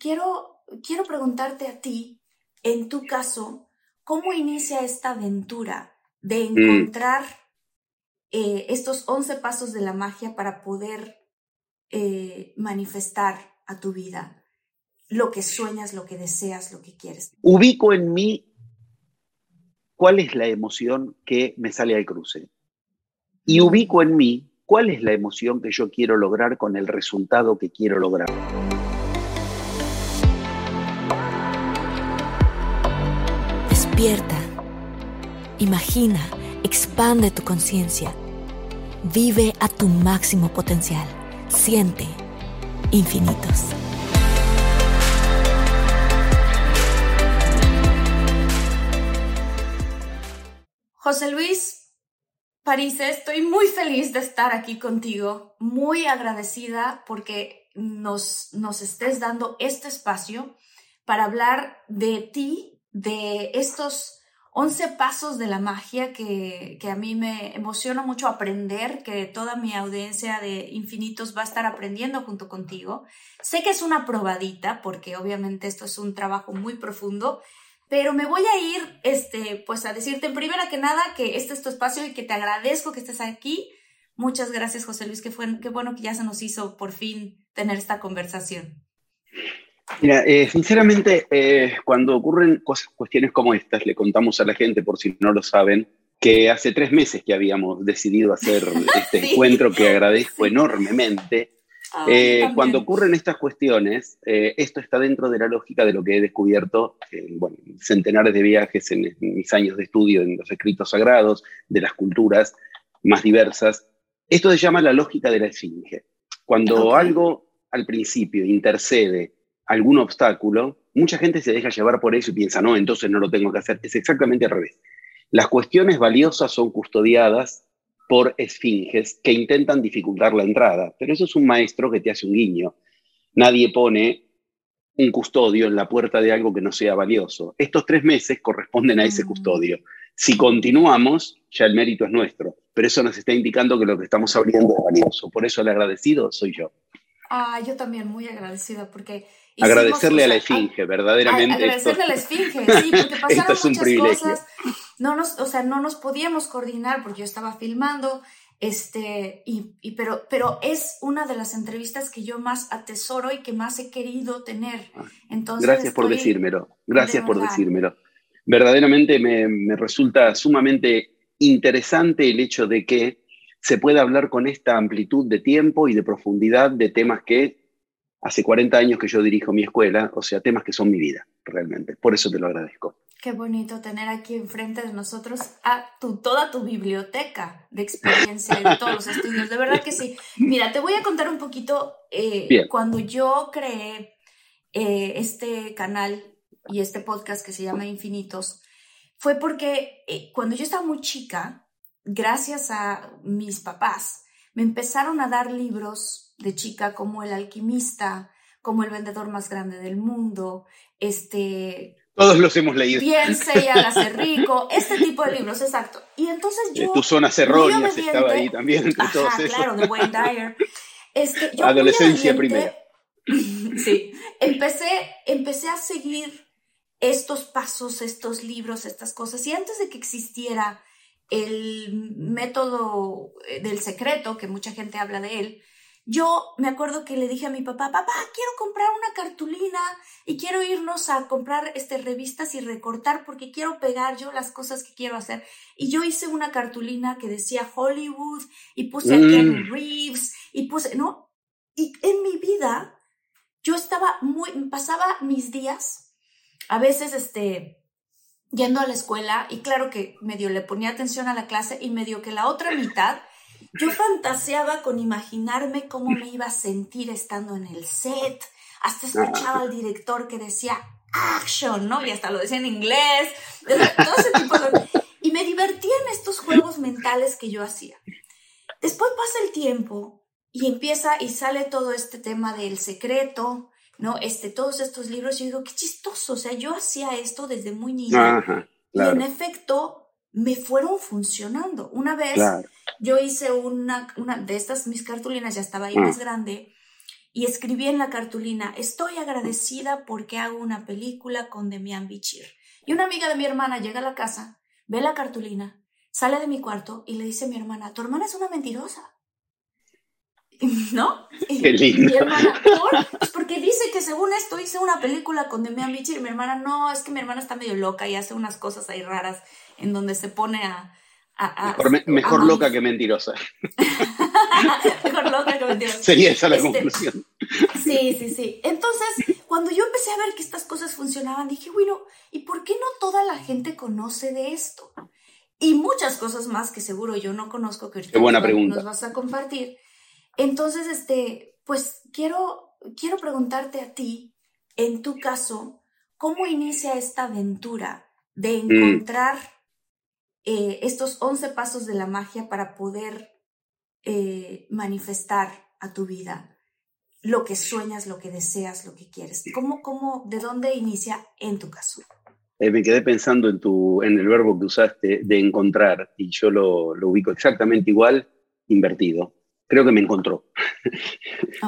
Quiero, quiero preguntarte a ti, en tu caso, ¿cómo inicia esta aventura de encontrar eh, estos 11 pasos de la magia para poder eh, manifestar a tu vida lo que sueñas, lo que deseas, lo que quieres? Ubico en mí cuál es la emoción que me sale al cruce. Y ubico en mí cuál es la emoción que yo quiero lograr con el resultado que quiero lograr. Despierta, imagina, expande tu conciencia, vive a tu máximo potencial, siente infinitos. José Luis París, estoy muy feliz de estar aquí contigo, muy agradecida porque nos, nos estés dando este espacio para hablar de ti, de estos 11 pasos de la magia que, que, a mí me emociona mucho aprender, que toda mi audiencia de infinitos va a estar aprendiendo junto contigo. Sé que es una probadita, porque obviamente esto es un trabajo muy profundo, pero me voy a ir, este, pues a decirte en primera que nada que este es tu espacio y que te agradezco que estés aquí. Muchas gracias, José Luis, que fue, qué bueno que ya se nos hizo por fin tener esta conversación. Mira, eh, sinceramente, eh, cuando ocurren cosas, cuestiones como estas, le contamos a la gente, por si no lo saben, que hace tres meses que habíamos decidido hacer este sí. encuentro que agradezco enormemente. Ah, eh, cuando ocurren estas cuestiones, eh, esto está dentro de la lógica de lo que he descubierto en bueno, centenares de viajes en, en, mis años de estudio en los escritos sagrados, de las culturas más diversas. Esto se llama la lógica de la esfinge. Cuando okay. algo al principio intercede algún obstáculo, mucha gente se deja llevar por eso y piensa, no, entonces no lo tengo que hacer. Es exactamente al revés. Las cuestiones valiosas son custodiadas por esfinges que intentan dificultar la entrada, pero eso es un maestro que te hace un guiño. Nadie pone un custodio en la puerta de algo que no sea valioso. Estos tres meses corresponden a ese custodio. Si continuamos, ya el mérito es nuestro, pero eso nos está indicando que lo que estamos abriendo es valioso. Por eso el agradecido soy yo. Ah, yo también muy agradecida porque agradecerle a la esfinge, verdaderamente. Agradecerle esto, a la esfinge, sí, porque pasaron es muchas cosas. No nos, o sea, no nos podíamos coordinar porque yo estaba filmando, este, y, y, pero, pero es una de las entrevistas que yo más atesoro y que más he querido tener. Entonces, gracias por decírmelo, gracias de por decírmelo. Verdaderamente me, me resulta sumamente interesante el hecho de que se pueda hablar con esta amplitud de tiempo y de profundidad de temas que hace 40 años que yo dirijo mi escuela, o sea, temas que son mi vida, realmente. Por eso te lo agradezco. Qué bonito tener aquí enfrente de nosotros a tu, toda tu biblioteca de experiencia y de todos los estudios. De verdad que sí. Mira, te voy a contar un poquito. Eh, cuando yo creé eh, este canal y este podcast que se llama Infinitos, fue porque eh, cuando yo estaba muy chica, gracias a mis papás, me empezaron a dar libros de chica como El alquimista, como El vendedor más grande del mundo, este... Todos los hemos leído. Piense y hágase rico, este tipo de libros, exacto. Y entonces yo... Tu zona erróneas estaba ahí también. Entre Ajá, todos claro, de Wayne Dyer. Este, yo Adolescencia primero. Sí, empecé, empecé a seguir estos pasos, estos libros, estas cosas. Y antes de que existiera el método del secreto, que mucha gente habla de él, yo me acuerdo que le dije a mi papá, papá, quiero comprar una cartulina y quiero irnos a comprar este, revistas y recortar porque quiero pegar yo las cosas que quiero hacer. Y yo hice una cartulina que decía Hollywood y puse a Ken mm. Reeves y puse, ¿no? Y en mi vida yo estaba muy, pasaba mis días, a veces, este, yendo a la escuela y claro que medio le ponía atención a la clase y medio que la otra mitad yo fantaseaba con imaginarme cómo me iba a sentir estando en el set. Hasta escuchaba al director que decía action, ¿no? Y hasta lo decía en inglés. Y me divertía en estos juegos mentales que yo hacía. Después pasa el tiempo y empieza y sale todo este tema del secreto, ¿no? Este, todos estos libros. Yo digo, qué chistoso. O sea, yo hacía esto desde muy niña. Y en efecto, me fueron funcionando. Una vez yo hice una, una de estas, mis cartulinas ya estaba ahí más mm. grande, y escribí en la cartulina, estoy agradecida porque hago una película con Demian Bichir. Y una amiga de mi hermana llega a la casa, ve la cartulina, sale de mi cuarto y le dice a mi hermana, tu hermana es una mentirosa. ¿No? Qué lindo. Mi hermana, ¿por? Pues porque dice que según esto hice una película con Demian Bichir. Y mi hermana, no, es que mi hermana está medio loca y hace unas cosas ahí raras en donde se pone a... mejor, loca que mentirosa. mejor loca que mentirosa. Sería esa la este, conclusión. Sí, sí, sí. Entonces, cuando yo empecé a ver que estas cosas funcionaban, dije, bueno, ¿y por qué no toda la gente conoce de esto? Y muchas cosas más que seguro yo no conozco que ahorita buena pregunta. nos vas a compartir. Entonces, este, pues quiero, quiero preguntarte a ti, en tu caso, ¿cómo inicia esta aventura de mm. encontrar eh, estos 11 pasos de la magia para poder eh, manifestar a tu vida lo que sueñas, lo que deseas, lo que quieres. ¿Cómo, cómo, de dónde inicia en tu caso? Eh, me quedé pensando en, tu, en el verbo que usaste de encontrar y yo lo, lo ubico exactamente igual, invertido. Creo que me encontró.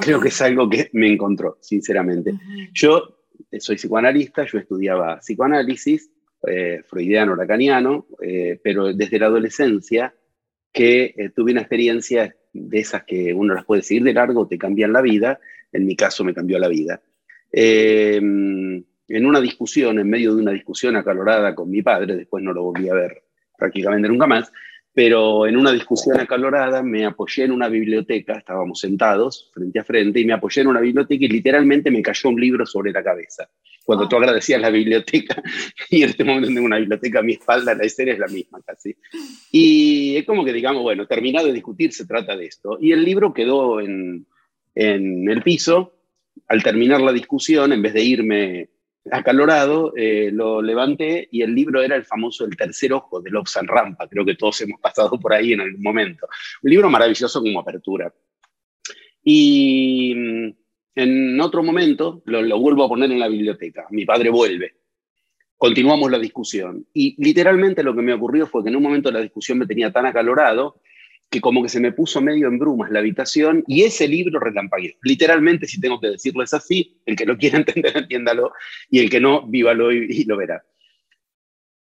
Creo que es algo que me encontró, sinceramente. Yo soy psicoanalista, yo estudiaba psicoanálisis eh, freudiano, lacaniano, eh, pero desde la adolescencia que eh, tuve una experiencia de esas que uno las puede seguir de largo, te cambian la vida, en mi caso me cambió la vida. en una discusión, en medio de una discusión acalorada con mi padre, después no lo volví a ver prácticamente nunca más, pero en una discusión acalorada me apoyé en una biblioteca, estábamos sentados frente a frente, y me apoyé en una biblioteca y literalmente me cayó un libro sobre la cabeza. Cuando tú agradecías la biblioteca, y en este momento tengo una biblioteca a mi espalda, la historia es la misma casi. Y es como que digamos, bueno, terminado de discutir, se trata de esto. Y el libro quedó en, en el piso. Al terminar la discusión, en vez de irme acalorado, eh, lo levanté y el libro era el famoso El tercer ojo de Lobsan Rampa, creo que todos hemos pasado por ahí en algún momento. Un libro maravilloso como apertura. Y mm, en otro momento lo, lo vuelvo a poner en la biblioteca, mi padre vuelve. Continuamos la discusión. Y literalmente lo que me ocurrió fue que en un momento la discusión me tenía tan acalorado que como que se me puso medio en brumas la habitación y ese libro relampagueó. Literalmente, si tengo que decirles así, el que lo quiera entender, entiéndalo, y el que no, vívalo y, lo verá.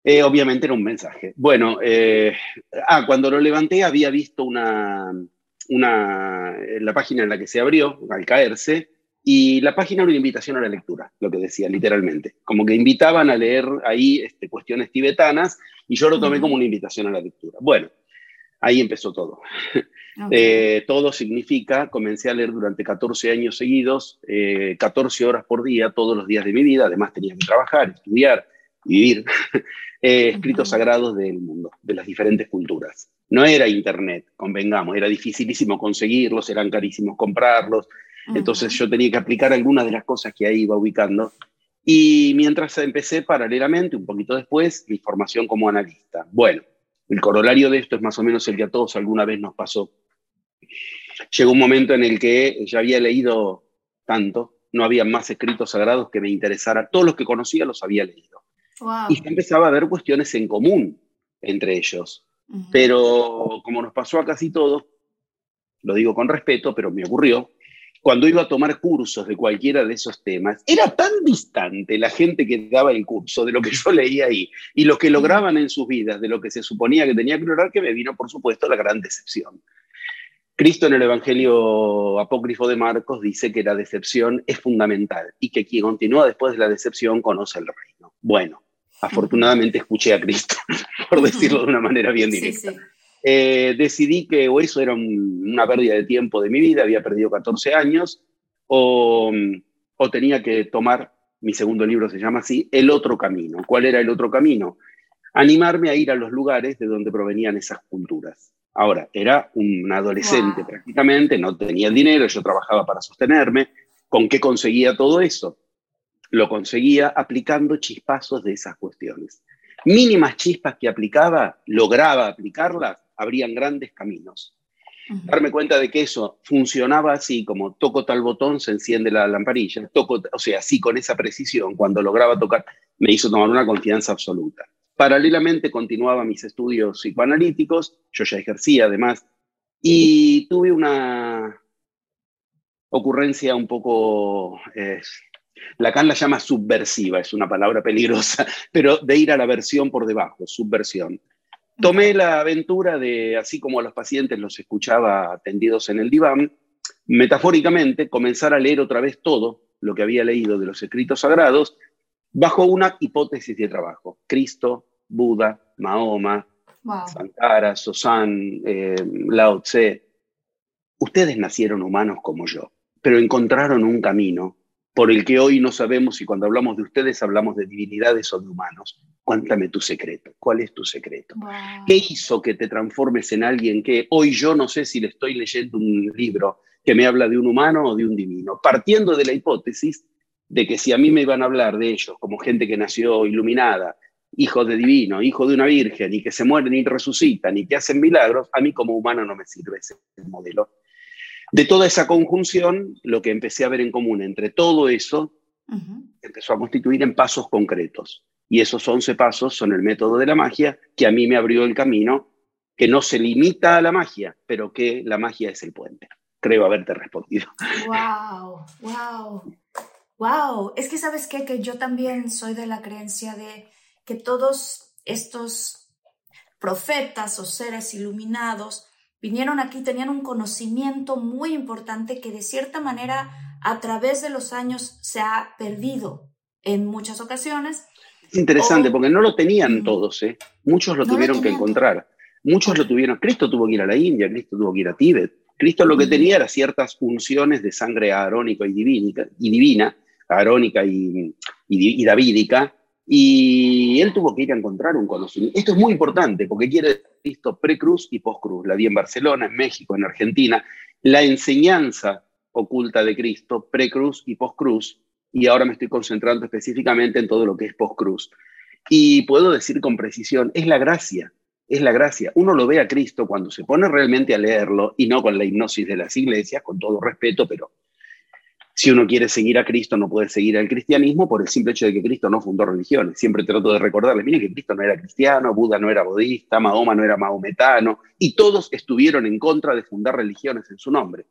Eh, obviamente era un mensaje. Bueno, eh, ah, cuando lo levanté había visto una, una, la página en la que se abrió al caerse, y la página era una invitación a la lectura, lo que decía, literalmente. Como que invitaban a leer ahí este, cuestiones tibetanas, y yo lo tomé como una invitación a la lectura. Bueno, Ahí empezó todo. Eh, todo significa, comencé a leer durante 14 años seguidos, 14 eh, horas por día, todos los días de mi vida, además tenía que trabajar, estudiar, vivir, eh, escritos sagrados del mundo, de las diferentes culturas. No era internet, convengamos, era dificilísimo conseguirlos, eran carísimos comprarlos, entonces yo tenía que aplicar algunas de las cosas que ahí iba ubicando. Y mientras empecé paralelamente, un poquito después, mi formación como analista. Bueno, el corolario de esto es más o menos el que a todos alguna vez nos pasó. Llegó un momento en el que ya había leído tanto, no había más escritos sagrados que me interesara. Todos los que conocía los había leído. Y empezaba a haber cuestiones en común entre ellos. Pero como nos pasó a casi todos, lo digo con respeto, pero me ocurrió, cuando iba a tomar cursos de cualquiera de esos temas, era tan distante la gente que daba el curso de lo que yo leía ahí y lo que lograban en sus vidas, de lo que se suponía que tenía que lograr, que me vino, por supuesto, la gran decepción. Cristo en el Evangelio apócrifo de Marcos dice que la decepción es fundamental y que quien continúa después de la decepción conoce el reino. Bueno, afortunadamente escuché a Cristo, por decirlo de una manera bien directa. Eh, decidí que o eso era una pérdida de tiempo de mi vida, había perdido 14 años, o, o tenía que tomar, mi segundo libro se llama así, El otro camino. ¿Cuál era el otro camino? Animarme a ir a los lugares de donde provenían esas culturas. Ahora, era un adolescente prácticamente, no tenía dinero, yo trabajaba para sostenerme. ¿Con qué conseguía todo eso? Lo conseguía aplicando chispazos de esas cuestiones. Mínimas chispas que aplicaba, lograba aplicarlas, habrían grandes caminos. Darme cuenta de que eso funcionaba así, como toco tal botón, se enciende la lamparilla, toco, o sea, así con esa precisión, cuando lograba tocar, me hizo tomar una confianza absoluta. Paralelamente continuaba mis estudios psicoanalíticos, yo ya ejercía además, y tuve una ocurrencia un poco, eh, Lacan la llama subversiva, es una palabra peligrosa, pero de ir a la versión por debajo, subversión. Tomé la aventura de, así como a los pacientes los escuchaba atendidos en el diván, metafóricamente comenzar a leer otra vez todo lo que había leído de los escritos sagrados bajo una hipótesis de trabajo. Cristo, Buda, Mahoma, Sankara, Sosan, eh, Lao Tse. Ustedes nacieron humanos como yo, pero encontraron un camino por el que hoy no sabemos y cuando hablamos de ustedes hablamos de divinidades o de humanos. Cuéntame tu secreto. ¿Cuál es tu secreto? ¿Qué hizo que te transformes en alguien que hoy yo no sé si le estoy leyendo un libro que me habla de un humano o de un divino? Partiendo de la hipótesis de que si a mí me iban a hablar de ellos como gente que nació iluminada, hijo de divino, hijo de una virgen, y que se mueren y resucitan y que hacen milagros, a mí como humano no me sirve ese modelo. De toda esa conjunción, lo que empecé a ver en común entre todo eso, empezó a constituir en pasos concretos. Y esos 11 pasos son el método de la magia, que a mí me abrió el camino, que no se limita a la magia, pero que la magia es el puente. Creo haberte respondido. ¡Wow! ¡Wow! ¡Wow! Es que sabes qué? que yo también soy de la creencia de que todos estos profetas o seres iluminados vinieron aquí, tenían un conocimiento muy importante que de cierta manera a través de los años se ha perdido en muchas ocasiones. Es interesante porque no lo tenían todos, ¿eh? muchos lo tuvieron que encontrar, muchos lo tuvieron, Cristo tuvo que ir a la India, Cristo tuvo que ir a Tíbet, Cristo lo que tenía era ciertas funciones de sangre arónica y, divínica, y divina, arónica y, y, y davídica, y él tuvo que ir a encontrar un conocimiento. Esto es muy importante porque quiere esto pre-cruz y post-cruz. La vi en Barcelona, en México, en Argentina. La enseñanza oculta de Cristo, pre-cruz y post-cruz. Y ahora me estoy concentrando específicamente en todo lo que es post-cruz. Y puedo decir con precisión, es la gracia, es la gracia. Uno lo ve a Cristo cuando se pone realmente a leerlo y no con la hipnosis de las iglesias, con todo respeto, pero si uno quiere seguir a Cristo, no puede seguir al cristianismo por el simple hecho de que Cristo no fundó religiones. Siempre trato de recordarles, miren que Cristo no era cristiano, Buda no era budista, Mahoma no era maometano, y todos estuvieron en contra de fundar religiones en su nombre.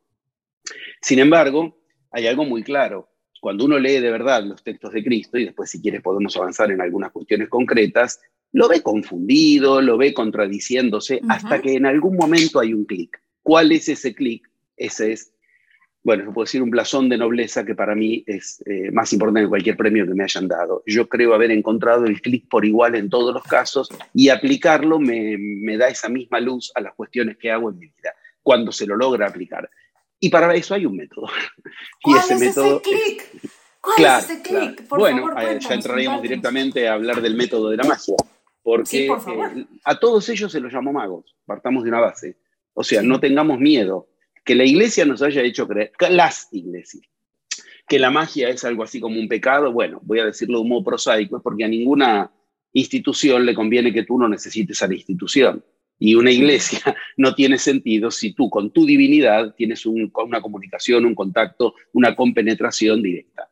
Sin embargo, hay algo muy claro. Cuando uno lee de verdad los textos de Cristo, y después si quieres podemos avanzar en algunas cuestiones concretas, lo ve confundido, lo ve contradiciéndose, hasta que en algún momento hay un clic. ¿Cuál es ese clic? Ese es bueno, yo puedo decir un blasón de nobleza que para mí es eh, más importante que cualquier premio que me hayan dado. Yo creo haber encontrado el clic por igual en todos los casos y aplicarlo me, da esa misma luz a las cuestiones que hago en mi vida, cuando se lo logra aplicar. Y para eso hay un método. y ese es método ese clic? ¿Cuál es ese clic? bueno, ya entraríamos directamente a hablar del método de la magia. Porque eh, a todos ellos se los llamó magos. Partamos de una base. O sea, no tengamos miedo que la iglesia nos haya hecho creer, las iglesias, que la magia es algo así como un pecado, bueno, voy a decirlo de un modo prosaico, es porque a ninguna institución le conviene que tú no necesites a la institución. Y una iglesia no tiene sentido si tú con tu divinidad tienes una comunicación, un contacto, una compenetración directa.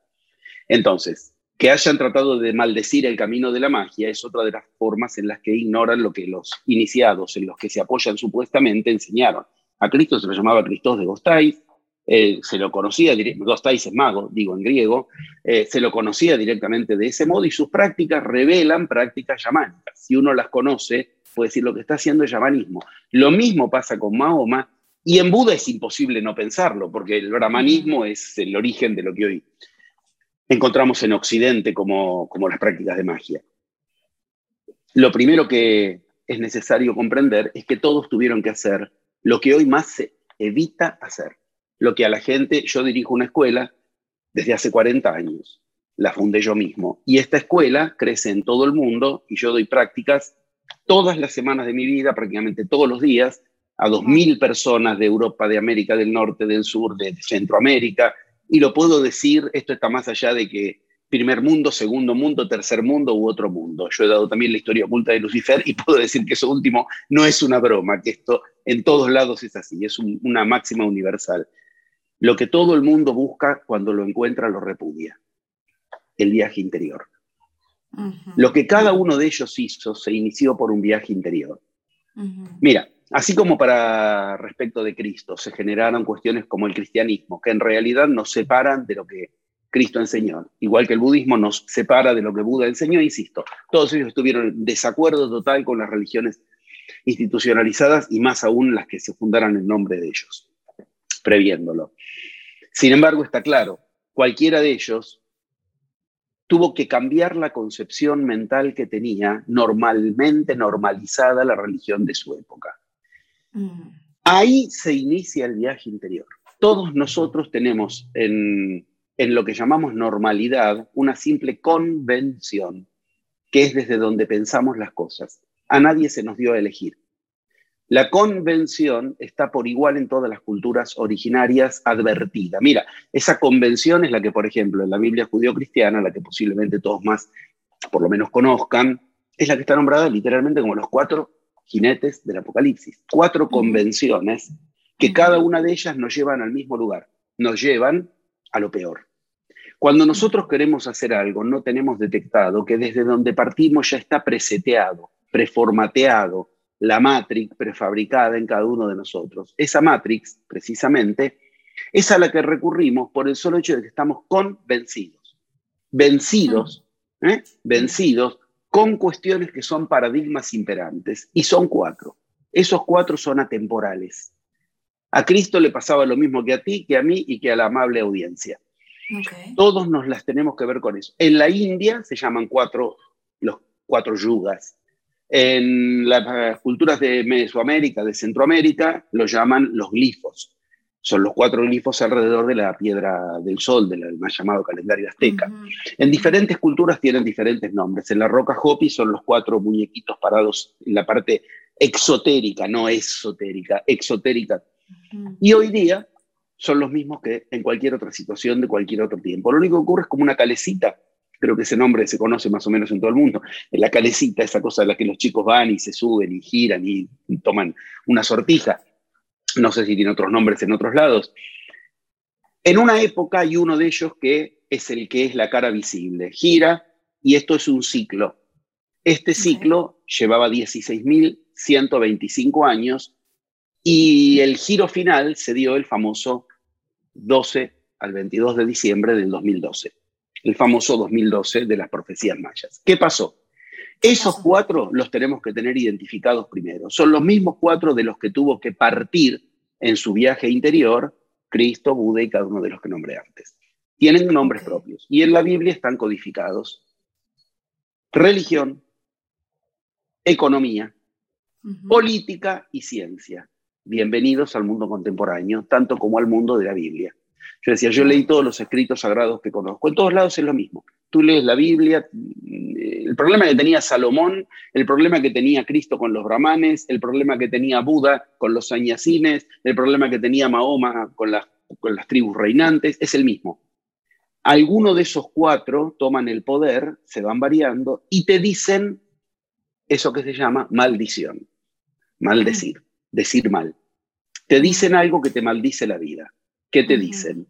Entonces, que hayan tratado de maldecir el camino de la magia es otra de las formas en las que ignoran lo que los iniciados, en los que se apoyan supuestamente, enseñaron. A Cristo se lo llamaba Cristos de Gostais, eh, se lo conocía, Gostais es mago, digo en griego, eh, se lo conocía directamente de ese modo y sus prácticas revelan prácticas yamánicas. Si uno las conoce, puede decir lo que está haciendo es yamanismo. Lo mismo pasa con Mahoma Y en Buda es imposible no pensarlo, porque el brahmanismo es el origen de lo que hoy encontramos en Occidente como, como las prácticas de magia. Lo primero que es necesario comprender es que todos tuvieron que hacer lo que hoy más se evita hacer. Lo que a la gente, yo dirijo una escuela desde hace 40 años, la fundé yo mismo, y esta escuela crece en todo el mundo y yo doy prácticas todas las semanas de mi vida, prácticamente todos los días, a 2.000 personas de Europa, de América del Norte, del Sur, de Centroamérica, y lo puedo decir, esto está más allá de que primer mundo, segundo mundo, tercer mundo u otro mundo. Yo he dado también la historia oculta de Lucifer y puedo decir que eso último no es una broma, que esto en todos lados es así, es una máxima universal. Lo que todo el mundo busca cuando lo encuentra lo repudia, el viaje interior. Lo que cada uno de ellos hizo se inició por un viaje interior. Mira, así como para respecto de Cristo se generaron cuestiones como el cristianismo, que en realidad nos separan de lo que Cristo enseñó, igual que el budismo nos separa de lo que Buda enseñó, insisto, todos ellos estuvieron en desacuerdo total con las religiones institucionalizadas y más aún las que se fundaran en nombre de ellos, previéndolo. Sin embargo, está claro, cualquiera de ellos tuvo que cambiar la concepción mental que tenía normalmente normalizada la religión de su época. Mm. Ahí se inicia el viaje interior. Todos nosotros tenemos en, en lo que llamamos normalidad una simple convención, que es desde donde pensamos las cosas. A nadie se nos dio a elegir. La convención está por igual en todas las culturas originarias advertida. Mira, esa convención es la que, por ejemplo, en la Biblia judío-cristiana, la que posiblemente todos más, por lo menos conozcan, es la que está nombrada literalmente como los cuatro jinetes del Apocalipsis. Cuatro convenciones que cada una de ellas nos llevan al mismo lugar, nos llevan a lo peor. Cuando nosotros queremos hacer algo, no tenemos detectado que desde donde partimos ya está preseteado, preformateado, la matrix prefabricada en cada uno de nosotros. Esa matrix, precisamente, es a la que recurrimos por el solo hecho de que estamos convencidos. Vencidos, ¿eh? vencidos con cuestiones que son paradigmas imperantes. Y son cuatro. Esos cuatro son atemporales. A Cristo le pasaba lo mismo que a ti, que a mí y que a la amable audiencia. Todos nos las tenemos que ver con eso. En la India se llaman cuatro, los cuatro yugas. En las culturas de Mesoamérica, de Centroamérica, lo llaman los glifos. Son los cuatro glifos alrededor de la piedra del sol, del más llamado calendario azteca. En diferentes culturas tienen diferentes nombres. En la roca Hopi son los cuatro muñequitos parados en la parte exotérica, no esotérica, exotérica. Y hoy día son los mismos que en cualquier otra situación de cualquier otro tiempo. Lo único que ocurre es como una calecita creo que ese nombre se conoce más o menos en todo el mundo, la calecita, esa cosa a la que los chicos van y se suben y giran y toman una sortija, no sé si tiene otros nombres en otros lados. En una época hay uno de ellos que es el que es la cara visible, gira y esto es un ciclo. Este ciclo llevaba 16.125 años y el giro final se dio el famoso 12 al 22 de diciembre del 2012 el famoso 2012 de las profecías mayas. ¿Qué pasó? Esos cuatro los tenemos que tener identificados primero. Son los mismos cuatro de los que tuvo que partir en su viaje interior Cristo, Buda y cada uno de los que nombré antes. Tienen nombres propios y en la Biblia están codificados. Religión, economía, política y ciencia. Bienvenidos al mundo contemporáneo, tanto como al mundo de la Biblia. Yo decía, yo leí todos los escritos sagrados que conozco. En todos lados es lo mismo. Tú lees la Biblia, mm, el problema que tenía Salomón, el problema que tenía Cristo con los brahmanes, el problema que tenía Buda con los sañasines, el problema que tenía Mahoma con las, con las tribus reinantes, es el mismo. Algunos de esos cuatro toman el poder, se van variando y te dicen eso que se llama maldición. Maldecir, decir mal. Te dicen algo que te maldice la vida. ¿Qué te dicen?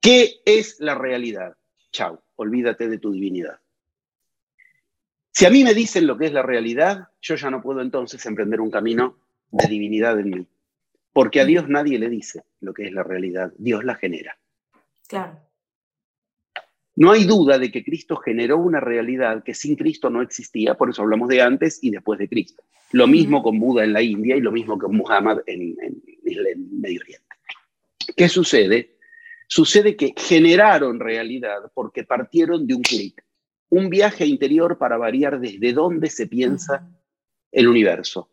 ¿Qué es la realidad? Chau, olvídate de tu divinidad. Si a mí me dicen lo que es la realidad, yo ya no puedo entonces emprender un camino de divinidad en mí. Porque a Dios nadie le dice lo que es la realidad, Dios la genera. Claro. No hay duda de que Cristo generó una realidad que sin Cristo no existía, por eso hablamos de antes y después de Cristo. Lo mismo con Buda en la India y lo mismo con Muhammad en, el Medio Oriente. ¿Qué sucede? Sucede que generaron realidad porque partieron de un clic, un viaje interior para variar desde dónde se piensa el universo.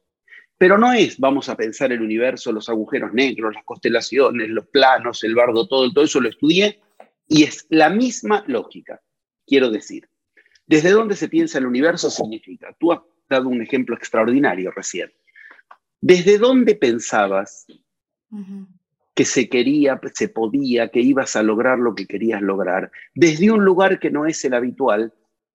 Pero no es, vamos a pensar el universo, los agujeros negros, las constelaciones, los planos, el bardo, todo, todo eso lo estudié y es la misma lógica, quiero decir. Desde dónde se piensa el universo significa, tú dado un ejemplo extraordinario recién. ¿Desde dónde pensabas que se quería, se podía, que ibas a lograr lo que querías lograr? Desde un lugar que no es el habitual,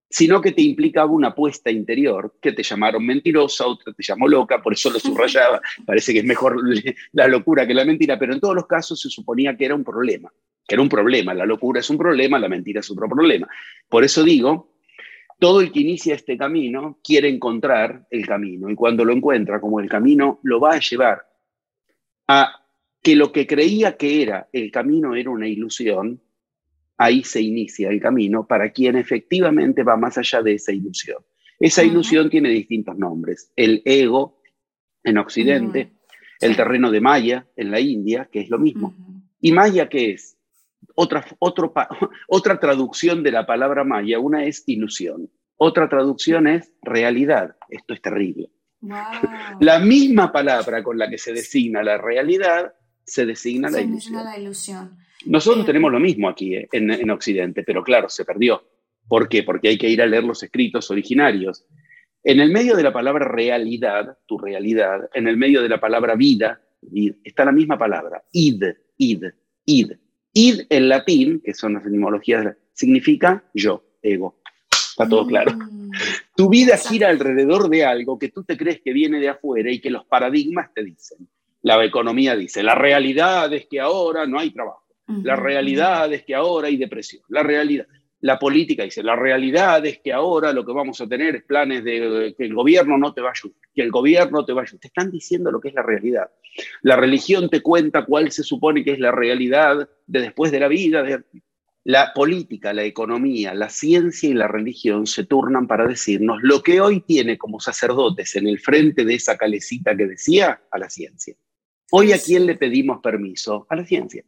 sino que te implicaba una apuesta interior, que te llamaron mentirosa, otra te llamó loca, por eso lo subrayaba, parece que es mejor la locura que la mentira, pero en todos los casos se suponía que era un problema, que era un problema, la locura es un problema, la mentira es otro problema. Por eso digo, todo el que inicia este camino quiere encontrar el camino, y cuando lo encuentra, como el camino lo va a llevar a que lo que creía que era el camino era una ilusión, ahí se inicia el camino para quien efectivamente va más allá de esa ilusión. Esa ilusión tiene distintos nombres. El ego en Occidente, el terreno de Maya en la India, que es lo mismo. ¿Y Maya qué es? Otra, otra traducción de la palabra Maya, una es ilusión, otra traducción es realidad. Esto es terrible. La misma palabra con la que se designa la realidad se designa la ilusión. La ilusión. Nosotros tenemos lo mismo aquí eh, en, Occidente, pero claro, se perdió. ¿Por qué? Porque hay que ir a leer los escritos originarios. En el medio de la palabra realidad, tu realidad, en el medio de la palabra vida, está la misma palabra, id, id, id. Id en latín, que son las etimologías, significa yo, ego. Está todo claro. Mm. Tu vida gira alrededor de algo que tú te crees que viene de afuera y que los paradigmas te dicen. La economía dice, la realidad es que ahora no hay trabajo. La realidad es que ahora hay depresión. La realidad. La política dice, la realidad es que ahora lo que vamos a tener es planes de que el gobierno no te va que el gobierno te va a ayudar. Te están diciendo lo que es la realidad. La religión te cuenta cuál se supone que es la realidad de después de la vida. La política, la economía, la ciencia y la religión se turnan para decirnos lo que hoy tiene como sacerdotes en el frente de esa calecita que decía a la ciencia. Hoy a quién le pedimos permiso? A la ciencia.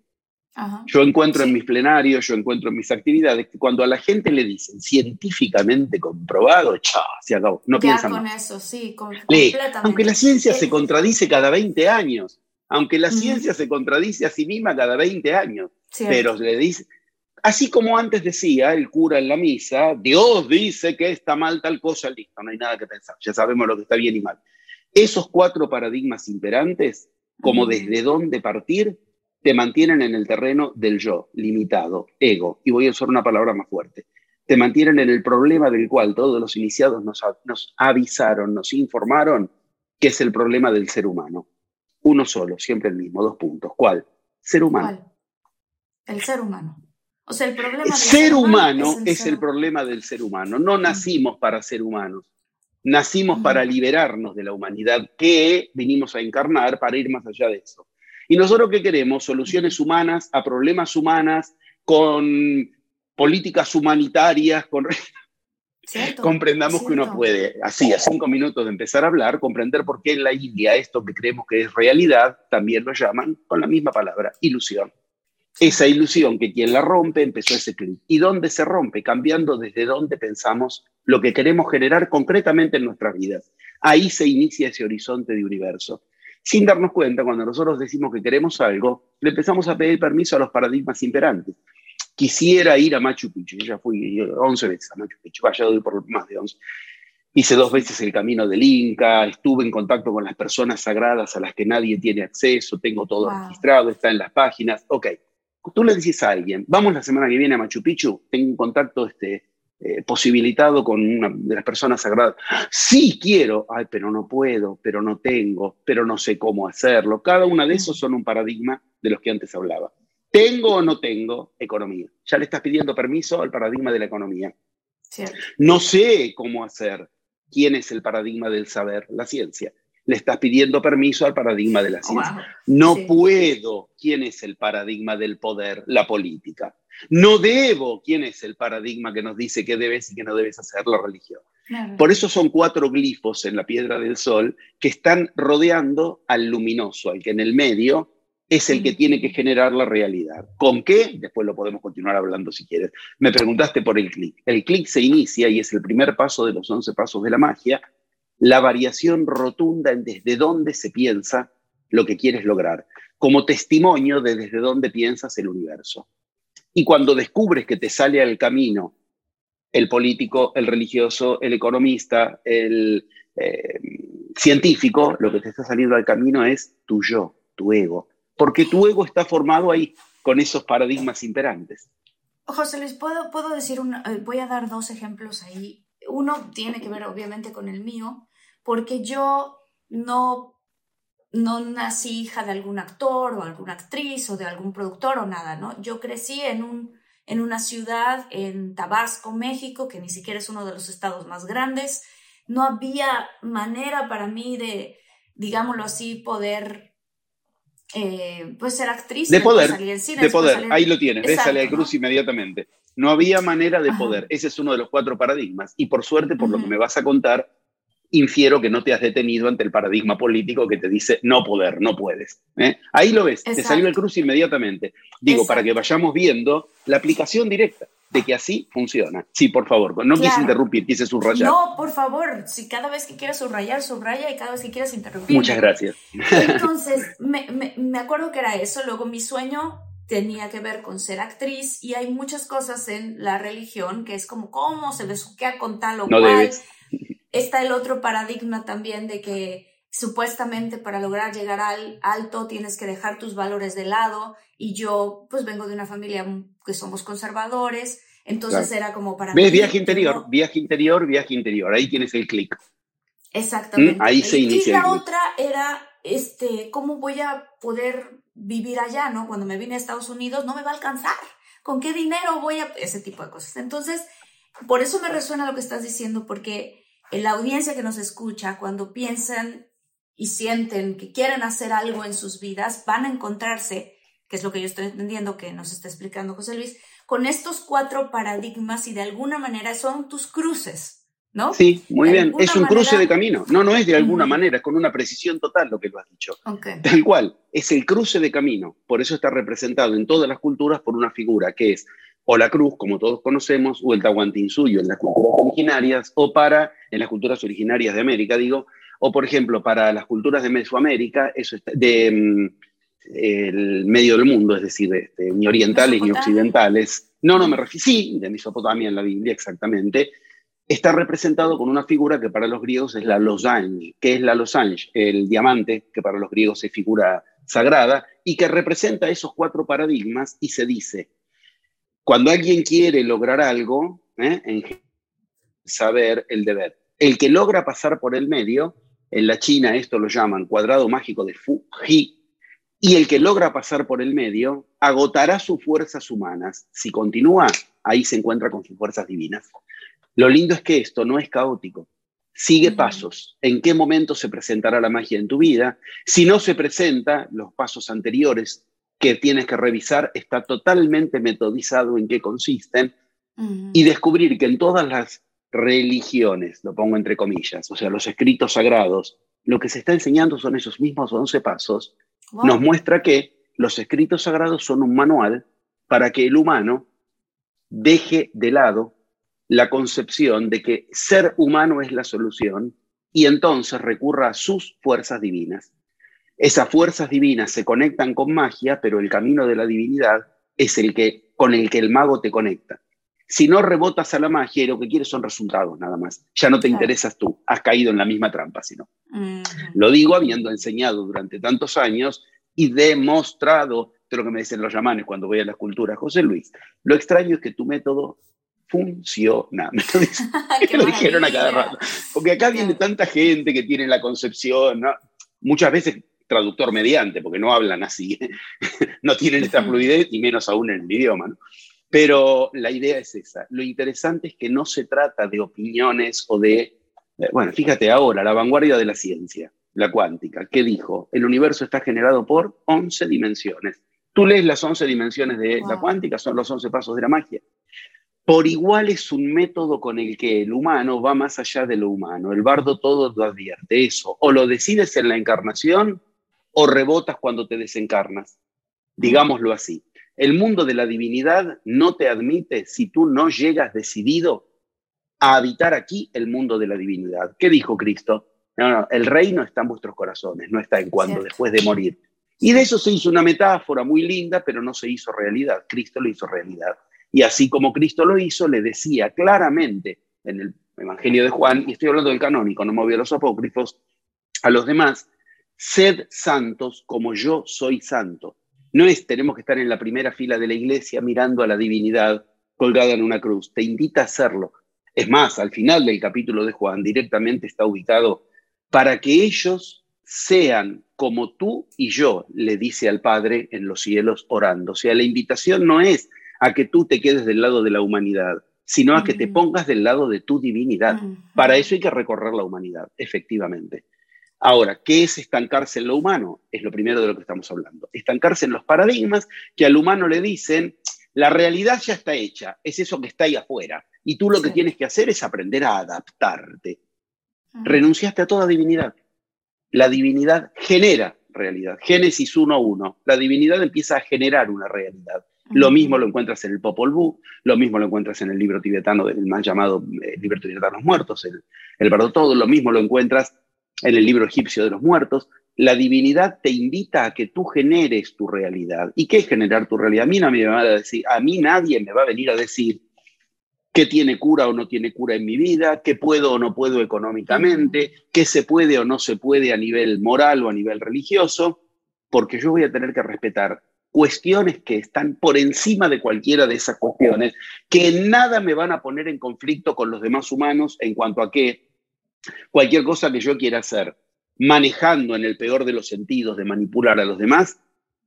Yo encuentro en mis plenarios, yo encuentro en mis actividades que cuando a la gente le dicen científicamente comprobado, chao, se acabó. No piensan con eso, sí, Aunque la ciencia se contradice cada 20 años, aunque la ciencia se contradice a sí misma cada 20 años, pero le dice, así como antes decía el cura en la misa, Dios dice que está mal tal cosa, listo, no hay nada que pensar, ya sabemos lo que está bien y mal. Esos cuatro paradigmas imperantes, como desde dónde partir, te mantienen en el terreno del yo, limitado, ego, y voy a usar una palabra más fuerte. Te mantienen en el problema del cual todos los iniciados nos, avisaron, nos informaron, que es el problema del ser humano. Uno solo, siempre el mismo, dos puntos. ¿Cuál? Ser humano. ¿Cuál? El ser humano. O sea, el problema del ser, humano, es, el, problema del ser humano. No nacimos para ser humanos. Nacimos para liberarnos de la humanidad que vinimos a encarnar para ir más allá de eso. Y nosotros qué queremos? Soluciones humanas a problemas humanas, con políticas humanitarias, con... Comprendamos que uno puede, así, a cinco minutos de empezar a hablar, comprender por qué en la India esto que creemos que es realidad, también lo llaman con la misma palabra, ilusión. Esa ilusión que quien la rompe empezó ese clic. ¿Y dónde se rompe? Cambiando desde dónde pensamos lo que queremos generar concretamente en nuestras vidas. Ahí se inicia ese horizonte de universo sin darnos cuenta, cuando nosotros decimos que queremos algo, le empezamos a pedir permiso a los paradigmas imperantes. Quisiera ir a Machu Picchu, yo ya fui 11 veces a Machu Picchu, vaya doy por más de 11. Hice dos veces el camino del Inca, estuve en contacto con las personas sagradas a las que nadie tiene acceso, tengo todo registrado, está en las páginas. Ok, tú le dices a alguien, vamos la semana que viene a Machu Picchu, tengo un contacto este, eh, posibilitado con una de las personas sagradas. Sí quiero, ay, pero no puedo, pero no tengo, pero no sé cómo hacerlo. Cada una de esos son un paradigma de los que antes hablaba. ¿Tengo o no tengo economía? Ya le estás pidiendo permiso al paradigma de la economía. No sé cómo hacer. ¿Quién es el paradigma del saber? La ciencia. Le estás pidiendo permiso al paradigma de la ciencia. No puedo. ¿Quién es el paradigma del poder? La política. No debo, ¿quién es el paradigma que nos dice qué debes y qué no debes hacer la religión? Por eso son cuatro glifos en la piedra del sol que están rodeando al luminoso, al que en el medio es el que tiene que generar la realidad. ¿Con qué? Después lo podemos continuar hablando si quieres. Me preguntaste por el clic. El clic se inicia y es el primer paso de los once pasos de la magia, la variación rotunda en desde dónde se piensa lo que quieres lograr, como testimonio de desde dónde piensas el universo. Y cuando descubres que te sale al camino el político, el religioso, el economista, el eh, científico, lo que te está saliendo al camino es tu yo, tu ego, porque tu ego está formado ahí con esos paradigmas imperantes. José Luis, ¿puedo, puedo decir, eh, voy a dar dos ejemplos ahí. Uno tiene que ver obviamente con el mío, porque yo no, no nací hija de algún actor o alguna actriz o de algún productor o nada, ¿no? Yo crecí en, un, en una ciudad en Tabasco, México, que ni siquiera es uno de los estados más grandes. No había manera para mí de, digámoslo así, poder eh, pues ser actriz. De poder, de poder, ahí lo tienes, ves a Cruz inmediatamente. No había manera de poder, ese es uno de los cuatro paradigmas. Y por suerte, por lo que me vas a contar, infiero que no te has detenido ante el paradigma político que te dice no poder, no puedes. ¿eh? Ahí lo ves, te salió el cruz inmediatamente. Digo, para que vayamos viendo la aplicación directa de que así funciona. Sí, por favor, no quise interrumpir, quise subrayar. No, por favor, si cada vez que quieras subrayar, subraya y cada vez que quieras interrumpir. Muchas gracias. Entonces, me, me acuerdo que era eso, luego mi sueño tenía que ver con ser actriz y hay muchas cosas en la religión que es como cómo se besuquea con tal o no cual. Debes está el otro paradigma también de que supuestamente para lograr llegar al alto tienes que dejar tus valores de lado y yo pues vengo de una familia que somos conservadores, entonces era como para... ¿Ves? Viaje interior, viaje interior, viaje interior, ahí tienes el clic. Exactamente. ¿Mm? Ahí se inicia. Y la otra era, este, ¿cómo voy a poder vivir allá, no? Cuando me vine a Estados Unidos no me va a alcanzar. ¿Con qué dinero voy a...? Ese tipo de cosas. Entonces, por eso me resuena lo que estás diciendo, porque la audiencia que nos escucha, cuando piensan y sienten que quieren hacer algo en sus vidas, van a encontrarse, que es lo que yo estoy entendiendo que nos está explicando José Luis, con estos cuatro paradigmas y de alguna manera son tus cruces, ¿no? Sí, muy bien. Es un cruce de camino. No, no es de alguna manera, es con una precisión total lo que lo has dicho. Tal cual, es el cruce de camino. Por eso está representado en todas las culturas por una figura que es o la cruz, como todos conocemos, o el tahuantinsuyo en las culturas originarias, o para, en las culturas originarias de América, digo, o por ejemplo, para las culturas de Mesoamérica, eso está, de mm, el medio del mundo, es decir, este, ni orientales ni occidentales. No, no me refiero, sí, de Mesopotamia en la Biblia, exactamente. Está representado con una figura que para los griegos es la losange. que es la losange? El diamante, que para los griegos es figura sagrada, y que representa esos cuatro paradigmas y se dice, cuando alguien quiere lograr algo, ¿eh? en saber el deber. El que logra pasar por el medio, en la China esto lo llaman cuadrado mágico de Fuji, y el que logra pasar por el medio agotará sus fuerzas humanas. Si continúa, ahí se encuentra con sus fuerzas divinas. Lo lindo es que esto no es caótico. Sigue pasos. ¿En qué momento se presentará la magia en tu vida? Si no se presenta, los pasos anteriores que tienes que revisar está totalmente metodizado en qué consisten y descubrir que en todas las religiones, lo pongo entre comillas, o sea, los escritos sagrados, lo que se está enseñando son esos mismos 11 pasos, nos muestra que los escritos sagrados son un manual para que el humano deje de lado la concepción de que ser humano es la solución y entonces recurra a sus fuerzas divinas. Esas fuerzas divinas se conectan con magia, pero el camino de la divinidad es el que con el que el mago te conecta. Si no rebotas a la magia y lo que quieres son resultados nada más, ya no te interesas tú, has caído en la misma trampa, sino. Lo digo habiendo enseñado durante tantos años y demostrado de lo que me dicen los llamanes cuando voy a la escultura, José Luis. Lo extraño es que tu método funciona. Me lo, dijeron a cada rato. Porque acá viene tanta gente que tiene la concepción, ¿no? muchas veces traductor mediante, porque no hablan así, no tienen esta fluidez y menos aún en el idioma. Pero la idea es esa. Lo interesante es que no se trata de opiniones o de, eh, bueno, fíjate ahora, la vanguardia de la ciencia, la cuántica, que dijo, el universo está generado por 11 dimensiones. Tú lees las 11 dimensiones de la cuántica, son los 11 pasos de la magia. Por igual es un método con el que el humano va más allá de lo humano. El bardo todo lo advierte eso. O lo decides en la encarnación o rebotas cuando te desencarnas. Digámoslo así. El mundo de la divinidad no te admite si tú no llegas decidido a habitar aquí el mundo de la divinidad. ¿Qué dijo Cristo? No, no, el reino está en vuestros corazones, no está en cuando después de morir. Y de eso se hizo una metáfora muy linda, pero no se hizo realidad. Cristo lo hizo realidad. Y así como Cristo lo hizo, le decía claramente en el Evangelio de Juan, y estoy hablando del canónico, no a los apócrifos, a los demás, sed santos como yo soy santo. No es tenemos que estar en la primera fila de la iglesia mirando a la divinidad colgada en una cruz. Te invita a hacerlo. Es más, al final del capítulo de Juan directamente está ubicado para que ellos sean como tú y yo, le dice al Padre en los cielos orando. O sea, la invitación no es a que tú te quedes del lado de la humanidad, sino a que te pongas del lado de tu divinidad. Para eso hay que recorrer la humanidad, efectivamente. Ahora, ¿qué es estancarse en lo humano? Es lo primero de lo que estamos hablando. Estancarse en los paradigmas que al humano le dicen, la realidad ya está hecha, es eso que está ahí afuera. Y tú lo que tienes que hacer es aprender a adaptarte. Renunciaste a toda divinidad. La divinidad genera realidad. Génesis 1.1. La divinidad empieza a generar una realidad. Lo mismo lo encuentras en el Popol Vuh, lo mismo lo encuentras en el libro tibetano, el más llamado eh, libro tibetano de los muertos, el, el Bardo Todo, lo mismo lo encuentras en el libro egipcio de los muertos. La divinidad te invita a que tú generes tu realidad. ¿Y qué es generar tu realidad? A mí, me va a, decir, a mí nadie me va a venir a decir qué tiene cura o no tiene cura en mi vida, qué puedo o no puedo económicamente, qué se puede o no se puede a nivel moral o a nivel religioso, porque yo voy a tener que respetar cuestiones que están por encima de cualquiera de esas cuestiones, que nada me van a poner en conflicto con los demás humanos en cuanto a que cualquier cosa que yo quiera hacer, manejando en el peor de los sentidos de manipular a los demás,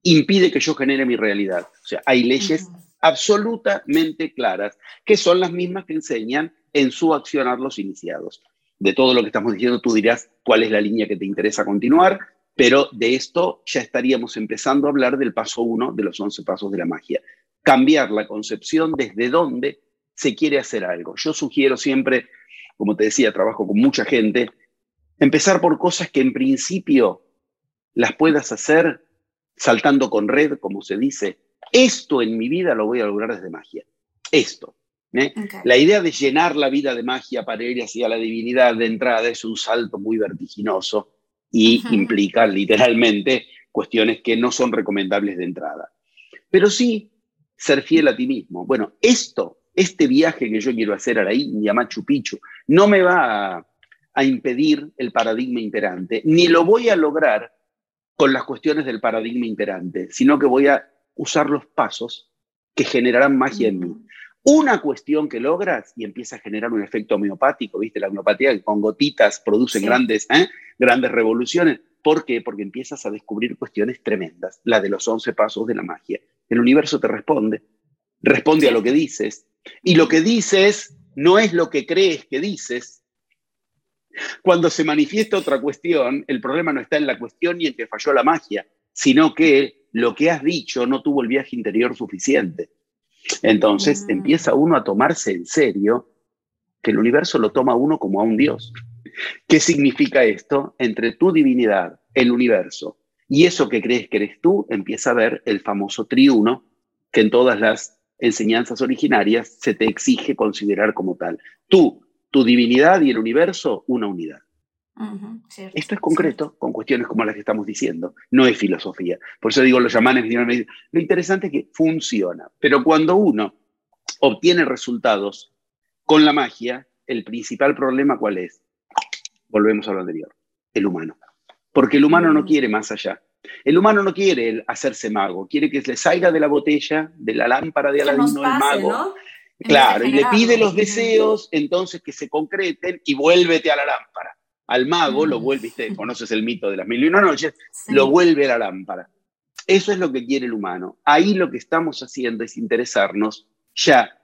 impide que yo genere mi realidad. O sea, hay leyes absolutamente claras, que son las mismas que enseñan en su accionar los iniciados. De todo lo que estamos diciendo, tú dirás cuál es la línea que te interesa continuar, pero de esto ya estaríamos empezando a hablar del paso uno de los once pasos de la magia. Cambiar la concepción desde dónde se quiere hacer algo. Yo sugiero siempre, como te decía, trabajo con mucha gente, empezar por cosas que en principio las puedas hacer saltando con red, como se dice. Esto en mi vida lo voy a lograr desde magia. Esto. ¿eh? La idea de llenar la vida de magia para ir hacia la divinidad de entrada es un salto muy vertiginoso y implica literalmente cuestiones que no son recomendables de entrada. Pero sí ser fiel a ti mismo. Bueno, esto, este viaje que yo quiero hacer a la India, Machu Picchu, no me va a, a impedir el paradigma imperante, ni lo voy a lograr con las cuestiones del paradigma imperante, sino que voy a usar los pasos que generarán magia en mí una cuestión que logras y empieza a generar un efecto homeopático, ¿viste? La homeopatía que con gotitas producen grandes, ¿eh? grandes revoluciones. ¿Por qué? Porque empiezas a descubrir cuestiones tremendas, la de los once pasos de la magia. El universo te responde, responde a lo que dices. Y lo que dices no es lo que crees que dices. Cuando se manifiesta otra cuestión, el problema no está en la cuestión ni en que falló la magia, sino que lo que has dicho no tuvo el viaje interior suficiente. Entonces mm. empieza uno a tomarse en serio que el universo lo toma uno como a un Dios. ¿Qué significa esto? Entre tu divinidad, el universo, y eso que crees que eres tú, empieza a ver el famoso triuno que en todas las enseñanzas originarias se te exige considerar como tal. Tú, tu divinidad y el universo, una unidad. Esto es concreto con cuestiones como las que estamos diciendo, no es filosofía. Por eso digo, los chamanes lo interesante es que funciona, pero cuando uno obtiene resultados con la magia, el principal problema cuál es? Volvemos a lo anterior, el humano. Porque el humano no mm. quiere más allá. El humano no quiere hacerse mago, quiere que le salga de la botella, de la lámpara de Aladino el mago. Claro, y le pide los deseos, entonces que se concreten y vuélvete a la lámpara al mago, lo vuelve, conoces el mito de las mil y una noches, lo vuelve a la lámpara. Eso es lo que quiere el humano. Ahí lo que estamos haciendo es interesarnos ya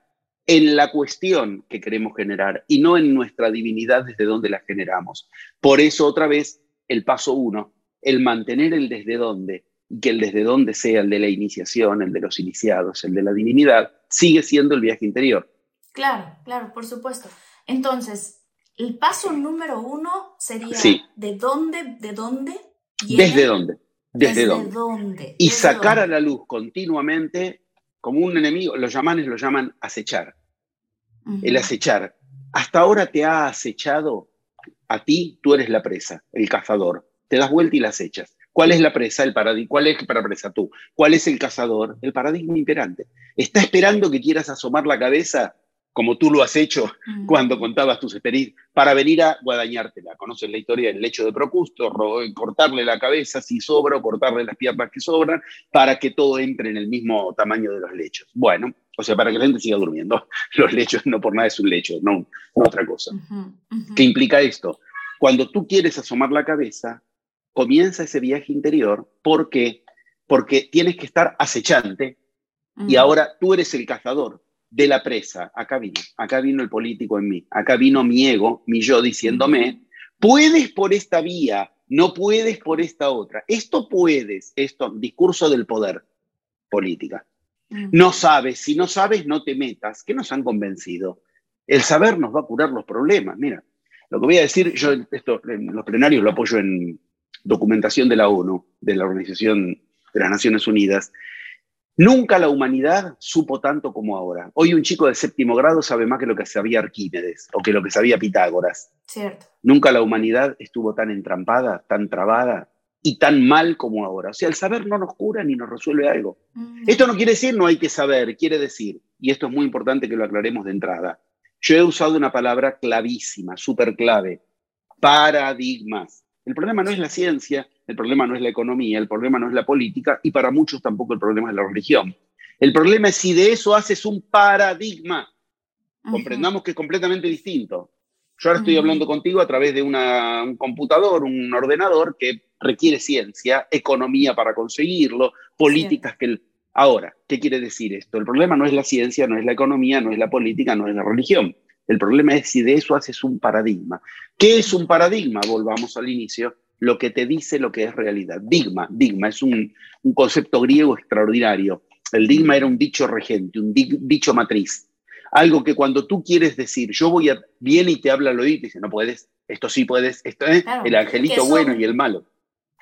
en la cuestión que queremos generar y no en nuestra divinidad desde donde la generamos. Por eso, otra vez, el paso uno, el mantener el desde dónde, y que el desde donde sea, el de la iniciación, el de los iniciados, el de la divinidad, sigue siendo el viaje interior. Claro, claro, por supuesto. Entonces, el paso número uno sería de dónde, de dónde. ¿Desde dónde? ¿Desde, dónde? Y sacar a la luz continuamente como un enemigo, los llamanes lo llaman acechar. El acechar. Hasta ahora te ha acechado a ti, tú eres la presa, el cazador. Te das vuelta y la acechas. ¿Cuál es la presa? El paradigma. ¿Cuál es para presa tú? ¿Cuál es el cazador? El paradigma imperante. Está esperando que quieras asomar la cabeza como tú lo has hecho cuando contabas tus experiencias, para venir a guadañártela. Conoces la historia del lecho de Procusto, cortarle la cabeza si sobra o cortarle las piernas que sobran para que todo entre en el mismo tamaño de los lechos. Bueno, o sea, para que la gente siga durmiendo. Los lechos no por nada es un lecho, no, otra cosa. ¿Qué implica esto? Cuando tú quieres asomar la cabeza, comienza ese viaje interior. ¿Por qué? Porque tienes que estar acechante y ahora tú eres el cazador de la presa. Acá vino, acá vino el político en mí, acá vino mi ego, mi yo diciéndome, puedes por esta vía, no puedes por esta otra. Esto puedes, esto, discurso del poder, política. No sabes, si no sabes, no te metas. ¿Qué nos han convencido? El saber nos va a curar los problemas. Mira, lo que voy a decir, yo esto en los plenarios lo apoyo en documentación de la ONU, de la Organización de las Naciones Unidas, Nunca la humanidad supo tanto como ahora. Hoy un chico de séptimo grado sabe más que lo que sabía Arquímedes o que lo que sabía Pitágoras. Cierto. Nunca la humanidad estuvo tan entrampada, tan trabada y tan mal como ahora. O sea, el saber no nos cura ni nos resuelve algo. Mm. Esto no quiere decir no hay que saber, quiere decir, y esto es muy importante que lo aclaremos de entrada, yo he usado una palabra clavísima, súper clave, paradigmas. El problema no es la ciencia, el problema no es la economía, el problema no es la política y para muchos tampoco el problema es la religión. El problema es si de eso haces un paradigma. Comprendamos que es completamente distinto. Yo ahora estoy hablando contigo a través de un computador, un ordenador que requiere ciencia, economía para conseguirlo, políticas que... Ahora, ¿qué quiere decir esto? El problema no es la ciencia, no es la economía, no es la política, no es la religión. El problema es si de eso haces un paradigma. ¿Qué es un paradigma? Volvamos al inicio. Lo que te dice lo que es realidad. Digma, digma, es un, concepto griego extraordinario. El digma era un dicho regente, un dicho matriz. Algo que cuando tú quieres decir, yo voy a, viene y te habla al oído y dice, no puedes, esto sí puedes, esto es el angelito bueno y el malo.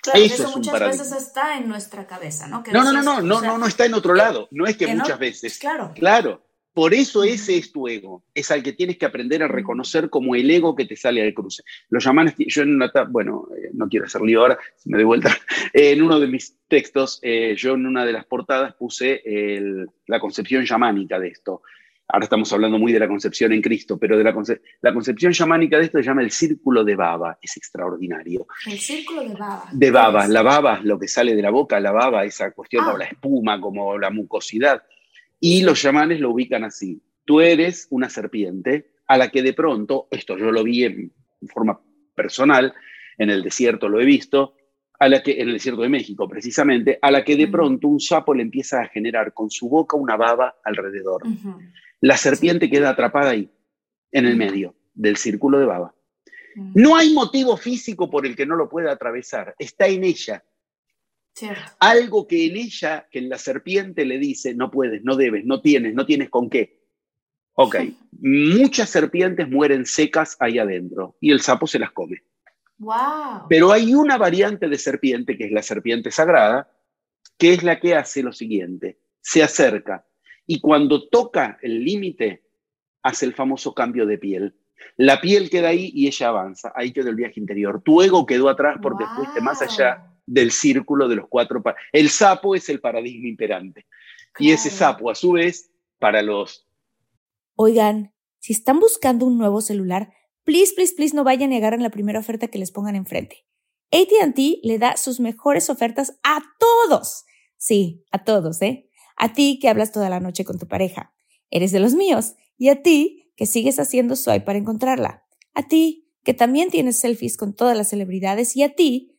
Claro, eso, es muchas veces está en nuestra cabeza, ¿no? no, no, no, no, no, no, no, está en otro lado. No es que, muchas veces. Claro. Claro. Por eso ese es tu ego, es al que tienes que aprender a reconocer como el ego que te sale al cruce. Los llamanes, yo en una, bueno, eh, no quiero hacer lío ahora, si me doy vuelta, en uno de mis textos, eh, yo en una de las portadas puse la concepción yamánica de esto. Ahora estamos hablando muy de la concepción en Cristo, pero de la, la concepción yamánica de esto se llama el círculo de baba, es extraordinario. El círculo de baba. De baba, la baba, lo que sale de la boca, la baba, esa cuestión como ah. la espuma, como la mucosidad y los chamanes lo ubican así. Tú eres una serpiente a la que de pronto, esto yo lo vi en forma personal, en el desierto lo he visto, a la que, en el desierto de México precisamente, a la que de pronto un sapo le empieza a generar con su boca una baba alrededor. La serpiente queda atrapada ahí, en el medio del círculo de baba. No hay motivo físico por el que no lo pueda atravesar, está en ella. Algo que en ella, que en la serpiente le dice, no puedes, no debes, no tienes, no tienes con qué. Ok, muchas serpientes mueren secas ahí adentro y el sapo se las come. Wow. Pero hay una variante de serpiente, que es la serpiente sagrada, que es la que hace lo siguiente, se acerca y cuando toca el límite, hace el famoso cambio de piel. La piel queda ahí y ella avanza. Ahí quedó el viaje interior. Tu ego quedó atrás porque fuiste más allá del círculo de los cuatro. El sapo es el paradigma imperante. Y ese sapo, a su vez, para los... Oigan, si están buscando un nuevo celular, please, please, please no vayan a negar en la primera oferta que les pongan enfrente. ATT le da sus mejores ofertas a todos. Sí, a todos, ¿eh? A ti que hablas toda la noche con tu pareja. Eres de los míos. Y a ti que sigues haciendo swipe para encontrarla. A ti que también tienes selfies con todas las celebridades. Y a ti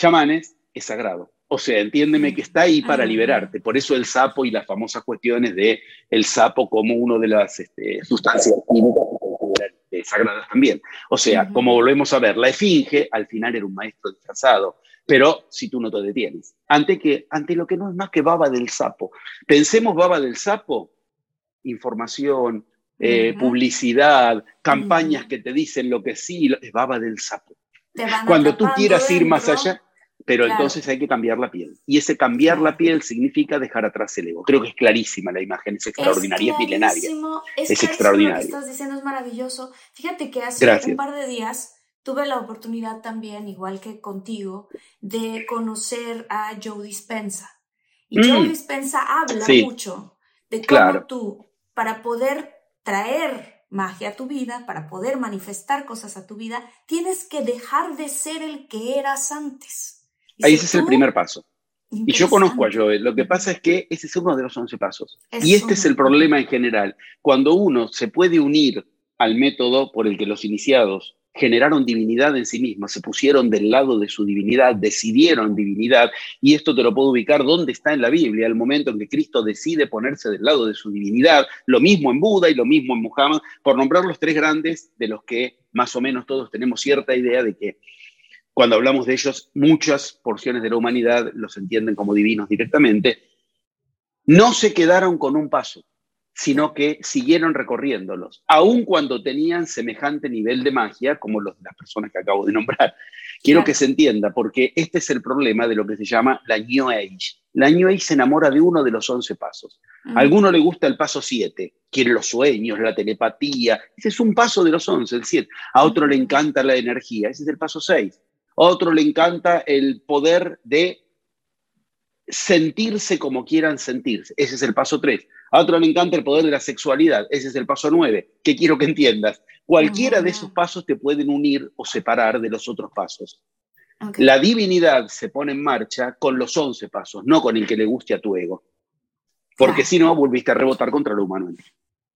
chamanes es sagrado. O sea, entiéndeme que está ahí para liberarte. Por eso el sapo y las famosas cuestiones de el sapo como una de las este, sustancias químicas sagradas también. O sea, como volvemos a ver, la esfinge al final era un maestro disfrazado, pero si tú no te detienes, ante, que, ante lo que no es más que baba del sapo. Pensemos baba del sapo, información, eh, publicidad, campañas que te dicen lo que sí, es baba del sapo. Cuando tú quieras ir más allá, pero entonces hay que cambiar la piel. Y ese cambiar la piel significa dejar atrás el ego. Creo que es clarísima la imagen, es extraordinaria, es, milenaria. Es, es extraordinario. Lo que estás diciendo es maravilloso. Fíjate que hace un par de días tuve la oportunidad también, igual que contigo, de conocer a Joe Dispensa. Y Joe mm. Dispensa habla mucho de cómo tú, para poder traer magia a tu vida, para poder manifestar cosas a tu vida, tienes que dejar de ser el que eras antes. Ahí ese es el primer paso. Y yo conozco a Joel. Lo que pasa es que ese es uno de los once pasos. y este es el problema en general. Cuando uno se puede unir al método por el que los iniciados generaron divinidad en sí mismos, se pusieron del lado de su divinidad, decidieron divinidad, y esto te lo puedo ubicar dónde está en la Biblia, el momento en que Cristo decide ponerse del lado de su divinidad, lo mismo en Buda y lo mismo en Muhammad, por nombrar los tres grandes de los que más o menos todos tenemos cierta idea de que cuando hablamos de ellos, muchas porciones de la humanidad los entienden como divinos directamente, no se quedaron con un paso, sino que siguieron recorriéndolos, aun cuando tenían semejante nivel de magia como los de las personas que acabo de nombrar. Quiero que se entienda, porque este es el problema de lo que se llama la New Age. La New Age se enamora de uno de los once pasos. A alguno le gusta el paso siete, quiere los sueños, la telepatía. Ese es un paso de los once, el siete. A otro le encanta la energía, ese es el paso seis otro le encanta el poder de sentirse como quieran sentirse. Ese es el paso 3. A otro le encanta el poder de la sexualidad. Ese es el paso 9. Que quiero que entiendas. Cualquiera de esos pasos te pueden unir o separar de los otros pasos. La divinidad se pone en marcha con los 11 pasos, no con el que le guste a tu ego. Porque si no, volviste a rebotar contra lo humano.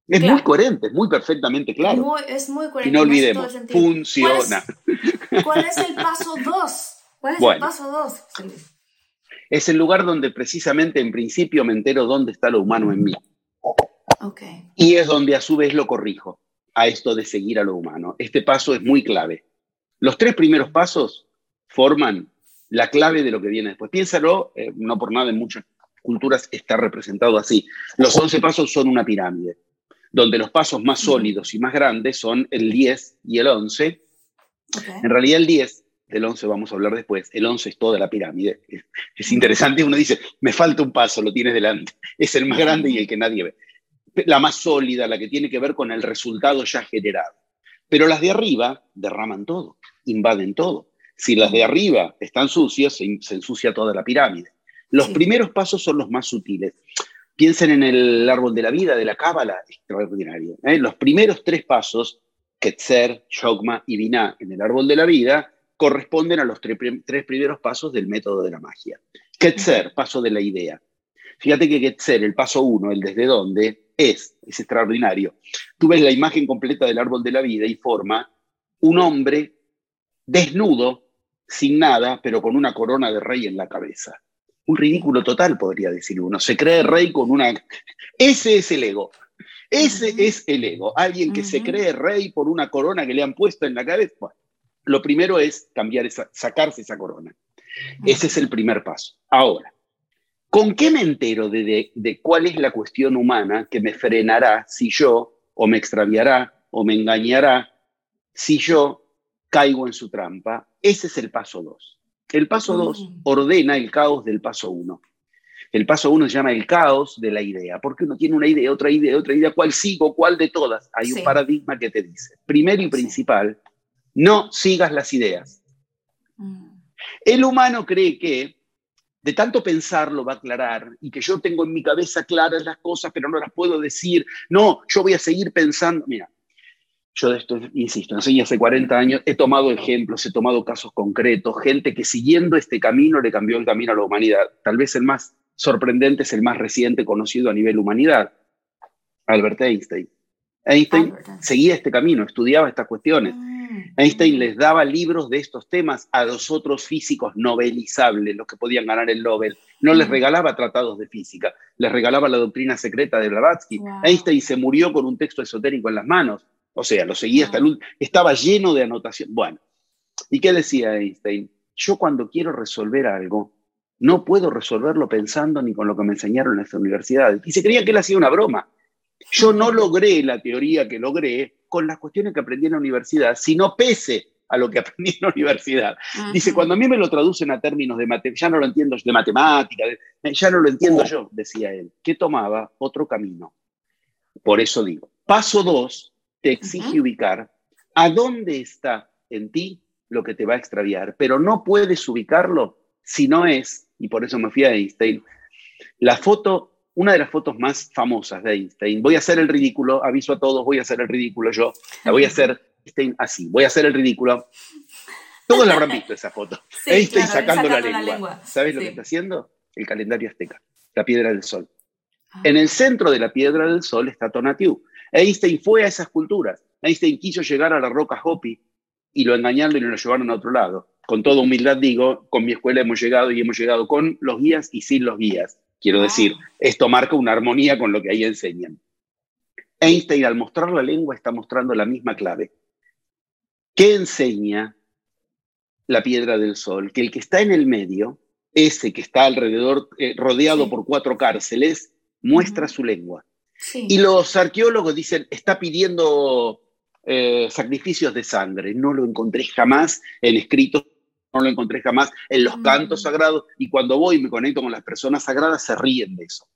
Es muy coherente, es muy perfectamente claro. es muy coherente. Y no olvidemos, funciona. ¿Cuál es, el paso 2? ¿Cuál es el paso 2? Es el lugar donde precisamente en principio me entero dónde está lo humano en mí. Okay. Y es donde a su vez lo corrijo a esto de seguir a lo humano. Este paso es muy clave. Los tres primeros pasos forman la clave de lo que viene después. Piénsalo, eh, no por nada en muchas culturas está representado así. Los once pasos son una pirámide donde los pasos más sólidos y más grandes son el 10 y el 11. En realidad el 10, del 11 vamos a hablar después, el 11 es toda la pirámide. Es, interesante, uno dice, me falta un paso, lo tienes delante. Es el más grande y el que nadie ve. La más sólida, la que tiene que ver con el resultado ya generado. Pero las de arriba derraman todo, invaden todo. Si las de arriba están sucias, se, se ensucia toda la pirámide. Los primeros pasos son los más sutiles. Piensen en el árbol de la vida, de la cábala, extraordinario. ¿eh? Los primeros tres pasos, Ketzer, Shogma y Binah, en el árbol de la vida, corresponden a los tres, primeros pasos del método de la magia. Ketzer, paso de la idea. Fíjate que Ketzer, el paso uno, el desde dónde, es, es extraordinario. Tú ves la imagen completa del árbol de la vida y forma un hombre desnudo, sin nada, pero con una corona de rey en la cabeza un ridículo total, podría decir uno. Se cree rey con una... Ese es el ego. Ese es el ego. Alguien que se cree rey por una corona que le han puesto en la cabeza. lo primero es cambiar esa, sacarse esa corona. Ese es el primer paso. Ahora, ¿con qué me entero de, de cuál es la cuestión humana que me frenará si yo, o me extraviará, o me engañará, si yo caigo en su trampa? Ese es el paso dos. El paso 2 ordena el caos del paso 1. El paso uno se llama el caos de la idea, porque uno tiene una idea, otra idea, otra idea, ¿cuál sigo, cuál de todas? Hay un paradigma que te dice, primero y principal, no sigas las ideas. Mm. El humano cree que de tanto pensarlo va a aclarar y que yo tengo en mi cabeza claras las cosas, pero no las puedo decir. No, yo voy a seguir pensando. Mira, yo de esto, insisto, enseño hace 40 años, he tomado ejemplos, he tomado casos concretos, gente que siguiendo este camino le cambió el camino a la humanidad. Tal vez el más sorprendente es el más reciente conocido a nivel humanidad, Albert Einstein. Einstein seguía este camino, estudiaba estas cuestiones. Ah. Einstein les daba libros de estos temas a los otros físicos novelizables, los que podían ganar el Nobel. No les regalaba tratados de física, les regalaba la doctrina secreta de Blavatsky. Einstein se murió con un texto esotérico en las manos. O sea, lo seguía hasta el último. Estaba lleno de anotación. Bueno, ¿y qué decía Einstein? Yo cuando quiero resolver algo, no puedo resolverlo pensando ni con lo que me enseñaron en las universidades. Y se creía que él hacía una broma. Yo no logré la teoría que logré con las cuestiones que aprendí en la universidad, sino pese a lo que aprendí en la universidad. Dice, cuando a mí me lo traducen a términos de matemática, ya no lo entiendo de matemática, ya no lo entiendo yo, decía él, que tomaba otro camino. Por eso digo, paso dos, te exige ubicar a dónde está en ti lo que te va a extraviar, pero no puedes ubicarlo si no es, y por eso me fui a Einstein, la foto una de las fotos más famosas de Einstein. Voy a hacer el ridículo, aviso a todos, voy a hacer el ridículo yo. La voy a hacer Einstein así, voy a hacer el ridículo. Todos la habrán visto esa foto. Einstein sacando, la, lengua. ¿Sabes lo que está haciendo? El calendario azteca, la piedra del sol. Ah. En el centro de la piedra del sol está Tonatiuh. Einstein fue a esas culturas. Einstein quiso llegar a la roca Hopi y lo engañaron y lo llevaron a otro lado. Con toda humildad digo, con mi escuela hemos llegado y hemos llegado con los guías y sin los guías. Quiero decir, esto marca una armonía con lo que ahí enseñan. Einstein al mostrar la lengua está mostrando la misma clave. ¿Qué enseña la piedra del sol? Que el que está en el medio, ese que está alrededor, eh, rodeado por cuatro cárceles, muestra su lengua. Y los arqueólogos dicen, está pidiendo eh, sacrificios de sangre. No lo encontré jamás en escritos no lo encontré jamás en los cantos sagrados y cuando voy y me conecto con las personas sagradas se ríen de eso.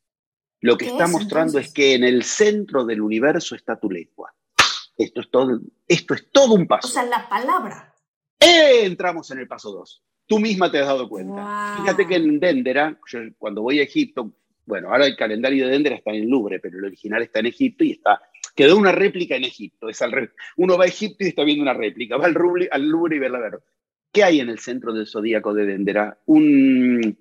Lo que está mostrando es que en el centro del universo está tu lengua. Esto es todo, esto es todo un paso. O sea, la palabra. Eh, entramos en el paso 2. Tú misma te has dado cuenta. Fíjate que en Dendera, cuando voy a Egipto, bueno, ahora el calendario de Dendera está en el Louvre, pero el original está en Egipto y está quedó una réplica en Egipto. Es al Uno va a Egipto y está viendo una réplica. Va al, al Louvre y ve la verdad. ¿Qué hay en el centro del zodíaco de Dendera? Un,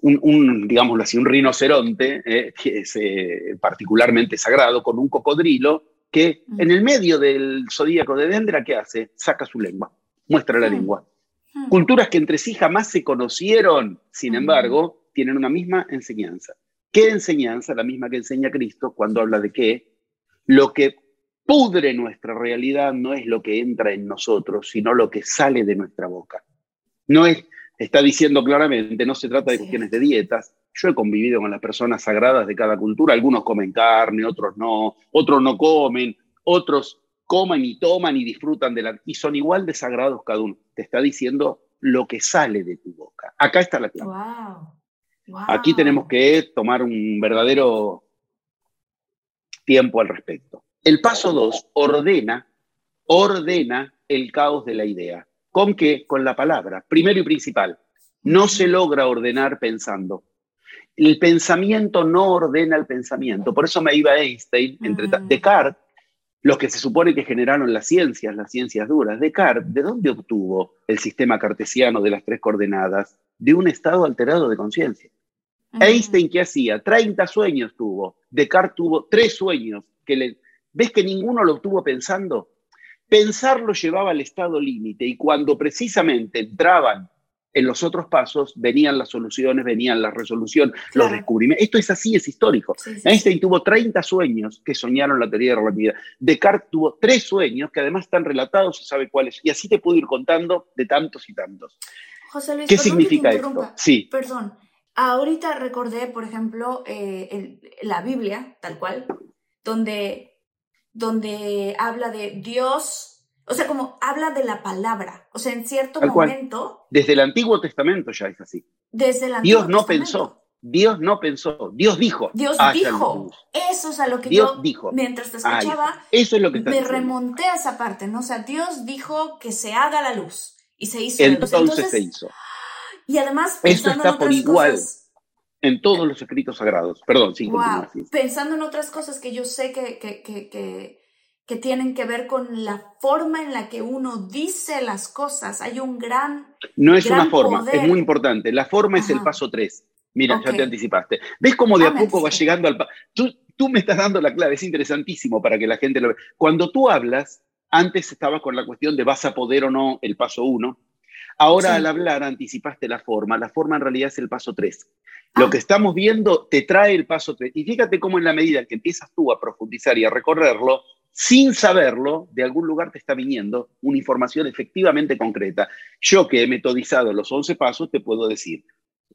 un, digámoslo así, un rinoceronte, eh, que es eh, particularmente sagrado, con un cocodrilo, que mm. en el medio del zodíaco de Dendera, ¿qué hace? Saca su lengua, muestra la mm. lengua. Mm. Culturas que entre sí jamás se conocieron, sin embargo, tienen una misma enseñanza. ¿Qué enseñanza? La misma que enseña Cristo cuando habla de que lo que pudre nuestra realidad no es lo que entra en nosotros, sino lo que sale de nuestra boca. No es, está diciendo claramente, no se trata de cuestiones de dietas. Yo he convivido con las personas sagradas de cada cultura, algunos comen carne, otros no, otros no comen, otros comen y toman y disfrutan de la... Y son igual de sagrados cada uno. Te está diciendo lo que sale de tu boca. Acá está la clave. Aquí tenemos que tomar un verdadero tiempo al respecto. El paso dos ordena, ordena el caos de la idea. ¿Con qué? Con la palabra. Primero y principal, no se logra ordenar pensando. El pensamiento no ordena el pensamiento. Por eso me iba Einstein, entre mm. Descartes, los que se supone que generaron las ciencias, las ciencias duras. Descartes, ¿de dónde obtuvo el sistema cartesiano de las tres coordenadas? De un estado alterado de conciencia. Einstein, ¿qué hacía? 30 sueños tuvo. Descartes tuvo tres sueños que le, ¿Ves que ninguno lo obtuvo pensando? Pensarlo llevaba al estado límite y cuando precisamente entraban en los otros pasos, venían las soluciones, venían la resolución, los descubrimientos. Esto es así, es histórico. Einstein tuvo 30 sueños que soñaron la teoría de la relatividad. Descartes tuvo tres sueños que además están relatados, se sabe cuáles. Y así te puedo ir contando de tantos y tantos. José Luis, ¿Qué significa esto? Sí. Perdón. Ahorita recordé, por ejemplo, eh, la Biblia, tal cual, donde donde habla de Dios, o sea, como habla de la palabra, o sea, en cierto momento... Desde el Antiguo Testamento ya es así. Desde el Dios no pensó. Dios no pensó, Dios dijo. Dios dijo. Eso es a lo que yo, dijo. mientras te escuchaba, eso es lo que me remonté a esa parte, ¿no? O sea, Dios dijo que se haga la luz y se hizo Entonces, la luz. Entonces se hizo. Y además, eso está por igual en todos los escritos sagrados. Perdón, sí, Pensando en otras cosas que yo sé que, que, que, que, tienen que ver con la forma en la que uno dice las cosas. Hay un gran. No es una forma, es muy importante. La forma es el paso tres. Mira, ya te anticipaste. ¿Ves cómo de a ah, poco va llegando al... Tú, tú me estás dando la clave, es interesantísimo para que la gente lo vea. Cuando tú hablas, antes estaba con la cuestión de vas a poder o no el paso uno. Ahora al hablar anticipaste la forma. La forma en realidad es el paso tres. Lo ah. que estamos viendo te trae el paso tres. Y fíjate cómo en la medida que empiezas tú a profundizar y a recorrerlo, sin saberlo, de algún lugar te está viniendo una información efectivamente concreta. Yo que he metodizado los 11 pasos, te puedo decir,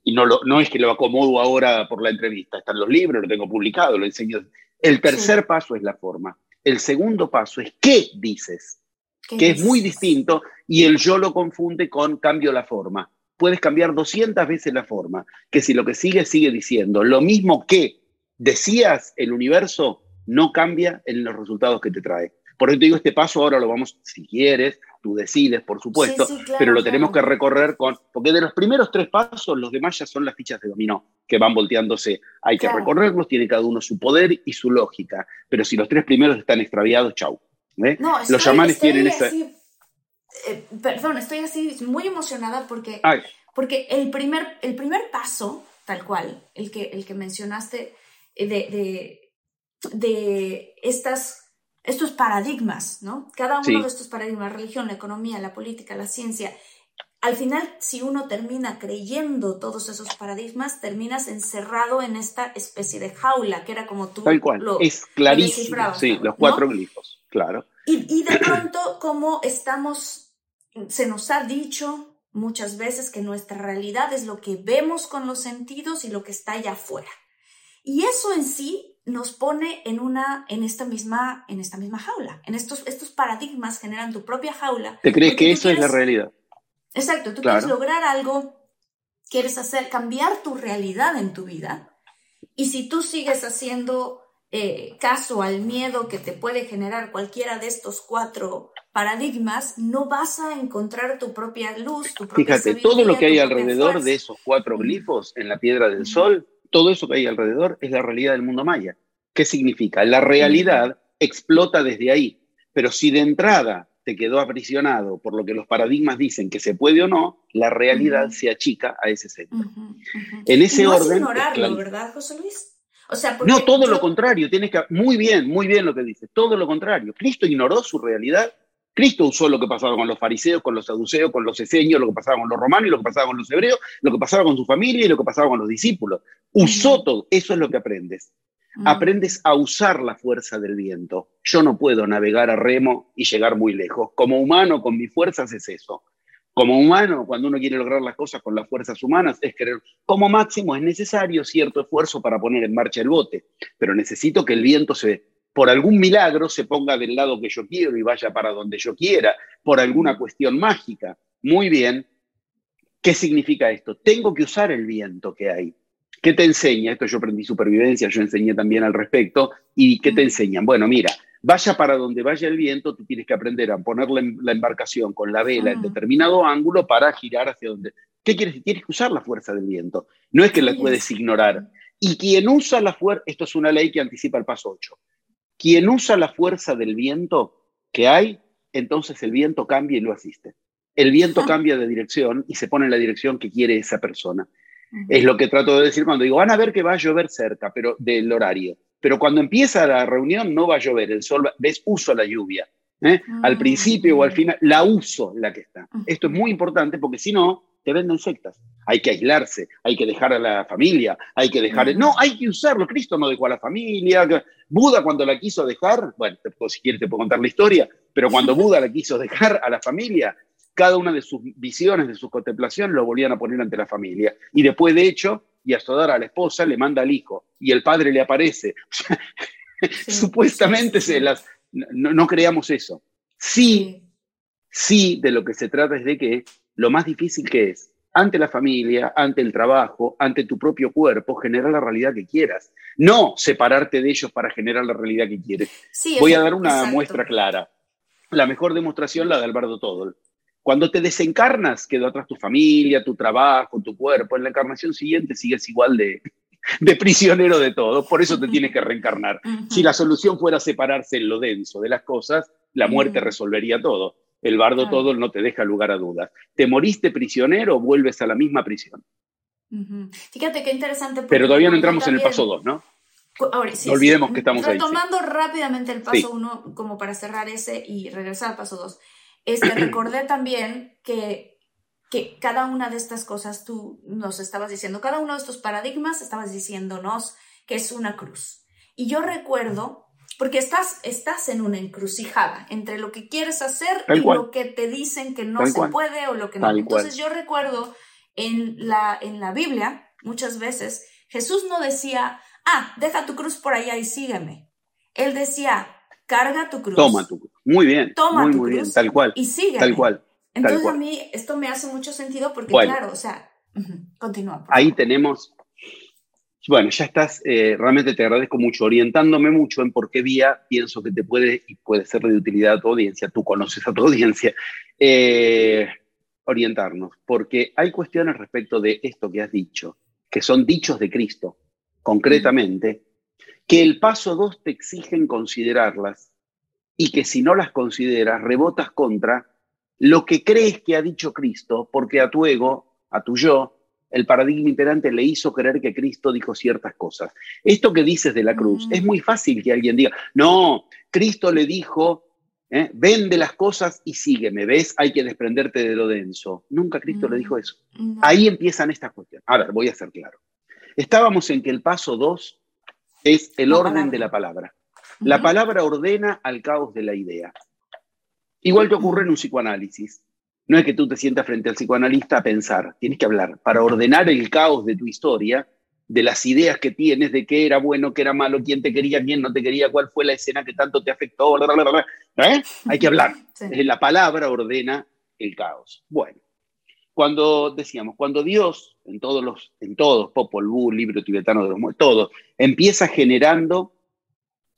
y no, no es que lo acomodo ahora por la entrevista, están los libros, lo tengo publicado, lo enseño. El tercer paso es la forma. El segundo paso es qué dices, que es muy distinto y el yo lo confunde con cambio la forma. Puedes cambiar 200 veces la forma, que si lo que sigue sigue diciendo lo mismo que decías el universo, no cambia en los resultados que te trae. Por eso te digo, este paso ahora lo vamos, si quieres, tú decides, por supuesto, pero lo tenemos que recorrer con, porque de los primeros tres pasos, los demás ya son las fichas de dominó, que van volteándose. Hay que recorrerlos, tiene cada uno su poder y su lógica, pero si los tres primeros están extraviados, chau. ¿Eh? los chamanes tienen esa... Eh, perdón, estoy así muy emocionada porque, porque el, primer, el primer paso, tal cual, el que, el que mencionaste, eh, de, de, de estas estos paradigmas, ¿no? Cada uno de estos paradigmas, religión, la economía, la política, la ciencia, al final, si uno termina creyendo todos esos paradigmas, terminas encerrado en esta especie de jaula, que era como tú Tal cual. Lo, es clarísimo, sí, los cuatro glifos, claro. Y, y de pronto, como estamos, se nos ha dicho muchas veces que nuestra realidad es lo que vemos con los sentidos y lo que está allá afuera. Y eso en sí nos pone en una, en esta misma, en esta misma jaula. En estos, estos paradigmas generan tu propia jaula. ¿Te crees que eso es la realidad? Exacto, tú quieres lograr algo, quieres hacer, cambiar tu realidad en tu vida. Y si tú sigues haciendo eh, caso al miedo que te puede generar cualquiera de estos cuatro paradigmas, no vas a encontrar tu propia luz, tu propia Fíjate, todo lo que hay alrededor de esos cuatro glifos en la piedra del sol todo eso que hay alrededor es la realidad del mundo maya. ¿Qué significa? La realidad explota desde ahí, pero si de entrada te quedó aprisionado por lo que los paradigmas dicen que se puede o no, la realidad se achica a ese centro. En ese no orden. ignorarlo, ¿verdad, José Luis? O sea, no, todo lo contrario, tienes que. Muy bien, muy bien lo que dices, todo lo contrario. Cristo ignoró su realidad Cristo usó lo que pasaba con los fariseos, con los saduceos, con los eseños, lo que pasaba con los romanos lo que pasaba con los hebreos, lo que pasaba con su familia y lo que pasaba con los discípulos. Usó todo, eso es lo que aprendes. Aprendes a usar la fuerza del viento. Yo no puedo navegar a remo y llegar muy lejos. Como humano, con mis fuerzas es eso. Como humano, cuando uno quiere lograr las cosas con las fuerzas humanas, es querer, como máximo es necesario cierto esfuerzo para poner en marcha el bote, pero necesito que el viento se por algún milagro se ponga del lado que yo quiero y vaya para donde yo quiera, por alguna cuestión mágica. Muy bien. ¿Qué significa esto? Tengo que usar el viento que hay. ¿Qué te enseña? Esto yo aprendí supervivencia, yo enseñé también al respecto. ¿Y qué te enseñan? Bueno, mira, vaya para donde vaya el viento, tú tienes que aprender a poner la, embarcación con la vela en determinado ángulo para girar hacia donde. ¿Qué quieres? Tienes que usar la fuerza del viento. No es que la puedes ignorar. Y quien usa la fuerza, esto es una ley que anticipa el paso 8. Quien usa la fuerza del viento que hay, entonces el viento cambia y lo asiste. El viento cambia de dirección y se pone en la dirección que quiere esa persona. Es lo que trato de decir cuando digo, van a ver que va a llover cerca pero del horario. Pero cuando empieza la reunión no va a llover, el sol, ves, uso la lluvia. ¿eh? Al principio o al final, la uso la que está. Esto es muy importante porque si no, te venden sectas. Hay que aislarse, hay que dejar a la familia, hay que dejar... No, hay que usarlo. Cristo no dejó a la familia. Buda cuando la quiso dejar, bueno, si quieres te puedo contar la historia, pero cuando Buda la quiso dejar a la familia, cada una de sus visiones, de su contemplación, lo volvían a poner ante la familia. Y después, de hecho, y a a la esposa, le manda al hijo, y el padre le aparece. Supuestamente se las... No, no creamos eso. Sí, sí, de lo que se trata es de que lo más difícil que es ante la familia, ante el trabajo, ante tu propio cuerpo, generar la realidad que quieras. No separarte de ellos para generar la realidad que quieres. Voy a dar una muestra clara. La mejor demostración la de Alberto Todol. Cuando te desencarnas, quedó atrás tu familia, tu trabajo, tu cuerpo. En la encarnación siguiente sigues igual de, de prisionero de todo. Por eso te tienes que reencarnar. Si la solución fuera separarse en lo denso de las cosas, la muerte resolvería todo. El bardo todo no te deja lugar a dudas. ¿Te moriste prisionero o vuelves a la misma prisión? Fíjate qué interesante. Pero todavía no entramos en el paso 2, ¿no? Ahora, no olvidemos que estamos ahí. Retomando rápidamente el paso 1, como para cerrar ese y regresar al paso 2. Este, recordé también que, que cada una de estas cosas tú nos estabas diciendo, cada uno de estos paradigmas estabas diciéndonos que es una cruz. Y yo recuerdo porque estás, estás en una encrucijada entre lo que quieres hacer y lo que te dicen que no se puede o lo que no. Entonces yo recuerdo en la, en la Biblia, muchas veces, Jesús no decía, ah, deja tu cruz por allá y sígueme. Él decía, carga tu cruz. Toma tu cruz. Muy bien. Toma tu cruz tal cual. Y sígueme. Tal cual. Entonces a mí esto me hace mucho sentido porque, claro, o sea, continúa. Ahí tenemos bueno, ya estás, eh, realmente te agradezco mucho, orientándome mucho en por qué vía pienso que te puede y puede ser de utilidad a tu audiencia, tú conoces a tu audiencia, eh, orientarnos, porque hay cuestiones respecto de esto que has dicho, que son dichos de Cristo, concretamente, que el paso 2 te exigen considerarlas y que si no las consideras, rebotas contra lo que crees que ha dicho Cristo, porque a tu ego, a tu yo, el paradigma imperante le hizo creer que Cristo dijo ciertas cosas. Esto que dices de la cruz, mm. es muy fácil que alguien diga, no, Cristo le dijo, ¿eh? vende las cosas y sígueme, ¿ves? Hay que desprenderte de lo denso. Nunca Cristo le dijo mm. eso. Ahí empiezan estas cuestiones. A ver, voy a ser claro. Estábamos en que el paso 2 es el orden de la palabra. La palabra ordena al caos de la idea. Igual que ocurre en un psicoanálisis. No es que tú te sientas frente al psicoanalista a pensar, tienes que hablar para ordenar el caos de tu historia, de las ideas que tienes, de qué era bueno, qué era malo, quién te quería, quién no te quería, cuál fue la escena que tanto te afectó, ¿eh? hay que hablar. La palabra ordena el caos. Bueno, cuando decíamos, cuando Dios, en todos los, en todos, Popol Vuh, libro tibetano de los muertos, todos, empieza generando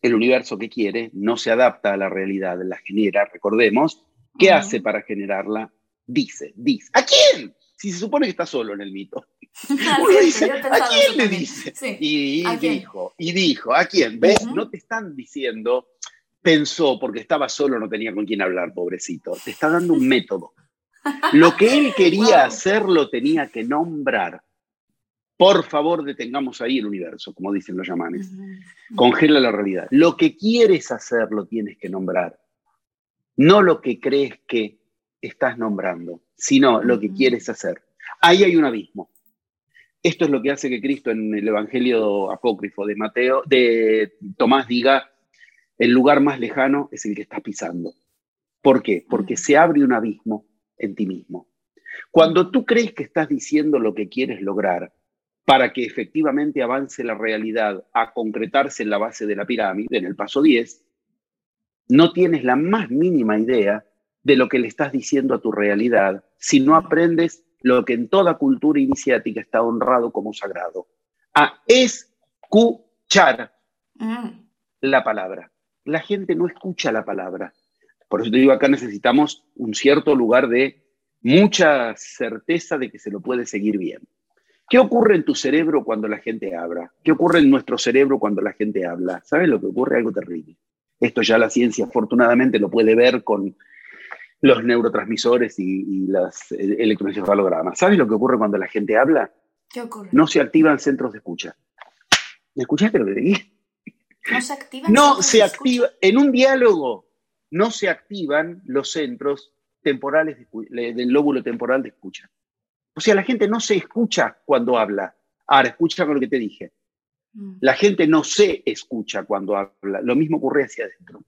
el universo que quiere, no se adapta a la realidad, la genera, recordemos, ¿qué hace para generarla? dice, dice. ¿A quién? Si se supone que está solo en el mito. dice, ¿a quién le dice? Y, dijo, y dijo, ¿a quién? ¿Ves? No te están diciendo, pensó porque estaba solo, no tenía con quién hablar, pobrecito. Te está dando un método. Lo que él quería hacer lo tenía que nombrar. Por favor, detengamos ahí el universo, como dicen los llamanes. Congela la realidad. Lo que quieres hacer lo tienes que nombrar. No lo que crees que estás nombrando, sino lo que quieres hacer. Ahí hay un abismo. Esto es lo que hace que Cristo en el Evangelio apócrifo de Mateo, de Tomás diga, el lugar más lejano es el que estás pisando. ¿Por qué? Porque se abre un abismo en ti mismo. Cuando tú crees que estás diciendo lo que quieres lograr para que efectivamente avance la realidad a concretarse en la base de la pirámide, en el paso 10, no tienes la más mínima idea de lo que le estás diciendo a tu realidad si no aprendes lo que en toda cultura iniciática está honrado como sagrado, a escuchar mm. la palabra. La gente no escucha la palabra. Por eso te digo, acá necesitamos un cierto lugar de mucha certeza de que se lo puede seguir bien. ¿Qué ocurre en tu cerebro cuando la gente habla? ¿Qué ocurre en nuestro cerebro cuando la gente habla? ¿Sabes lo que ocurre? Algo terrible. Esto ya la ciencia afortunadamente lo puede ver con los neurotransmisores y, las electroencefalogramas. ¿Sabes lo que ocurre cuando la gente habla? ¿Qué ocurre? No se activan centros de escucha. ¿Me escuchaste lo que te dije? No se activan. No se activa. En un diálogo no se activan los centros temporales del lóbulo temporal de escucha. O sea, la gente no se escucha cuando habla. Ahora, escucha con lo que te dije. Mm. La gente no se escucha cuando habla. Lo mismo ocurre hacia adentro.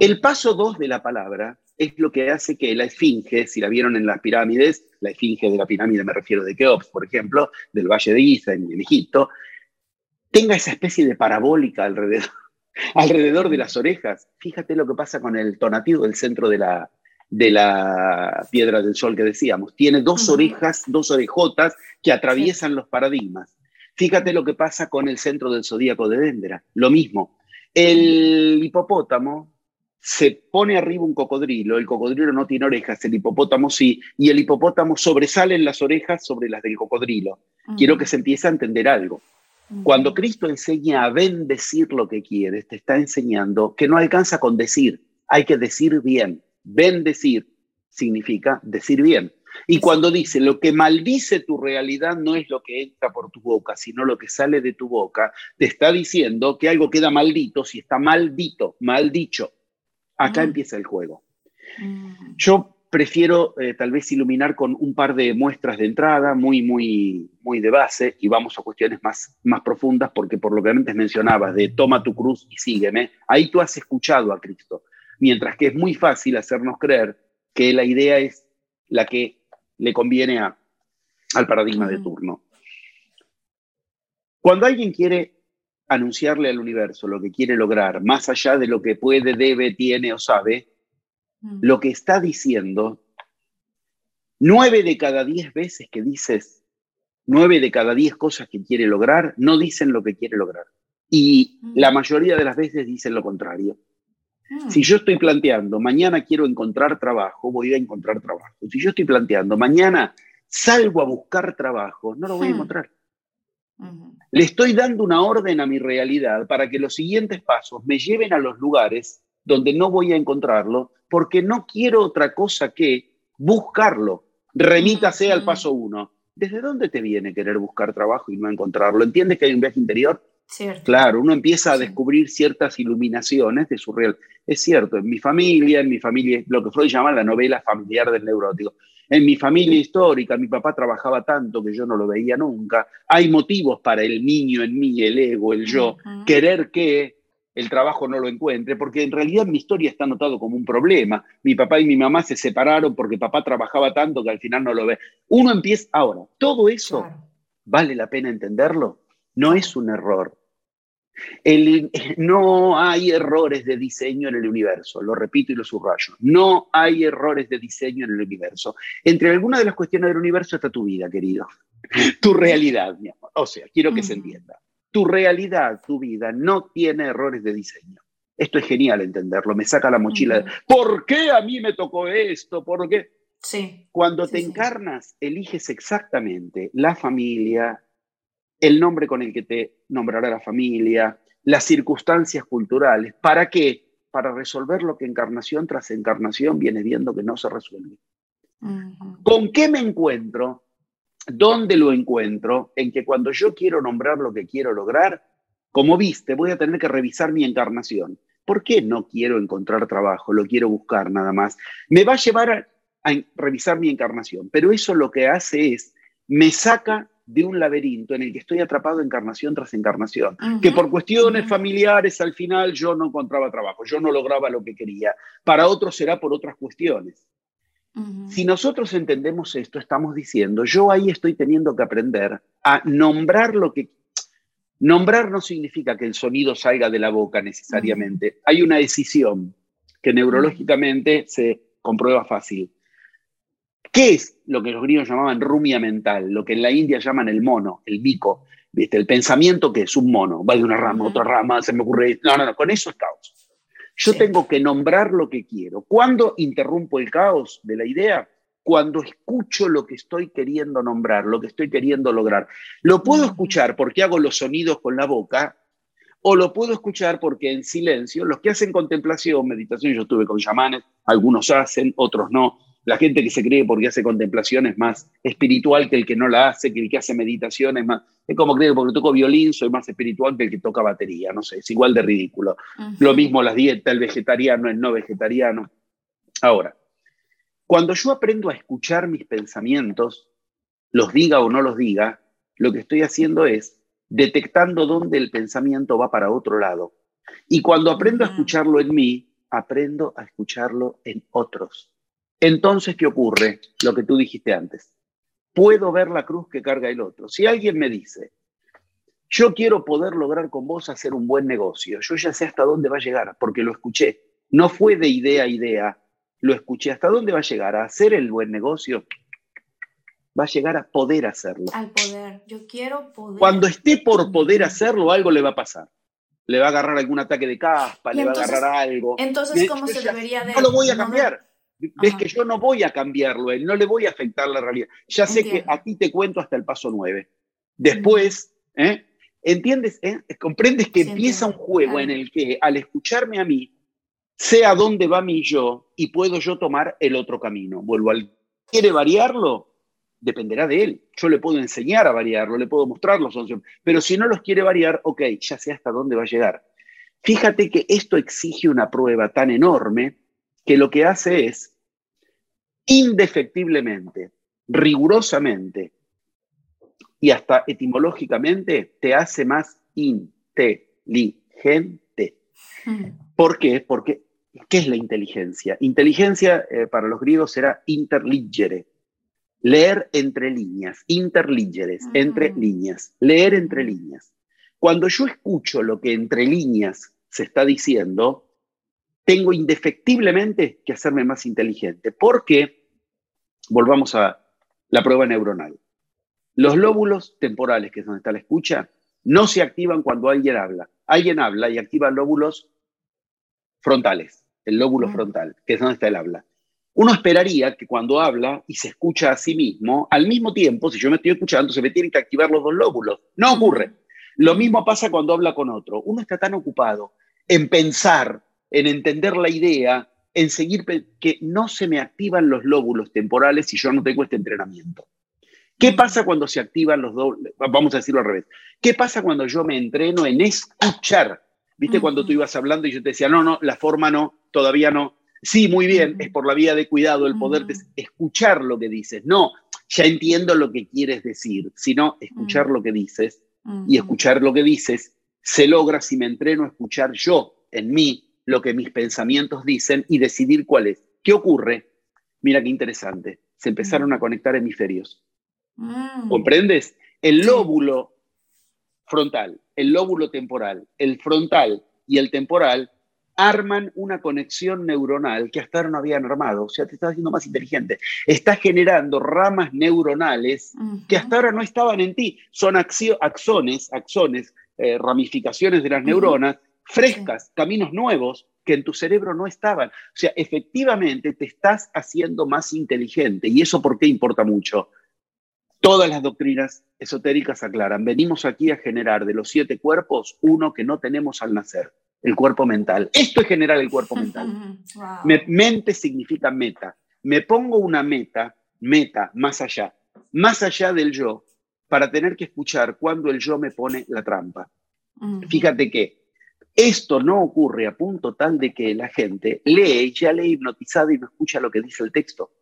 El paso 2 de la palabra es lo que hace que la esfinge, si la vieron en las pirámides, la esfinge de la pirámide me refiero de Keops, por ejemplo, del Valle de Giza en, Egipto, tenga esa especie de parabólica alrededor, alrededor de las orejas. Fíjate lo que pasa con el tonativo del centro de la, de la piedra del sol que decíamos. Tiene dos orejas, dos orejotas que atraviesan los paradigmas. Fíjate lo que pasa con el centro del zodíaco de Dendera. Lo mismo. El hipopótamo se pone arriba un cocodrilo, el cocodrilo no tiene orejas, el hipopótamo sí, y el hipopótamo sobresale en las orejas sobre las del cocodrilo. Quiero que se empiece a entender algo. Cuando Cristo enseña a bendecir lo que quieres, te está enseñando que no alcanza con decir, hay que decir bien. Bendecir significa decir bien. Y cuando dice lo que maldice tu realidad no es lo que entra por tu boca, sino lo que sale de tu boca, te está diciendo que algo queda maldito si está maldito, mal dicho. Acá mm. empieza el juego. Mm. Yo prefiero eh, tal vez iluminar con un par de muestras de entrada, muy, muy, muy de base, y vamos a cuestiones más, más profundas, porque por lo que antes mencionabas, de toma tu cruz y sígueme, ahí tú has escuchado a Cristo. Mientras que es muy fácil hacernos creer que la idea es la que le conviene a, al paradigma de turno. Cuando alguien quiere anunciarle al universo lo que quiere lograr, más allá de lo que puede, debe, tiene o sabe, lo que está diciendo, nueve de cada diez veces que dices, nueve de cada diez cosas que quiere lograr, no dicen lo que quiere lograr. Y la mayoría de las veces dicen lo contrario. Si yo estoy planteando, mañana quiero encontrar trabajo, voy a encontrar trabajo. Si yo estoy planteando, mañana salgo a buscar trabajo, no lo voy a encontrar. Le estoy dando una orden a mi realidad para que los siguientes pasos me lleven a los lugares donde no voy a encontrarlo, porque no quiero otra cosa que buscarlo. Remítase al paso uno. ¿Desde dónde te viene querer buscar trabajo y no encontrarlo? ¿Entiendes que hay un viaje interior? Claro, uno empieza a descubrir ciertas iluminaciones de su real. Es cierto, en mi familia, en mi familia, lo que Freud llama la novela familiar del neurótico. En mi familia histórica, mi papá trabajaba tanto que yo no lo veía nunca. Hay motivos para el niño en mí, el ego, el yo, querer que el trabajo no lo encuentre, porque en realidad mi historia está notado como un problema. Mi papá y mi mamá se separaron porque papá trabajaba tanto que al final no lo ve. Uno empieza, ahora, todo eso, ¿vale la pena entenderlo? No es un error. no hay errores de diseño en el universo, lo repito y lo subrayo. No hay errores de diseño en el universo. Entre algunas de las cuestiones del universo está tu vida, querido. Tu realidad, mi amor. O sea, quiero que se entienda. Tu realidad, tu vida, no tiene errores de diseño. Esto es genial entenderlo. Me saca la mochila. ¿Por qué a mí me tocó esto? ¿Por qué? Sí. Cuando te encarnas, eliges exactamente la familia, el nombre con el que te nombrará la familia, las circunstancias culturales. ¿Para qué? Para resolver lo que encarnación tras encarnación viene viendo que no se resuelve. ¿Con qué me encuentro? ¿Dónde lo encuentro? En que cuando yo quiero nombrar lo que quiero lograr, como viste, voy a tener que revisar mi encarnación. ¿Por qué no quiero encontrar trabajo? Lo quiero buscar nada más. Me va a llevar a, a revisar mi encarnación, pero eso lo que hace es, me saca de un laberinto en el que estoy atrapado encarnación tras encarnación, que por cuestiones familiares al final yo no encontraba trabajo, yo no lograba lo que quería, para otros será por otras cuestiones. Si nosotros entendemos esto, estamos diciendo, yo ahí estoy teniendo que aprender a nombrar lo que... Nombrar no significa que el sonido salga de la boca necesariamente. Hay una decisión que neurológicamente se comprueba fácil. ¿Qué es lo que los griegos llamaban rumia mental? Lo que en la India llaman el mono, el bico, ¿viste? El pensamiento que es un mono, va de una rama a otra rama, se me ocurre. No, no, no, con eso es caos. Yo tengo que nombrar lo que quiero. ¿Cuándo interrumpo el caos de la idea? Cuando escucho lo que estoy queriendo nombrar, lo que estoy queriendo lograr. Lo puedo escuchar porque hago los sonidos con la boca, o lo puedo escuchar porque en silencio, los que hacen contemplación, meditación, yo estuve con chamanes, algunos hacen, otros no, la gente que se cree porque hace contemplación es más espiritual que el que no la hace, que el que hace meditación es más. Es como que porque toco violín soy más espiritual que el que toca batería, no sé, es igual de ridículo. Lo mismo las dietas, el vegetariano, el no vegetariano. Ahora, cuando yo aprendo a escuchar mis pensamientos, los diga o no los diga, lo que estoy haciendo es detectando dónde el pensamiento va para otro lado. Y cuando aprendo a escucharlo en mí, aprendo a escucharlo en otros. Entonces, ¿qué ocurre? Lo que tú dijiste antes. Puedo ver la cruz que carga el otro. Si alguien me dice, yo quiero poder lograr con vos hacer un buen negocio, yo ya sé hasta dónde va a llegar, porque lo escuché. No fue de idea a idea, lo escuché. ¿Hasta dónde va a llegar? ¿A hacer el buen negocio? Va a llegar a poder hacerlo. Al poder. Yo quiero poder. Cuando esté por poder hacerlo, algo le va a pasar. Le va a agarrar algún ataque de caspa, le va a agarrar algo. Entonces, ¿cómo se debería de.? No lo voy a cambiar. Ves que yo no voy a cambiarlo, él no le voy a afectar la realidad. Ya sé que a ti te cuento hasta el paso 9. Después, ¿eh? ¿entiendes? Eh? ¿Comprendes que empieza un juego en el que al escucharme a mí, sé a dónde va mi yo y puedo yo tomar el otro camino? Vuelvo al. ¿Quiere variarlo? Dependerá de él. Yo le puedo enseñar a variarlo, le puedo mostrar los opciones. Pero si no los quiere variar, ok, ya sé hasta dónde va a llegar. Fíjate que esto exige una prueba tan enorme que lo que hace es, indefectiblemente, rigurosamente y hasta etimológicamente, te hace más inteligente. Hmm. ¿Por qué? Porque, ¿qué es la inteligencia? Inteligencia eh, para los griegos era interligere, leer entre líneas, interligeres, entre hmm. líneas, leer entre líneas. Cuando yo escucho lo que entre líneas se está diciendo, tengo indefectiblemente que hacerme más inteligente. Porque, volvamos a la prueba neuronal, los lóbulos temporales, que es donde está la escucha, no se activan cuando alguien habla. Alguien habla y activa lóbulos frontales, el lóbulo frontal, que es donde está el habla. Uno esperaría que cuando habla y se escucha a sí mismo, al mismo tiempo, si yo me estoy escuchando, se me tienen que activar los dos lóbulos. No ocurre. Lo mismo pasa cuando habla con otro. Uno está tan ocupado en pensar en entender la idea, en seguir que no se me activan los lóbulos temporales si yo no tengo este entrenamiento. ¿Qué pasa cuando se activan los dobles? Vamos a decirlo al revés. ¿Qué pasa cuando yo me entreno en escuchar? ¿Viste cuando tú ibas hablando y yo te decía, no, no, la forma no, todavía no? Sí, muy bien, es por la vía de cuidado el poder escuchar lo que dices. No, ya entiendo lo que quieres decir, sino escuchar lo que dices. Y escuchar lo que dices se logra si me entreno a escuchar yo en mí lo que mis pensamientos dicen y decidir cuál es. ¿Qué ocurre? Mira qué interesante. Se empezaron a conectar hemisferios. Mm. ¿Comprendes? El lóbulo frontal, el lóbulo temporal, el frontal y el temporal arman una conexión neuronal que hasta ahora no habían armado, o sea, te estás haciendo más inteligente. Estás generando ramas neuronales que hasta ahora no estaban en ti. Son axones, axones, eh, ramificaciones de las neuronas frescas, caminos nuevos que en tu cerebro no estaban. O sea, efectivamente te estás haciendo más inteligente. ¿Y eso por qué importa mucho? Todas las doctrinas esotéricas aclaran, venimos aquí a generar de los siete cuerpos uno que no tenemos al nacer, el cuerpo mental. Esto es generar el cuerpo mental. mente significa meta. Me pongo una meta, meta, más allá, más allá del yo, para tener que escuchar cuando el yo me pone la trampa. Fíjate que esto no ocurre a punto tal de que la gente lee, ya lee hipnotizado y no escucha lo que dice el texto.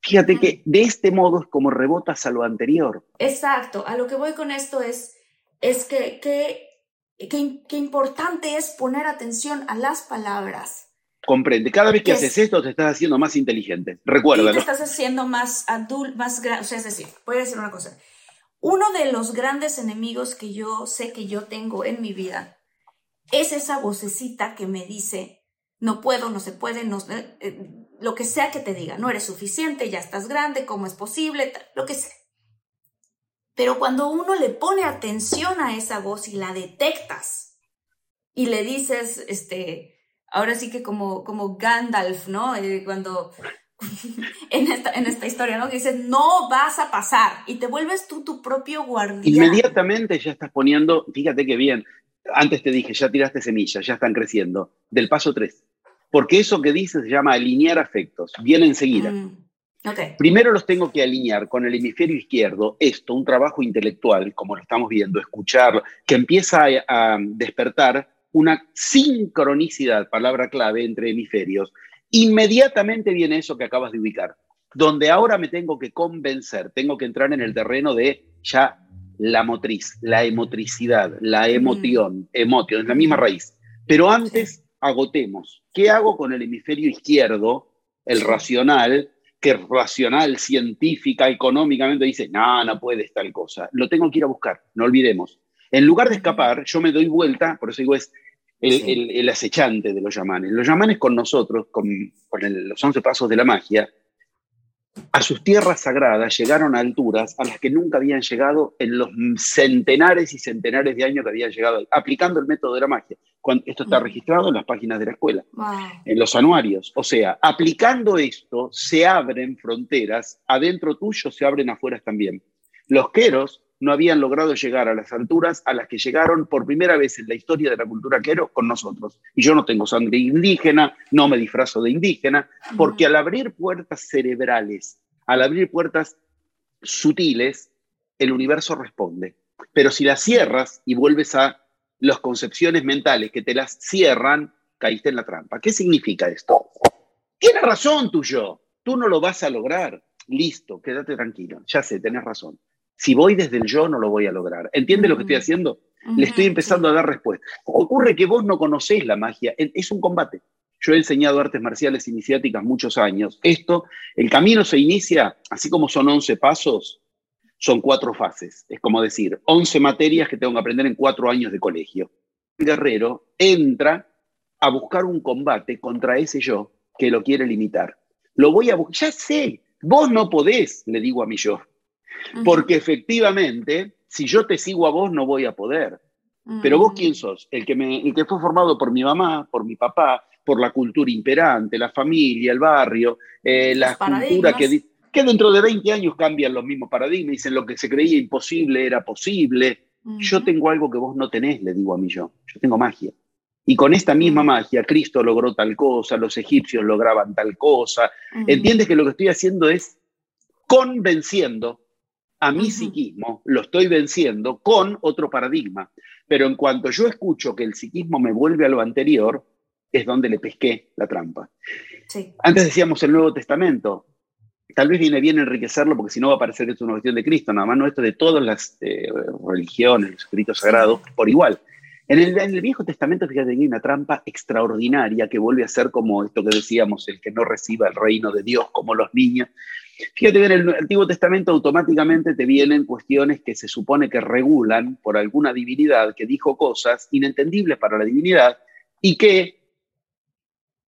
Fíjate que de este modo es como rebotas a lo anterior. Exacto, a lo que voy con esto es, es que, que, importante es poner atención a las palabras. Comprende, cada vez que, haces esto te estás haciendo más inteligente, recuérdalo. te estás haciendo más adulto, más grande, o sea, es decir, voy a decir una cosa. Uno de los grandes enemigos que yo sé que yo tengo en mi vida es esa vocecita que me dice, no puedo, no se puede, no, eh, lo que sea que te diga, no eres suficiente, ya estás grande, ¿cómo es posible? Lo que sea. Pero cuando uno le pone atención a esa voz y la detectas y le dices, este, ahora sí que como, como Gandalf, ¿no? Eh, cuando en esta, en esta historia, ¿no? Que dices, no vas a pasar y te vuelves tú tu propio guardián. Inmediatamente ya estás poniendo, fíjate qué bien, antes te dije, ya tiraste semillas, ya están creciendo. Del paso 3. Porque eso que dices se llama alinear afectos. Viene enseguida. Mm, Primero los tengo que alinear con el hemisferio izquierdo. Esto, un trabajo intelectual, como lo estamos viendo, escuchar, que empieza a, a despertar una sincronicidad, palabra clave, entre hemisferios. Inmediatamente viene eso que acabas de ubicar, donde ahora me tengo que convencer, tengo que entrar en el terreno de ya la motriz, la emotricidad, la emoción, emoción, es la misma raíz. Pero antes agotemos. ¿Qué hago con el hemisferio izquierdo, el racional, que racional, científica, económicamente dice, no, no puede tal cosa. Lo tengo que ir a buscar, no olvidemos. En lugar de escapar, yo me doy vuelta, por eso digo, es el, acechante de los yamanes. Los yamanes con nosotros, con, los once pasos de la magia, a sus tierras sagradas llegaron a alturas a las que nunca habían llegado en los centenares y centenares de años que habían llegado, aplicando el método de la magia. esto está registrado en las páginas de la escuela, en los anuarios. O sea, aplicando esto, se abren fronteras, adentro tuyo se abren afuera también. Los queros no habían logrado llegar a las alturas a las que llegaron por primera vez en la historia de la cultura quero con nosotros. Y yo no tengo sangre indígena, no me disfrazo de indígena, porque al abrir puertas cerebrales, al abrir puertas sutiles, el universo responde. Pero si las cierras y vuelves a las concepciones mentales que te las cierran, caíste en la trampa. ¿Qué significa esto? Tienes razón tú yo, tú no lo vas a lograr. Listo, quédate tranquilo, ya sé, tenés razón. Si voy desde el yo, no lo voy a lograr. ¿Entiende lo que estoy haciendo? Le estoy empezando a dar respuesta. Ocurre que vos no conocés la magia, es un combate. Yo he enseñado artes marciales iniciáticas muchos años. Esto, el camino se inicia, así como son 11 pasos, son cuatro fases. Es como decir, 11 materias que tengo que aprender en cuatro años de colegio. El guerrero entra a buscar un combate contra ese yo que lo quiere limitar. Lo voy a buscar, ya sé, vos no podés, le digo a mi yo. Porque efectivamente, si yo te sigo a vos, no voy a poder. Pero vos quién sos? El que, me, el que fue formado por mi mamá, por mi papá, por la cultura imperante, la familia, el barrio, eh, la cultura que, que dentro de 20 años cambian los mismos paradigmas, dicen lo que se creía imposible era posible. Yo tengo algo que vos no tenés, le digo a mí yo. Yo tengo magia. Y con esta misma magia, Cristo logró tal cosa, los egipcios lograban tal cosa. ¿Entiendes que lo que estoy haciendo es convenciendo a mi psiquismo lo estoy venciendo con otro paradigma. Pero en cuanto yo escucho que el psiquismo me vuelve a lo anterior, es donde le pesqué la trampa. Antes decíamos el Nuevo Testamento. Tal vez viene bien enriquecerlo porque si no va a parecer que es una cuestión de Cristo, nada más no esto de todas las eh, religiones, los escritos sagrados, por igual. En el, en el, Viejo Testamento, fíjate, hay una trampa extraordinaria que vuelve a ser como esto que decíamos, el que no reciba el reino de Dios como los niños. Fíjate que en el Antiguo Testamento automáticamente te vienen cuestiones que se supone que regulan por alguna divinidad que dijo cosas inentendibles para la divinidad y que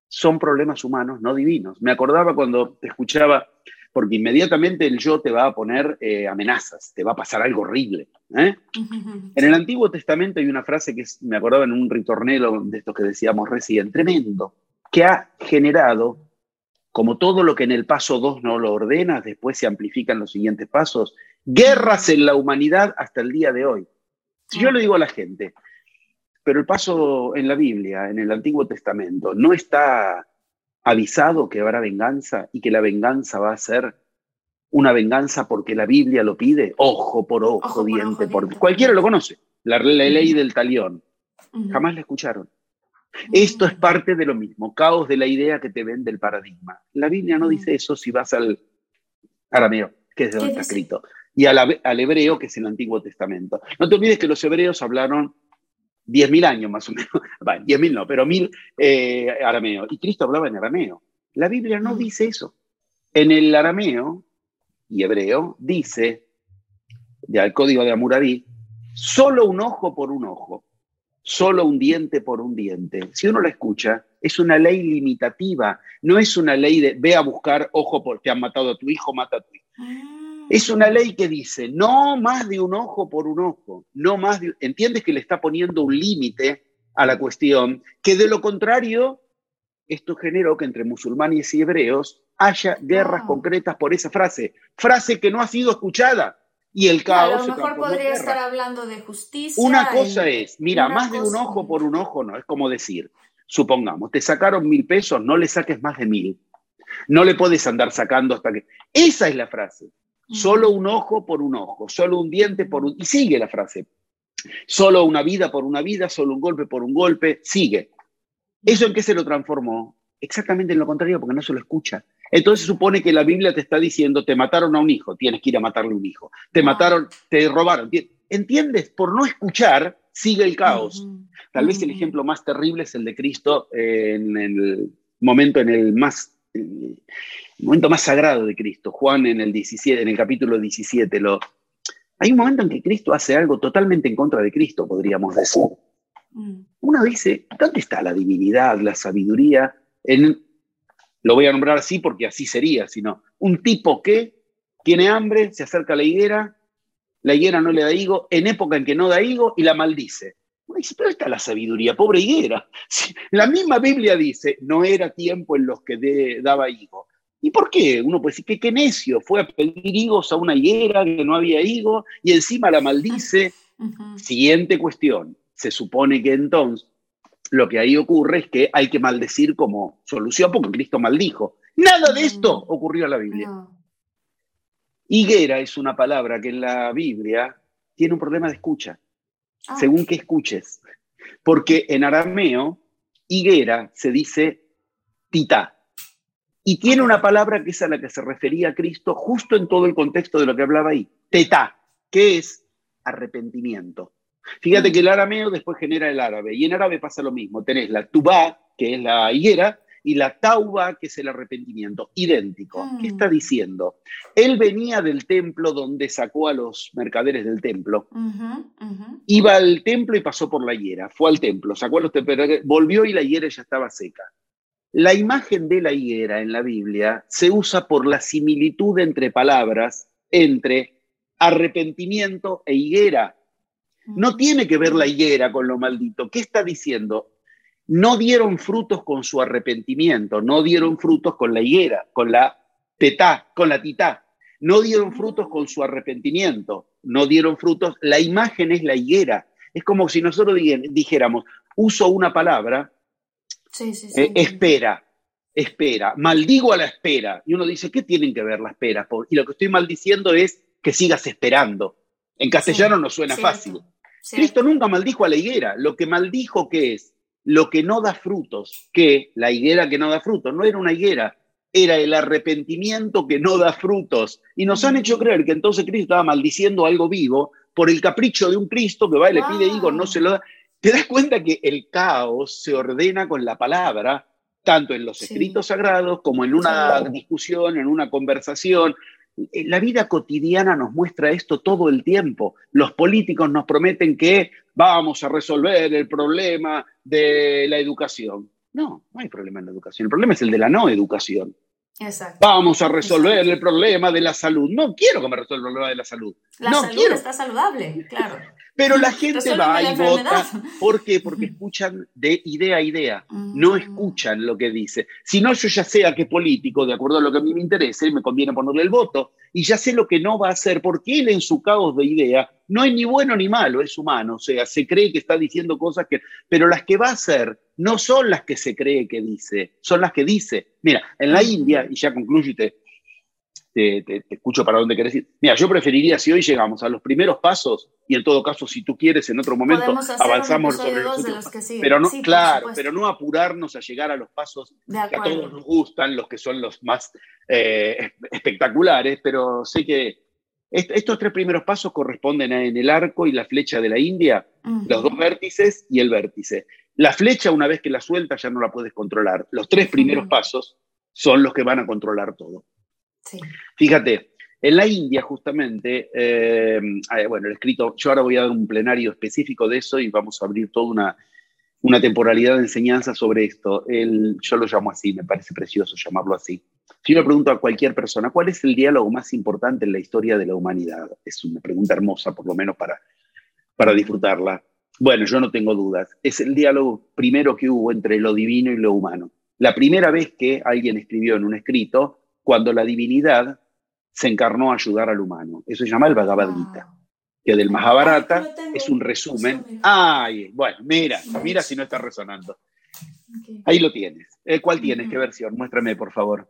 son problemas humanos, no divinos. Me acordaba cuando escuchaba, porque inmediatamente el yo te va a poner eh, amenazas, te va a pasar algo horrible. ¿eh? En el Antiguo Testamento hay una frase que me acordaba en un ritornelo de estos que decíamos recién, tremendo, que ha generado como todo lo que en el paso 2 no lo ordenas, después se amplifican los siguientes pasos, guerras en la humanidad hasta el día de hoy. Si yo le digo a la gente, pero el paso en la Biblia, en el Antiguo Testamento, no está avisado que habrá venganza y que la venganza va a ser una venganza porque la Biblia lo pide, ojo por ojo, diente por, diente. Cualquiera lo conoce, la, ley del talión. Jamás la escucharon. Esto es parte de lo mismo, caos de la idea que te vende el paradigma. La Biblia no dice eso si vas al arameo, que es de donde está escrito, y al, hebreo, que es el Antiguo Testamento. No te olvides que los hebreos hablaron 10.000 años más o menos, bueno, 10.000 no, pero 1.000 eh, arameo, y Cristo hablaba en arameo. La Biblia no dice eso. En el arameo y hebreo dice, al código de Hammurabi, solo un ojo por un ojo solo un diente por un diente. Si uno la escucha, es una ley limitativa, no es una ley de ve a buscar ojo porque han matado a tu hijo, mata a tu hijo. Ah. Es una ley que dice no más de un ojo por un ojo, no más entiendes que le está poniendo un límite a la cuestión, que de lo contrario esto generó que entre musulmanes y hebreos haya guerras concretas por esa frase, frase que no ha sido escuchada y el caos. a lo mejor podría estar hablando de justicia. Una cosa es, mira, más de un ojo por un ojo no, es como decir, supongamos, te sacaron mil pesos, no le saques más de mil. No le puedes andar sacando hasta que. Esa es la frase. Solo un ojo por un ojo, solo un diente por un. Y sigue la frase. Solo una vida por una vida, solo un golpe por un golpe, sigue. ¿Eso en qué se lo transformó? Exactamente en lo contrario, porque no se lo escucha. Entonces supone que la Biblia te está diciendo, te mataron a un hijo, tienes que ir a matarle a un hijo. Te mataron, te robaron. ¿Entiendes? Por no escuchar, sigue el caos. Tal vez el ejemplo más terrible es el de Cristo en el momento, en el más momento más sagrado de Cristo. Juan en el 17, en el capítulo 17, lo, hay un momento en que Cristo hace algo totalmente en contra de Cristo, podríamos decir. Mm. Uno dice, ¿dónde está la divinidad, la sabiduría? En, lo voy a nombrar así porque así sería, sino un tipo que tiene hambre, se acerca a la higuera, la higuera no le da higo, en época en que no da higo y la maldice. Uno dice, pero está la sabiduría, pobre higuera. La misma Biblia dice, no era tiempo en los que daba higo. ¿Y por qué? Uno puede decir que qué necio, fue a pedir higos a una higuera que no había higo y encima la maldice. Siguiente cuestión, se supone que entonces lo que ahí ocurre es que hay que maldecir como solución porque Cristo maldijo. Nada de esto ocurrió en la Biblia. Higuera es una palabra que en la Biblia tiene un problema de escucha, ah. según que escuches. Porque en arameo, higuera se dice tita. Y tiene una palabra que es a la que se refería Cristo justo en todo el contexto de lo que hablaba ahí. Teta, que es arrepentimiento. Fíjate que el arameo después genera el árabe, y en árabe pasa lo mismo. Tenés la tubá, que es la higuera, y la tauba, que es el arrepentimiento, idéntico. ¿Qué está diciendo? Él venía del templo donde sacó a los mercaderes del templo. Iba al templo y pasó por la higuera. Fue al templo, sacó a los volvió y la higuera ya estaba seca. La imagen de la higuera en la Biblia se usa por la similitud entre palabras entre arrepentimiento e higuera. No tiene que ver la higuera con lo maldito. ¿Qué está diciendo? No dieron frutos con su arrepentimiento, no dieron frutos con la higuera, con la tetá, con la titá. No dieron frutos con su arrepentimiento, no dieron frutos. La imagen es la higuera. Es como si nosotros dijéramos, uso una palabra, eh, espera, espera, maldigo a la espera. Y uno dice, ¿qué tienen que ver la espera? Y lo que estoy maldiciendo es que sigas esperando. En castellano no suena fácil. Cristo nunca maldijo a la higuera. Lo que maldijo, ¿qué es? Lo que no da frutos. Que la higuera que no da frutos no era una higuera, era el arrepentimiento que no da frutos. Y nos han hecho creer que entonces Cristo estaba maldiciendo algo vivo por el capricho de un Cristo que va y le pide higos, no se lo da. Te das cuenta que el caos se ordena con la palabra, tanto en los escritos sagrados como en una discusión, en una conversación. Eh, la vida cotidiana nos muestra esto todo el tiempo. Los políticos nos prometen que vamos a resolver el problema de la educación. No, no hay problema en la educación. El problema es el de la no educación. Exacto. Vamos a resolver el problema de la salud. No quiero que me resuelva el problema de la salud. La no salud está saludable, claro. Pero la gente va y vota. ¿Por qué? Porque escuchan de idea a idea, no mm. escuchan lo que dice. Si no, yo ya sé a qué político, de acuerdo a lo que a mí me interese, me conviene ponerle el voto, y ya sé lo que no va a hacer, porque él en su caos de idea no es ni bueno ni malo, es humano, o sea, se cree que está diciendo cosas que... Pero las que va a hacer no son las que se cree que dice, son las que dice. Mira, en la India, y ya concluye te, escucho para dónde querés ir. Mira, yo preferiría si hoy llegamos a los primeros pasos y en todo caso, si tú quieres, en otro momento avanzamos sobre los, Pero no, claro, pero no apurarnos a llegar a los pasos que a todos nos gustan, los que son los más eh, espectaculares, pero sé que estos tres primeros pasos corresponden en el arco y la flecha de la India, los dos vértices y el vértice. La flecha, una vez que la sueltas, ya no la puedes controlar. Los tres primeros pasos son los que van a controlar todo. Fíjate, en la India justamente, eh, bueno, el escrito, yo ahora voy a dar un plenario específico de eso y vamos a abrir toda una, una temporalidad de enseñanza sobre esto. El, yo lo llamo así, me parece precioso llamarlo así. Si yo le pregunto a cualquier persona, ¿cuál es el diálogo más importante en la historia de la humanidad? Es una pregunta hermosa, por lo menos para, para disfrutarla. Bueno, yo no tengo dudas. Es el diálogo primero que hubo entre lo divino y lo humano. La primera vez que alguien escribió en un escrito, cuando la divinidad se encarnó a ayudar al humano. Eso se llama el Bhagavad Gita, que del Mahabharata es un resumen. Ay, bueno, mira, mira si no está resonando. Ahí lo tienes. Eh, ¿Cuál tienes? ¿Qué versión? Muéstrame, por favor.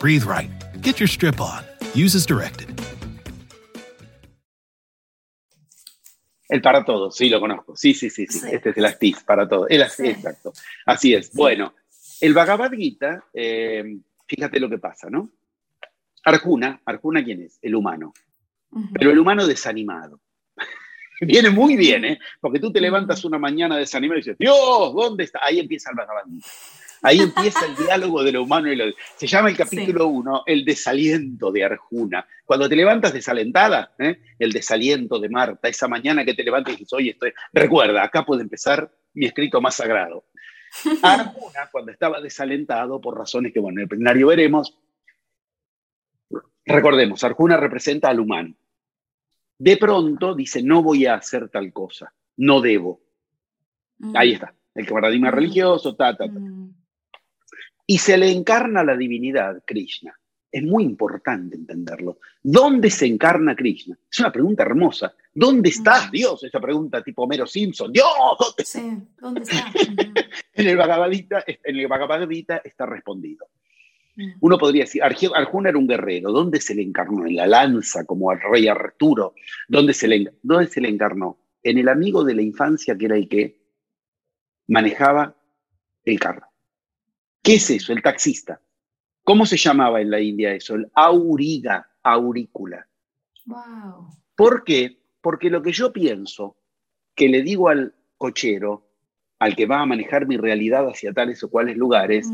Breathe right. Get your strip on. Use as directed. El para todos, sí, lo conozco. Sí, sí, sí, sí. Este es el Astis para todos. El exacto. Así es. Bueno, el Bhagavad Gita, eh, fíjate lo que pasa, ¿no? Arjuna, Arjuna, ¿quién es? El humano. Pero el humano desanimado. Viene muy bien, ¿eh? Porque tú te levantas una mañana desanimado y dices, Dios, ¿dónde está? Ahí empieza el Bhagavad Gita. Ahí empieza el diálogo de lo humano y lo... Se llama el capítulo 1, el desaliento de Arjuna. Cuando te levantas desalentada, ¿eh? el desaliento de Marta, esa mañana que te levantas y dices, oye, estoy... Recuerda, acá puede empezar mi escrito más sagrado. Arjuna, cuando estaba desalentado, por razones que, bueno, en el plenario veremos, recordemos, Arjuna representa al humano. De pronto dice, no voy a hacer tal cosa, no debo. Ahí está, el paradigma religioso, ta, ta, ta. Y se le encarna la divinidad, Krishna. Es muy importante entenderlo. ¿Dónde se encarna Krishna? Es una pregunta hermosa. ¿Dónde está Dios? Esa pregunta tipo Homero Simpson. Dios, ¿dónde Sí, ¿dónde está? en el Bhagavad Gita, en el Bhagavad Gita está respondido. Uno podría decir, Arjuna era un guerrero. ¿Dónde se le encarnó? En la lanza, como al rey Arturo. ¿Dónde se le, dónde se le encarnó? En el amigo de la infancia que era el que manejaba el carro. ¿Qué es eso? El taxista. ¿Cómo se llamaba en la India eso? El auriga, aurícula. Wow. ¿Por qué? Porque lo que yo pienso, que le digo al cochero, al que va a manejar mi realidad hacia tales o cuales lugares,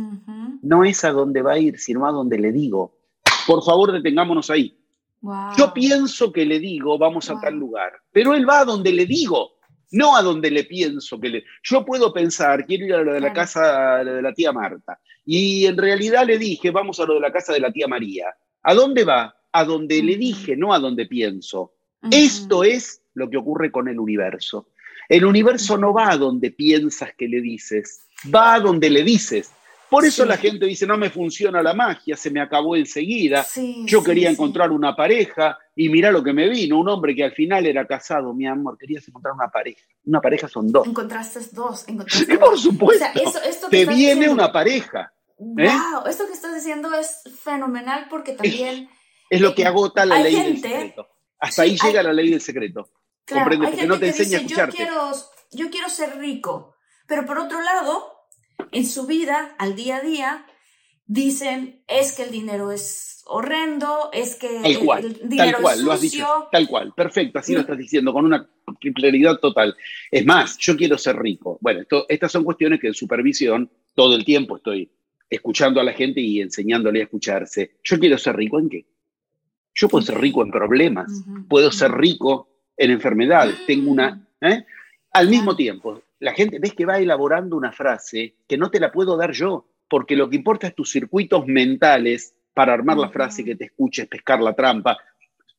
no es a dónde va a ir, sino a donde le digo. Por favor, detengámonos ahí. Wow. Yo pienso que le digo, vamos a tal lugar, pero él va a donde le digo, no a donde le pienso que le... Yo puedo pensar, quiero ir a lo de la Claro. casa de la tía Marta, y en realidad le dije, vamos a lo de la casa de la tía María. ¿A dónde va? A donde le dije, no a donde pienso. Esto es lo que ocurre con el universo. El universo no va a donde piensas que le dices, va a donde le dices. Por eso Sí. la gente dice, no me funciona la magia, se me acabó enseguida. Sí, Yo sí, quería encontrar una pareja y mira lo que me vino, un hombre que al final era casado, mi amor, querías encontrar una pareja. Una pareja son dos. Encontraste dos. Encontraste Por dos. supuesto. O sea, eso- esto Te viene diciendo- una pareja. ¿eh? Wow, esto que estás diciendo es fenomenal porque también, Es lo que agota la ley del gente- secreto. Hasta sí, ahí llega hay- la ley del secreto. claro, Comprende, porque no te enseña a dice, yo escucharte. quiero, yo quiero ser rico, pero por otro lado, en su vida, al día a día, dicen, es que el dinero es horrendo, es que Tal el, cual, el tal dinero cual, es lo has dicho. sucio. Tal cual, perfecto, así lo estás diciendo, con una claridad total. Es más, yo quiero ser rico. Bueno, esto- estas son cuestiones que en supervisión todo el tiempo estoy escuchando a la gente y enseñándole a escucharse. Yo quiero ser rico en qué? Yo puedo ser rico en problemas, puedo ser rico en enfermedades, tengo una... ¿eh? Al mismo tiempo, la gente ves que va elaborando una frase que no te la puedo dar yo, porque lo que importa es tus circuitos mentales para armar la frase que te escuches, pescar la trampa.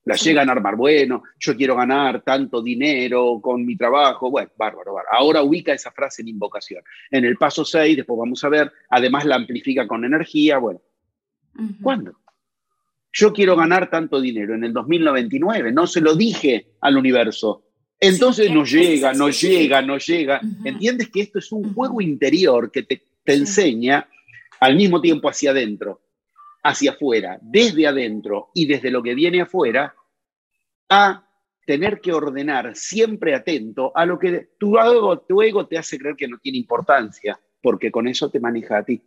La llegan a armar, bueno, yo quiero ganar tanto dinero con mi trabajo, bueno, bárbaro, bárbaro. Ahora ubica esa frase en invocación. En el paso 6, después vamos a ver, además la amplifica con energía, bueno. ¿cuándo? Yo quiero ganar tanto dinero en el 2099, no se lo dije al universo. Entonces Sí, no llega, no llega, no llega. ¿Entiendes que esto es un juego interior que te, te enseña al mismo tiempo hacia adentro, hacia afuera, desde adentro y desde lo que viene afuera, a tener que ordenar siempre atento a lo que tu ego, tu ego te hace creer que no tiene importancia, porque con eso te maneja a ti.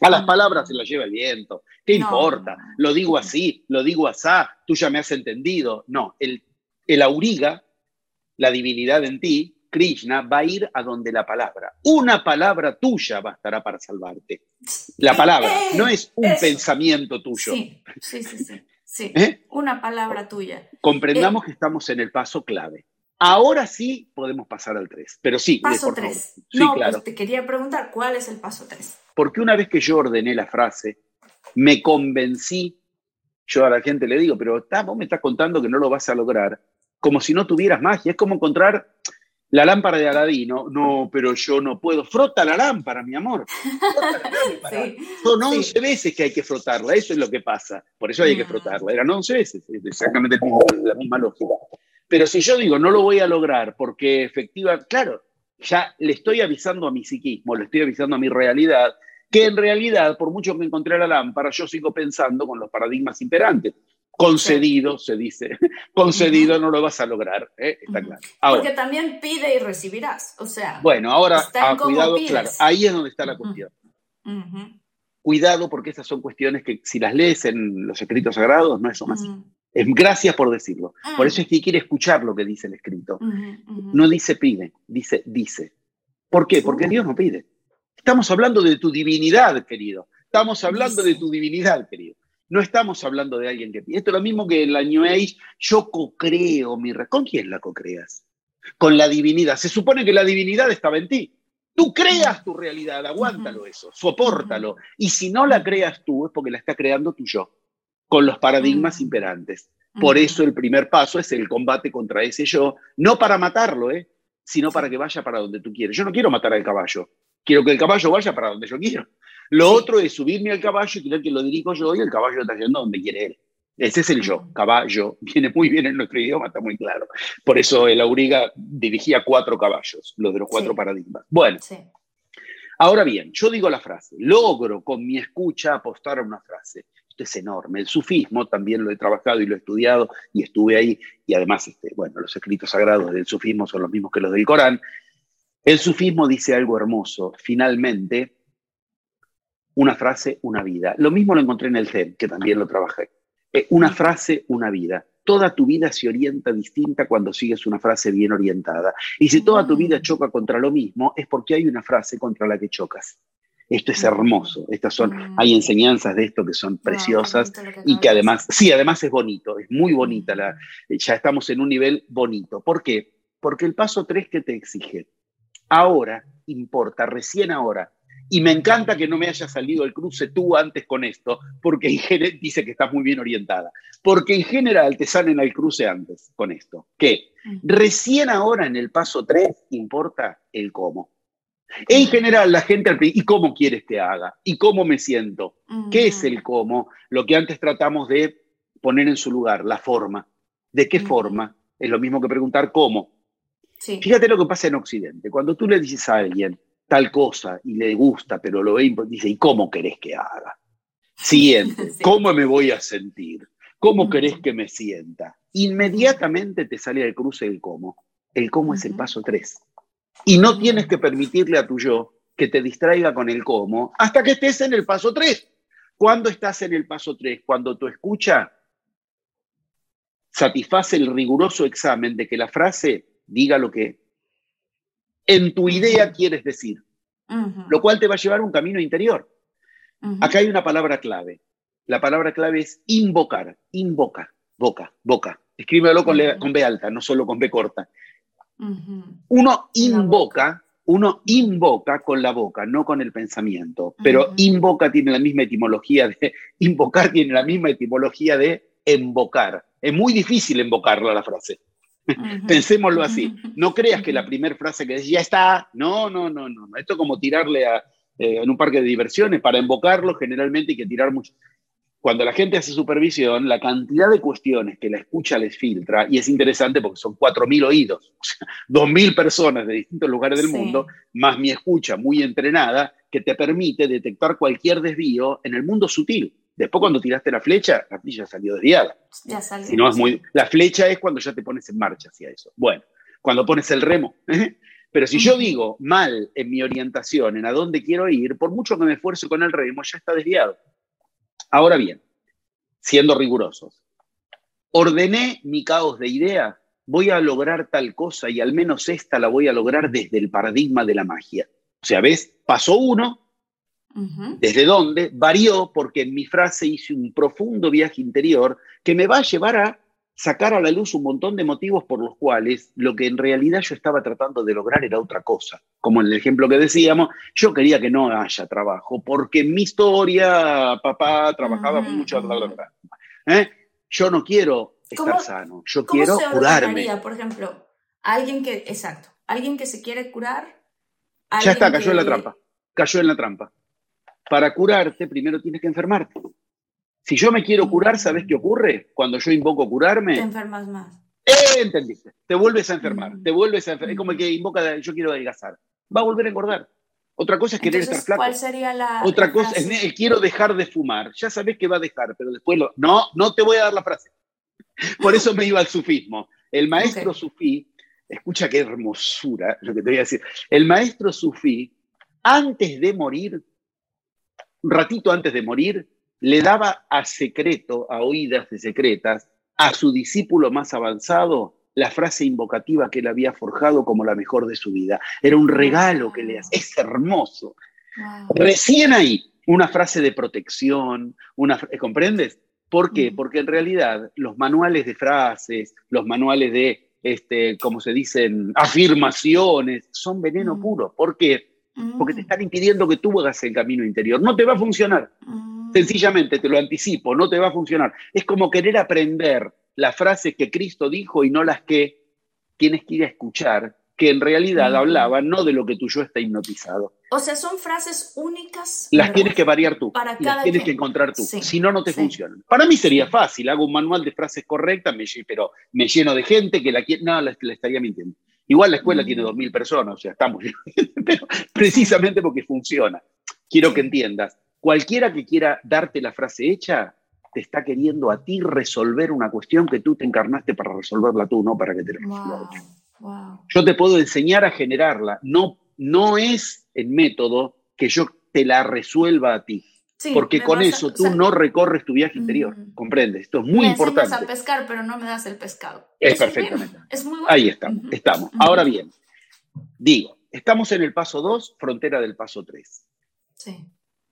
A las Mm. palabras se las lleva el viento. ¿Qué No. importa? Lo digo así, lo digo asá, tú ya me has entendido. No, el, el auriga, la divinidad en ti, Krishna, va a ir a donde la palabra. Una palabra tuya bastará para salvarte. La palabra, Eh, no es un eso. pensamiento tuyo. Sí, sí, sí, sí. sí. ¿Eh? Una palabra tuya. Comprendamos que estamos en el paso clave. Ahora sí podemos pasar al 3. Pero sí, Paso por favor. 3. Sí, no, claro. pues te quería preguntar, ¿cuál es el paso 3? Porque una vez que yo ordené la frase, me convencí, yo a la gente le digo, pero está, vos me estás contando que no lo vas a lograr. como si no tuvieras magia. Es como encontrar la lámpara de Aladino. No, pero yo no puedo. Frota la lámpara, mi amor. Son 11 veces que hay que frotarla. Eso es lo que pasa. Por eso hay que mm. frotarla. Eran 11 veces. exactamente la misma lógica. Pero si yo digo, no lo voy a lograr porque efectivamente, claro, ya le estoy avisando a mi psiquismo, le estoy avisando a mi realidad, que en realidad, por mucho que encontré la lámpara, yo sigo pensando con los paradigmas imperantes. Concedido, se dice, concedido no lo vas a lograr, ¿eh? está claro. Porque también pide y recibirás, o sea. Bueno, ahora, ah, cuidado, claro, ahí es donde está la cuestión. Cuidado porque esas son cuestiones que si las lees en los escritos sagrados no es así. Gracias por decirlo. Por eso es que quiere escuchar lo que dice el escrito. No dice pide, dice dice. ¿Por qué? Porque Dios no pide. Estamos hablando de tu divinidad, querido. Estamos hablando de tu divinidad, querido. No estamos hablando de alguien que. Esto es lo mismo que en la New Age. Yo co-creo mi... ¿Con quién la co-creas? Con la divinidad. Se supone que la divinidad estaba en ti. Tú creas tu realidad, aguántalo eso, sopórtalo. Y si no la creas tú, es porque la está creando tu yo, con los paradigmas imperantes. Por eso el primer paso es el combate contra ese yo, no para matarlo, ¿eh? sino para que vaya para donde tú quieres. Yo no quiero matar al caballo, Quiero que el caballo vaya para donde yo quiero. Lo otro es subirme al caballo y creer que lo dirijo yo y el caballo está yendo donde quiere él. Ese es el yo, caballo. Viene muy bien en nuestro idioma, está muy claro. Por eso el Auriga dirigía cuatro caballos, los de los cuatro paradigmas. Bueno, ahora bien, yo digo la frase, logro con mi escucha apostar a una frase. Esto es enorme. El sufismo también lo he trabajado y lo he estudiado y estuve ahí. Y además, este, bueno, los escritos sagrados del sufismo son los mismos que los del Corán. El sufismo dice algo hermoso, finalmente, una frase, una vida. Lo mismo lo encontré en el Zen, que también lo trabajé. Eh, una frase, una vida. Toda tu vida se orienta distinta cuando sigues una frase bien orientada. Y si toda tu vida choca contra lo mismo, es porque hay una frase contra la que chocas. Esto es hermoso. Estas son, hay enseñanzas de esto que son preciosas y que además, sí, además es bonito, es muy bonita. La, ya estamos en un nivel bonito. ¿Por qué? Porque el paso 3 que te exige, ahora importa, recién ahora. Y me encanta que no me haya salido el cruce tú antes con esto, porque en general, dice que estás muy bien orientada, porque en general te salen al cruce antes con esto. Que recién ahora en el paso 3 importa el cómo. En general, la gente, ¿y cómo quieres que haga? ¿Y cómo me siento? ¿Qué es el cómo? Lo que antes tratamos de poner en su lugar, la forma. ¿De qué forma? Es lo mismo que preguntar cómo. Fíjate lo que pasa en Occidente. Cuando tú le dices a alguien tal cosa y le gusta, pero lo ve, dice, ¿y cómo querés que haga? Siguiente, ¿cómo me voy a sentir? ¿Cómo querés que me sienta? Inmediatamente te sale al cruce el cómo. El cómo es el paso 3. Y no tienes que permitirle a tu yo que te distraiga con el cómo hasta que estés en el paso 3. ¿Cuándo estás en el paso 3? Cuando tu escucha satisface el riguroso examen de que la frase diga lo que en tu idea quieres decir, lo cual te va a llevar a un camino interior. Acá hay una palabra clave. La palabra clave es invocar, invoca, boca, boca. Escríbelo con, con B alta, no solo con B corta. Uno invoca, uno invoca con la boca, no con el pensamiento, pero invoca tiene la misma etimología de, invocar tiene la misma etimología de invocar. Es muy difícil invocarla la frase. Pensémoslo así. No creas que la primera frase que decía ya está. No, no, no, no. Esto es como tirarle a, eh, en un parque de diversiones. Para invocarlo, generalmente hay que tirar mucho. Cuando la gente hace supervisión, la cantidad de cuestiones que la escucha les filtra, y es interesante porque son 4.000 oídos, o sea, 2.000 personas de distintos lugares del mundo, más mi escucha muy entrenada, que te permite detectar cualquier desvío en el mundo sutil. Después cuando tiraste la flecha, la flecha salió desviada. Ya salió. Si no es muy, la flecha es cuando ya te pones en marcha hacia eso. Bueno, cuando pones el remo. Pero si yo digo mal en mi orientación, en a dónde quiero ir, por mucho que me esfuerce con el remo, ya está desviado. Ahora bien, siendo rigurosos, ordené mi caos de ideas, voy a lograr tal cosa y al menos esta la voy a lograr desde el paradigma de la magia. O sea, ¿ves? Paso uno, ¿Desde dónde? Varió porque en mi frase hice un profundo viaje interior que me va a llevar a sacar a la luz un montón de motivos por los cuales lo que en realidad yo estaba tratando de lograr era otra cosa. Como en el ejemplo que decíamos, yo quería que no haya trabajo, porque en mi historia papá trabajaba mucho. ¿eh? Yo no quiero estar sano. Yo quiero curarme. Por ejemplo, alguien que, exacto, alguien que se quiere curar. Ya está, cayó en la trampa. Cayó en la trampa. Para curarte, primero tienes que enfermarte. Si yo me quiero curar, ¿sabes qué ocurre? Cuando yo invoco curarme. Te enfermas más. Eh, entendiste. Te vuelves a enfermar. Te vuelves a enfermar. Es como el que invoca, yo quiero adelgazar. Va a volver a engordar. Otra cosa es querer estar flaco. ¿Cuál sería la. Otra cosa es quiero dejar de fumar. Ya sabes que va a dejar, pero después lo. No, no te voy a dar la frase. Por eso me iba al sufismo. El maestro sufí, escucha qué hermosura lo que te voy a decir. El maestro sufí, antes de morir, un ratito antes de morir, le daba a secreto, a oídas de secretas, a su discípulo más avanzado la frase invocativa que él había forjado como la mejor de su vida. Era un regalo que le hace. Es hermoso. Recién ahí, una frase de protección, una, ¿comprendes? ¿Por qué? Porque en realidad los manuales de frases, los manuales de, este, como se dicen, afirmaciones, son veneno puro. ¿Por qué? Porque te están impidiendo que tú hagas el camino interior. No te va a funcionar. Sencillamente, te lo anticipo, no te va a funcionar. Es como querer aprender las frases que Cristo dijo y no las que tienes que ir a escuchar, que en realidad hablaban no de lo que tú yo está hipnotizado. O sea, son frases únicas. Las tienes que variar tú. Para las tienes que encontrar tú. si no, no te funcionan. Para mí sería fácil. Hago un manual de frases correctas, me, pero me lleno de gente que la quiere. No, le estaría mintiendo. Igual la escuela tiene dos mil personas, o sea, estamos. pero precisamente porque funciona. Quiero que entiendas. Cualquiera que quiera darte la frase hecha, te está queriendo a ti resolver una cuestión que tú te encarnaste para resolverla tú, no para que te la resuelva Yo te puedo enseñar a generarla, no, no es el método que yo te la resuelva a ti. Porque con eso tú no recorres tu viaje interior, ¿comprendes? Esto es muy importante. Me a pescar, pero no me das el pescado. Es, perfectamente. Es muy Ahí estamos, estamos. Ahora bien, digo, estamos en el paso 2, frontera del paso 3. Sí.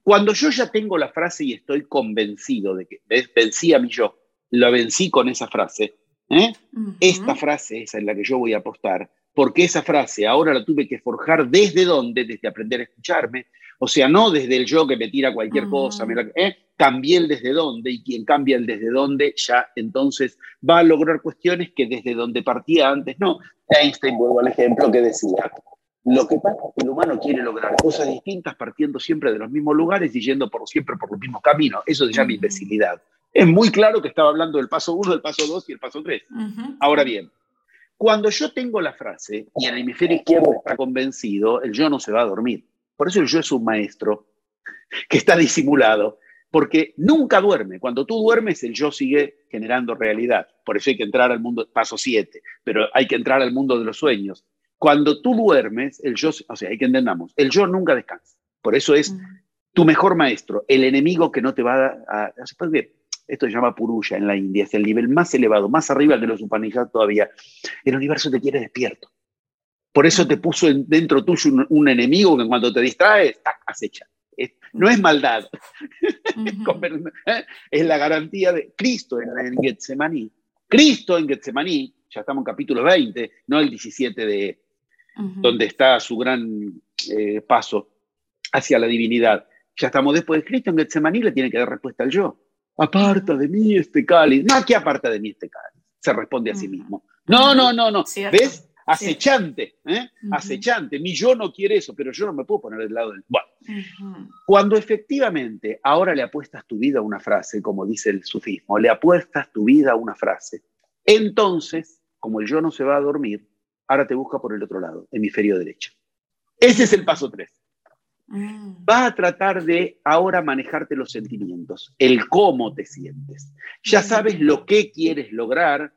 Cuando yo ya tengo la frase y estoy convencido de que vencí a mi yo, la vencí con esa frase, ¿eh? esta frase es en la que yo voy a apostar, porque esa frase ahora la tuve que forjar desde dónde, desde aprender a escucharme, o sea, no desde el yo que me tira cualquier cosa, ¿eh? cambié el desde dónde y quien cambia el desde dónde ya entonces va a lograr cuestiones que desde donde partía antes no. Einstein, vuelvo al ejemplo que decía, lo que pasa es que el humano quiere lograr cosas distintas partiendo siempre de los mismos lugares y yendo por siempre por los mismos caminos. Eso se llama imbecilidad. Es muy claro que estaba hablando del paso 1, del paso 2 y el paso 3. Ahora bien, cuando yo tengo la frase y el hemisferio izquierdo está convencido, el yo no se va a dormir. Por eso el yo es un maestro que está disimulado, porque nunca duerme. Cuando tú duermes, el yo sigue generando realidad. Por eso hay que entrar al mundo, paso 7, pero hay que entrar al mundo de los sueños. Cuando tú duermes, el yo, o sea, hay que entendamos, el yo nunca descansa. Por eso es tu mejor maestro, el enemigo que no te va a... a esto se llama Puruya en la India, es el nivel más elevado, más arriba que los Upanishads todavía. El universo te quiere despierto. Por eso te puso dentro tuyo un, enemigo que cuando te distraes, acecha. no es maldad. ¿eh? es la garantía de Cristo en, en Getsemaní. Cristo en Getsemaní, ya estamos en capítulo 20, no el 17 de, donde está su gran eh, paso hacia la divinidad. Ya estamos después de Cristo, en Getsemaní le tiene que dar respuesta al yo. Aparta de mí este cáliz. No, ¿qué aparta de mí este cáliz? Se responde a sí mismo. No, no, no, no. ¿Ves? Acechante, ¿eh? acechante. Mi yo no quiere eso, pero yo no me puedo poner del lado del. Bueno, cuando efectivamente ahora le apuestas tu vida a una frase, como dice el sufismo, le apuestas tu vida a una frase, entonces, como el yo no se va a dormir, ahora te busca por el otro lado, hemisferio derecho. Ese es el paso 3. Mm. Va a tratar de ahora manejarte los sentimientos, el cómo te sientes. Ya mm. sabes lo que quieres lograr,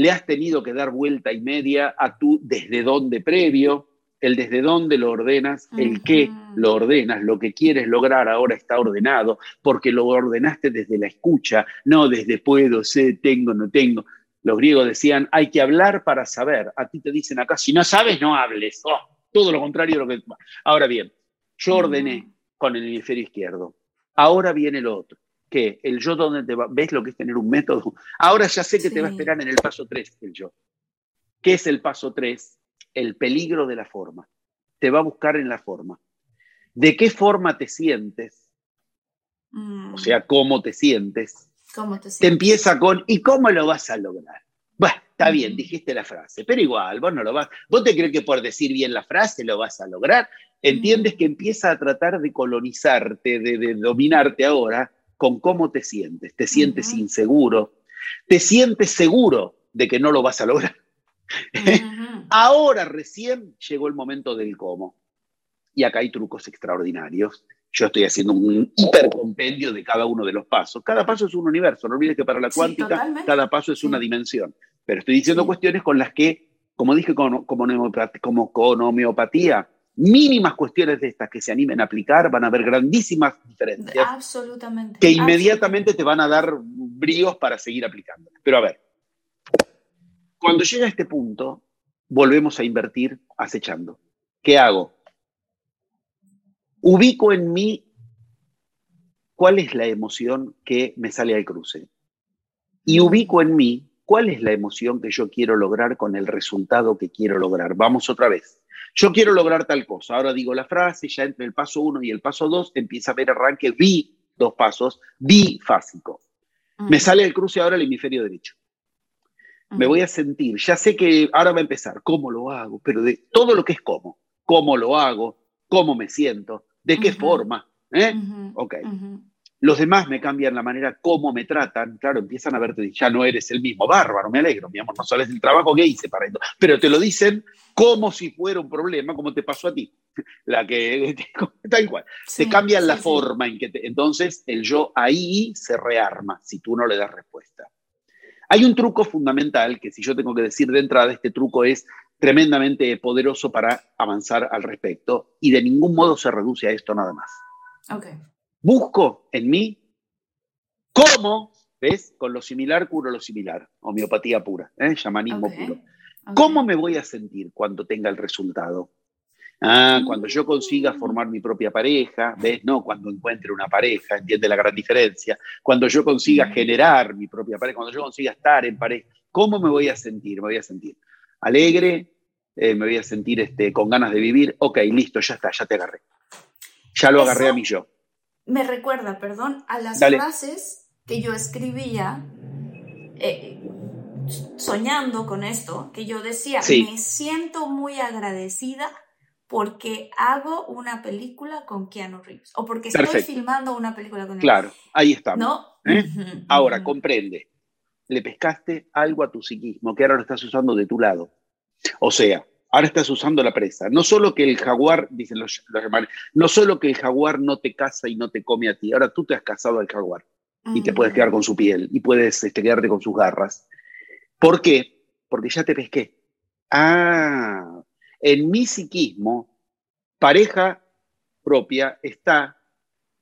le has tenido que dar vuelta y media a tu desde dónde previo, el desde dónde lo ordenas, el qué lo ordenas, lo que quieres lograr ahora está ordenado, porque lo ordenaste desde la escucha, no desde puedo, sé, tengo, no tengo. Los griegos decían, hay que hablar para saber. A ti te dicen acá, si no sabes, no hables. Oh, todo lo contrario de lo que... Ahora bien, yo ordené con el hemisferio izquierdo. Ahora viene lo otro. ¿Qué? El yo donde te va... ¿Ves lo que es tener un método? Ahora ya sé que te va a esperar en el paso 3 el yo. ¿Qué es el paso 3? El peligro de la forma. Te va a buscar en la forma. ¿De qué forma te sientes? O sea, cómo te sientes ¿Cómo te, te empieza con, ¿y cómo lo vas a lograr? Bueno, está bien, dijiste la frase, pero igual, vos no lo vas. ¿Vos te crees que por decir bien la frase lo vas a lograr? Entiendes que empieza a tratar de colonizarte, de, dominarte ahora con cómo te sientes. Te sientes inseguro, te sientes seguro de que no lo vas a lograr. ahora recién llegó el momento del cómo. Y acá hay trucos extraordinarios yo estoy haciendo un hipercompendio de cada uno de los pasos. Cada paso es un universo, no olvides que para la cuántica cada paso es una dimensión. Pero estoy diciendo cuestiones con las que, como dije como, como, como con homeopatía, mínimas cuestiones de estas que se animen a aplicar van a haber grandísimas diferencias. Absolutamente. Que inmediatamente te van a dar bríos para seguir aplicando. Pero a ver, cuando llega a este punto, volvemos a invertir acechando. ¿Qué hago? ubico en mí cuál es la emoción que me sale al cruce. Y ubico en mí cuál es la emoción que yo quiero lograr con el resultado que quiero lograr. Vamos otra vez. Yo quiero lograr tal cosa. Ahora digo la frase, ya entre el paso uno y el paso dos empieza a ver arranque vi dos pasos, bifásico. Me sale al cruce ahora el hemisferio derecho. Me voy a sentir, ya sé que ahora va a empezar, cómo lo hago, pero de todo lo que es cómo, cómo lo hago, cómo me siento, ¿De qué forma? ¿Eh? ok. Los demás me cambian la manera como me tratan. Claro, empiezan a verte, ya no eres el mismo. Bárbaro, me alegro, mi amor, no sabes el trabajo que hice para esto. Pero te lo dicen como si fuera un problema, como te pasó a ti. La que, tal cual. te cambian la forma en que te, Entonces, el yo ahí se rearma si tú no le das respuesta. Hay un truco fundamental que si yo tengo que decir de entrada, este truco es tremendamente poderoso para avanzar al respecto y de ningún modo se reduce a esto nada más. Busco en mí cómo, ¿ves? Con lo similar curo lo similar, homeopatía pura, ¿eh? llamanismo puro. ¿Cómo me voy a sentir cuando tenga el resultado? Ah, cuando yo consiga formar mi propia pareja, ¿ves? No, cuando encuentre una pareja, entiende la gran diferencia. Cuando yo consiga generar mi propia pareja, cuando yo consiga estar en pareja, ¿cómo me voy a sentir? Me voy a sentir alegre, eh, me voy a sentir este, con ganas de vivir. Ok, listo, ya está, ya te agarré. Ya lo agarré a mí yo. Me recuerda, perdón, a las frases que yo escribía eh, soñando con esto, que yo decía, me siento muy agradecida porque hago una película con Keanu Reeves o porque estoy filmando una película con él. Claro, ahí estamos. ¿No? ¿Eh? Ahora, comprende le pescaste algo a tu psiquismo que ahora lo estás usando de tu lado. O sea, ahora estás usando la presa. No solo que el jaguar, dicen los, los no solo que el jaguar no te caza y no te come a ti, ahora tú te has casado al jaguar y te puedes quedar con su piel y puedes este, quedarte con sus garras. ¿Por qué? Porque ya te pesqué. Ah, en mi psiquismo, pareja propia está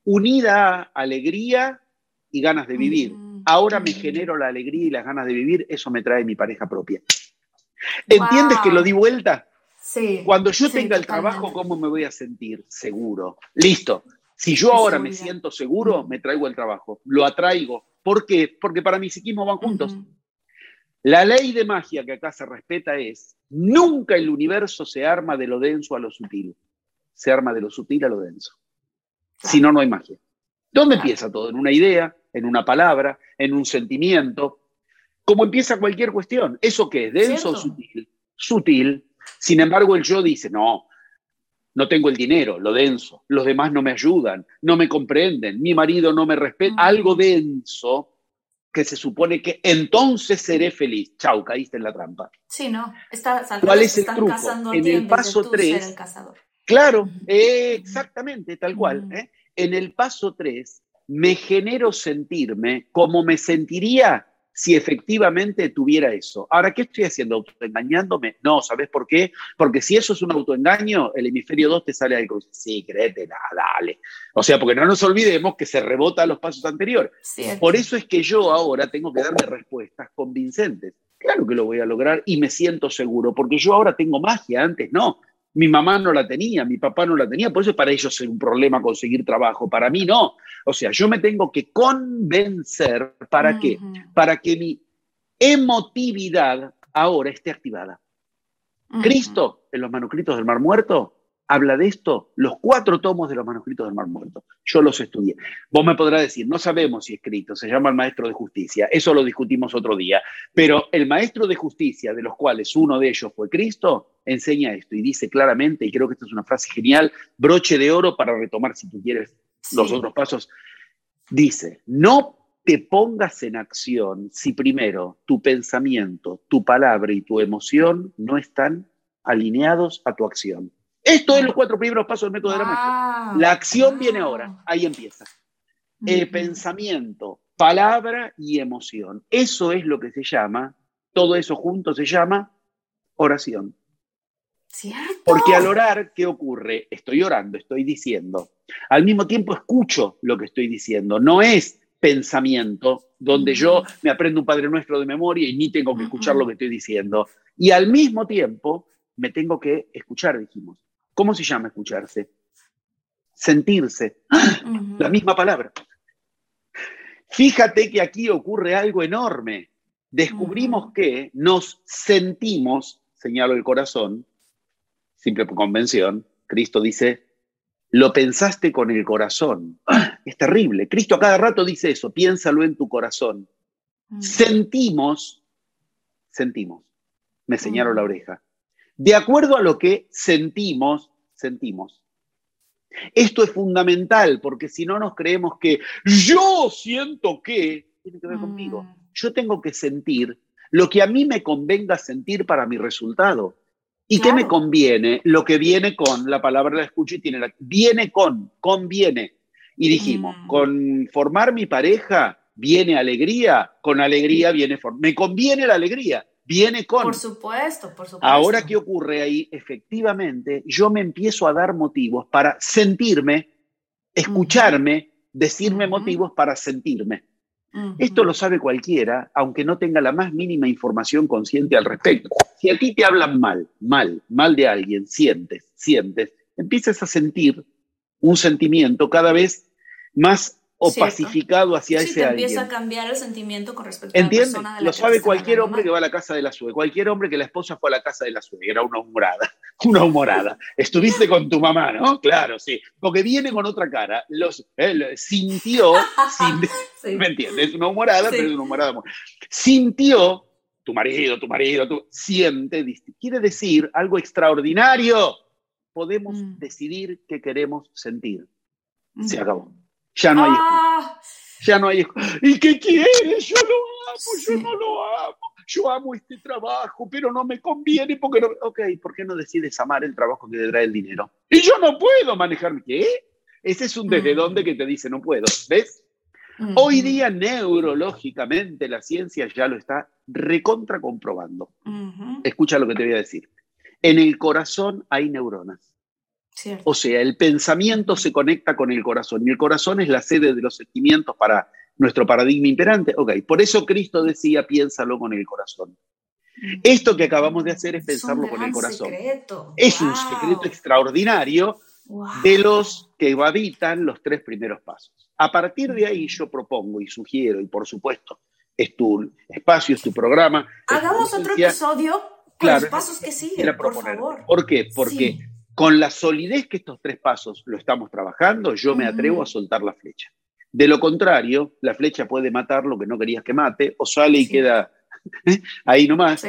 unida a alegría y ganas de vivir ahora me genero la alegría y las ganas de vivir, eso me trae mi pareja propia. ¿Entiendes que lo di vuelta? Sí. Cuando yo tenga el trabajo, ¿cómo me voy a sentir? Seguro. Listo. Si yo ahora me siento seguro, me traigo el trabajo. Lo atraigo. ¿Por qué? Porque para mi psiquismo van juntos. La ley de magia que acá se respeta es, nunca el universo se arma de lo denso a lo sutil. Se arma de lo sutil a lo denso. Si no, no hay magia. ¿Dónde empieza todo? En una idea, en una palabra, en un sentimiento, como empieza cualquier cuestión. ¿Eso qué es? ¿Denso o sutil? Sutil. Sin embargo, el yo dice, no, no tengo el dinero, lo denso, los demás no me ayudan, no me comprenden, mi marido no me respeta, algo denso que se supone que entonces seré feliz. Chau, caíste en la trampa. Sí, no, está, ¿Cuál es el truco? En el paso 3, claro, exactamente, tal cual. ¿eh? En el paso 3 me genero sentirme como me sentiría si efectivamente tuviera eso. Ahora, ¿qué estoy haciendo? ¿Autoengañándome? No, ¿sabes por qué? Porque si eso es un autoengaño, el hemisferio 2 te sale al cruz. Sí, créetela, dale. O sea, porque no nos olvidemos que se rebota a los pasos anteriores. Por eso es que yo ahora tengo que darme respuestas convincentes. Claro que lo voy a lograr y me siento seguro, porque yo ahora tengo magia, antes no. Mi mamá no la tenía, mi papá no la tenía, por eso para ellos es un problema conseguir trabajo, para mí no. O sea, yo me tengo que convencer, ¿para qué? Para que mi emotividad ahora esté activada. Cristo, en los manuscritos del Mar Muerto, habla de esto, los cuatro tomos de los manuscritos del Mar Muerto. Yo los estudié. Vos me podrás decir, no sabemos si escrito, se llama el maestro de justicia, eso lo discutimos otro día, pero el maestro de justicia, de los cuales uno de ellos fue Cristo, enseña esto y dice claramente, y creo que esta es una frase genial, broche de oro para retomar, si tú quieres, los otros pasos, dice, no te pongas en acción si primero tu pensamiento, tu palabra y tu emoción no están alineados a tu acción. Esto es los cuatro primeros pasos del método de la magia. La acción viene ahora, ahí empieza. El pensamiento, palabra y emoción. Eso es lo que se llama, todo eso junto se llama oración. Porque al orar, ¿qué ocurre? Estoy orando, estoy diciendo. Al mismo tiempo escucho lo que estoy diciendo. No es pensamiento donde yo me aprendo un Padre Nuestro de memoria y ni tengo que escuchar lo que estoy diciendo. Y al mismo tiempo me tengo que escuchar, dijimos. ¿Cómo se llama escucharse? Sentirse. La misma palabra. Fíjate que aquí ocurre algo enorme. Descubrimos que nos sentimos, señalo el corazón, simple convención, Cristo dice, lo pensaste con el corazón. Es terrible. Cristo a cada rato dice eso, piénsalo en tu corazón. Sentimos, sentimos. Me señalo la oreja de acuerdo a lo que sentimos, sentimos. Esto es fundamental porque si no nos creemos que yo siento que, tiene que ver conmigo, mm. yo tengo que sentir lo que a mí me convenga sentir para mi resultado. ¿Y qué me conviene? Lo que viene con, la palabra la escucho y tiene la, viene con, conviene. Y dijimos, mm. con formar mi pareja viene alegría, con alegría viene, me conviene la alegría viene con. Por supuesto, por supuesto. Ahora, ¿qué ocurre ahí? Efectivamente, yo me empiezo a dar motivos para sentirme, escucharme, decirme motivos para sentirme. Esto lo sabe cualquiera, aunque no tenga la más mínima información consciente al respecto. Si a ti te hablan mal, mal, mal de alguien, sientes, sientes, empiezas a sentir un sentimiento cada vez más o pacificado hacia ese alguien. empieza a cambiar el sentimiento con respecto a la persona de la Lo sabe cualquier hombre que va a la casa de la suegra, cualquier hombre que la esposa fue a la casa de la suegra, era una humorada, una humorada. Estuviste con tu mamá, ¿no? Claro, sí, porque viene con otra cara, los, eh, sintió, ¿me entiendes? Una humorada, pero es una humorada. Sintió, tu marido, tu marido, tu, siente, quiere decir algo extraordinario. Podemos mm. decidir qué queremos sentir. Se acabó. Ya no hay ah. Ya no hay ¿Y qué quieres? Yo lo amo, yo no lo amo. Yo amo este trabajo, pero no me conviene porque no... Ok, ¿por qué no decides amar el trabajo que te trae el dinero? Y yo no puedo manejar... ¿Qué? Ese es un desde mm. dónde que te dice no puedo. ¿Ves? Hoy día neurológicamente la ciencia ya lo está recontra comprobando. Escucha lo que te voy a decir. En el corazón hay neuronas. O sea, el pensamiento se conecta con el corazón y el corazón es la sede de los sentimientos para nuestro paradigma imperante. Ok, por eso Cristo decía, piénsalo con el corazón. Mm. Esto que acabamos de hacer es pensarlo con el corazón. Es un secreto extraordinario de los que habitan los tres primeros pasos. A partir de ahí yo propongo y sugiero, y por supuesto, es tu espacio, es tu programa. Hagamos otro episodio con los pasos que siguen, por favor. ¿Por qué? Porque con la solidez que estos tres pasos lo estamos trabajando, yo me atrevo a soltar la flecha. De lo contrario, la flecha puede matar lo que no querías que mate, o sale y queda ahí nomás.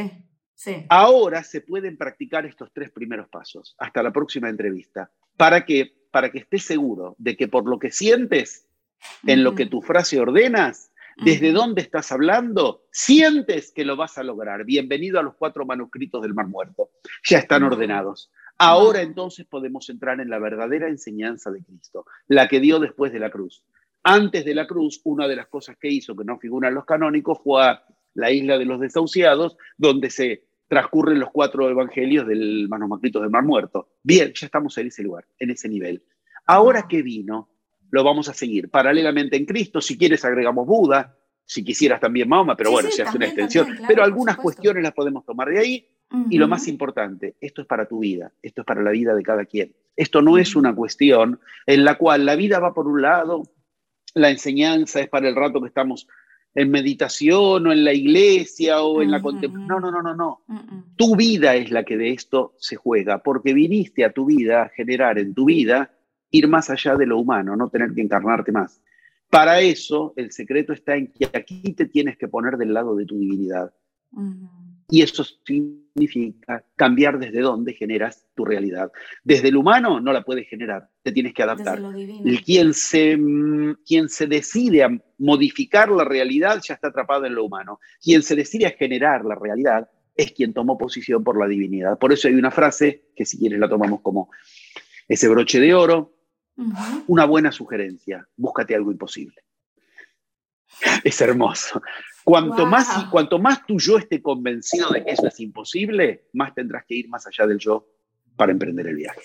Ahora se pueden practicar estos tres primeros pasos. Hasta la próxima entrevista. ¿Para qué? Para que estés seguro de que por lo que sientes, en lo que tu frase ordenas, desde dónde estás hablando, sientes que lo vas a lograr. Bienvenido a los cuatro manuscritos del Mar Muerto. Ya están ordenados. Ahora entonces podemos entrar en la verdadera enseñanza de Cristo, la que dio después de la cruz. Antes de la cruz, una de las cosas que hizo, que no figuran los canónicos, fue a la isla de los desahuciados, donde se transcurren los cuatro evangelios del manuscrito del Mar Muerto. Bien, ya estamos en ese lugar, en ese nivel. Ahora que vino, lo vamos a seguir paralelamente en Cristo. Si quieres, agregamos Buda, si quisieras también Mahoma, pero bueno, se hace una extensión. pero algunas cuestiones las podemos tomar de ahí y lo más importante, esto es para tu vida, esto es para la vida de cada quien. Esto no es una cuestión en la cual la vida va por un lado, la enseñanza es para el rato que estamos en meditación o en la iglesia o en la contemplación. No, no, no, no, no. Tu vida es la que de esto se juega, porque viniste a tu vida a generar en tu vida ir más allá de lo humano, no tener que encarnarte más. Para eso, el secreto está en que aquí te tienes que poner del lado de tu divinidad. Y eso significa cambiar desde dónde generas tu realidad. Desde el humano no la puedes generar, te tienes que adaptar. Quien se, quien se decide a modificar la realidad ya está atrapado en lo humano. Quien se decide a generar la realidad es quien tomó posición por la divinidad. Por eso hay una frase que si quieres la tomamos como ese broche de oro, una buena sugerencia, búscate algo imposible. Es hermoso. Cuanto, más, cuanto más tu yo esté convencido de que eso es imposible, más tendrás que ir más allá del yo para emprender el viaje.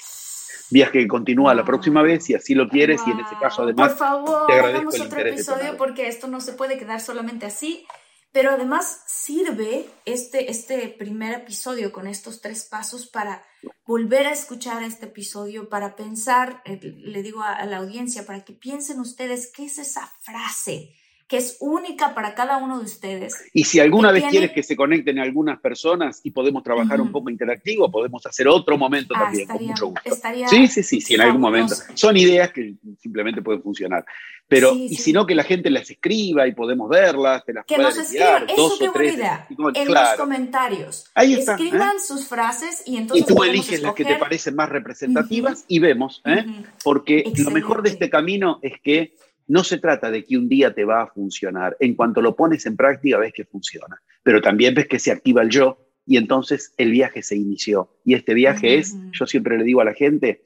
Viaje que continúa la próxima vez, si así lo quieres, y en ese caso además. Por favor, hagamos otro episodio porque esto no se puede quedar solamente así. Pero además sirve este, este primer episodio con estos tres pasos para volver a escuchar este episodio, para pensar, eh, le digo a la audiencia, para que piensen ustedes qué es esa frase que es única para cada uno de ustedes. Y si alguna vez quieres que se conecten algunas personas y podemos trabajar un poco interactivo, podemos hacer otro momento ah, también, con mucho gusto. sí, sí, sí, sí, en algún momento. Son ideas que simplemente pueden funcionar. Pero, y si no, que la gente las escriba y podemos verlas, te las Que nos escriban, eso qué buena idea. en los comentarios. Ahí está, Escriban ¿eh? sus frases y entonces. Y tú eliges las que te parecen más representativas y vemos, ¿eh? Porque lo mejor de este camino es que no se trata de que un día te va a funcionar. En cuanto lo pones en práctica, ves que funciona. Pero también ves que se activa el yo y entonces el viaje se inició. Y este viaje es, yo siempre le digo a la gente,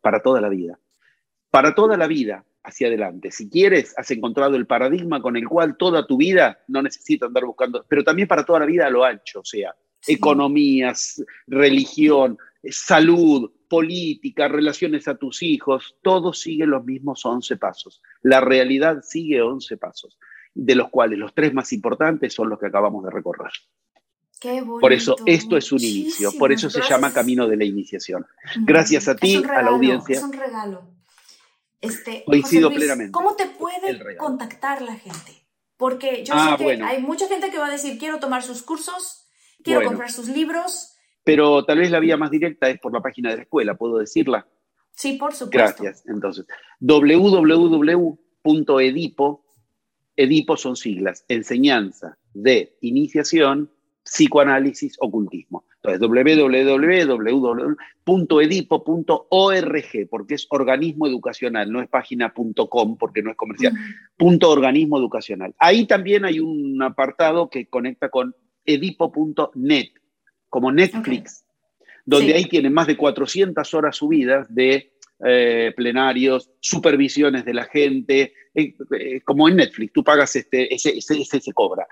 para toda la vida. Para toda la vida hacia adelante. Si quieres, has encontrado el paradigma con el cual toda tu vida no necesita andar buscando, pero también para toda la vida lo ancho, o sea, economías, religión, salud, política, relaciones a tus hijos, todo sigue los mismos 11 pasos. La realidad sigue 11 pasos, de los cuales los tres más importantes son los que acabamos de recorrer. por eso esto es un inicio, por eso se llama Camino de la Iniciación. Gracias a ti, a la audiencia. Es un regalo. Este, Coincido plenamente. ¿Cómo te puede contactar la gente? Porque yo ah, sé que hay mucha gente que va a decir, quiero tomar sus cursos, quiero comprar sus libros, pero tal vez la vía más directa es por la página de la escuela, ¿puedo decirla? Sí, por supuesto. Gracias. Entonces, www.edipo, Edipo son siglas, enseñanza de iniciación, psicoanálisis, ocultismo. Entonces, www.edipo.org, porque es organismo educacional, no es página.com, porque no es comercial, punto organismo educacional. Ahí también hay un apartado que conecta con edipo.net, como Netflix, donde ahí tienen más de 400 horas subidas de eh, plenarios, supervisiones de la gente, eh, eh, como en Netflix, tú pagas este, ese, ese, se cobra.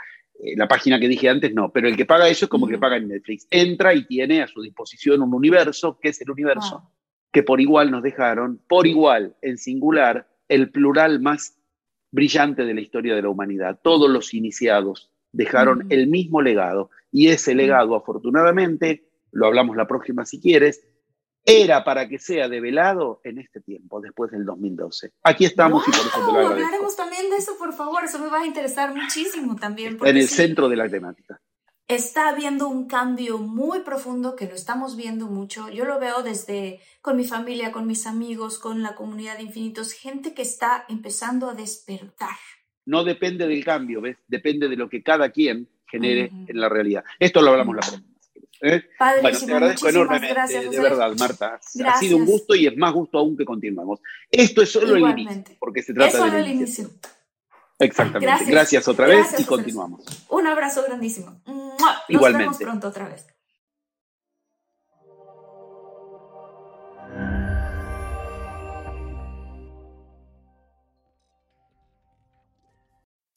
la página que dije antes no, pero el que paga eso es como que paga en Netflix. Entra y tiene a su disposición un universo, que es el universo, que por igual nos dejaron, por igual, en singular, el plural más brillante de la historia de la humanidad. Todos los iniciados dejaron el mismo legado y ese legado, afortunadamente, lo hablamos la próxima si quieres, era para que sea develado en este tiempo, después del 2012. Aquí estamos y por eso te lo agradezco. Hablaremos también de eso, por favor, eso me va a interesar muchísimo también. En el centro de la temática. Está habiendo un cambio muy profundo que lo estamos viendo mucho. Yo lo veo desde con mi familia, con mis amigos, con la comunidad de infinitos, gente que está empezando a despertar. No depende del cambio, ¿ves? Depende de lo que cada quien genere en la realidad. Esto lo hablamos la próxima. ¿eh? bueno, te agradezco enormemente, gracias, de verdad, Marta. Ha sido un gusto y es más gusto aún que continuamos. Esto es solo el inicio, porque se trata es solo el inicio. Exactamente. Gracias, otra vez y continuamos. Un abrazo grandísimo. Nos Igualmente. vemos pronto otra vez.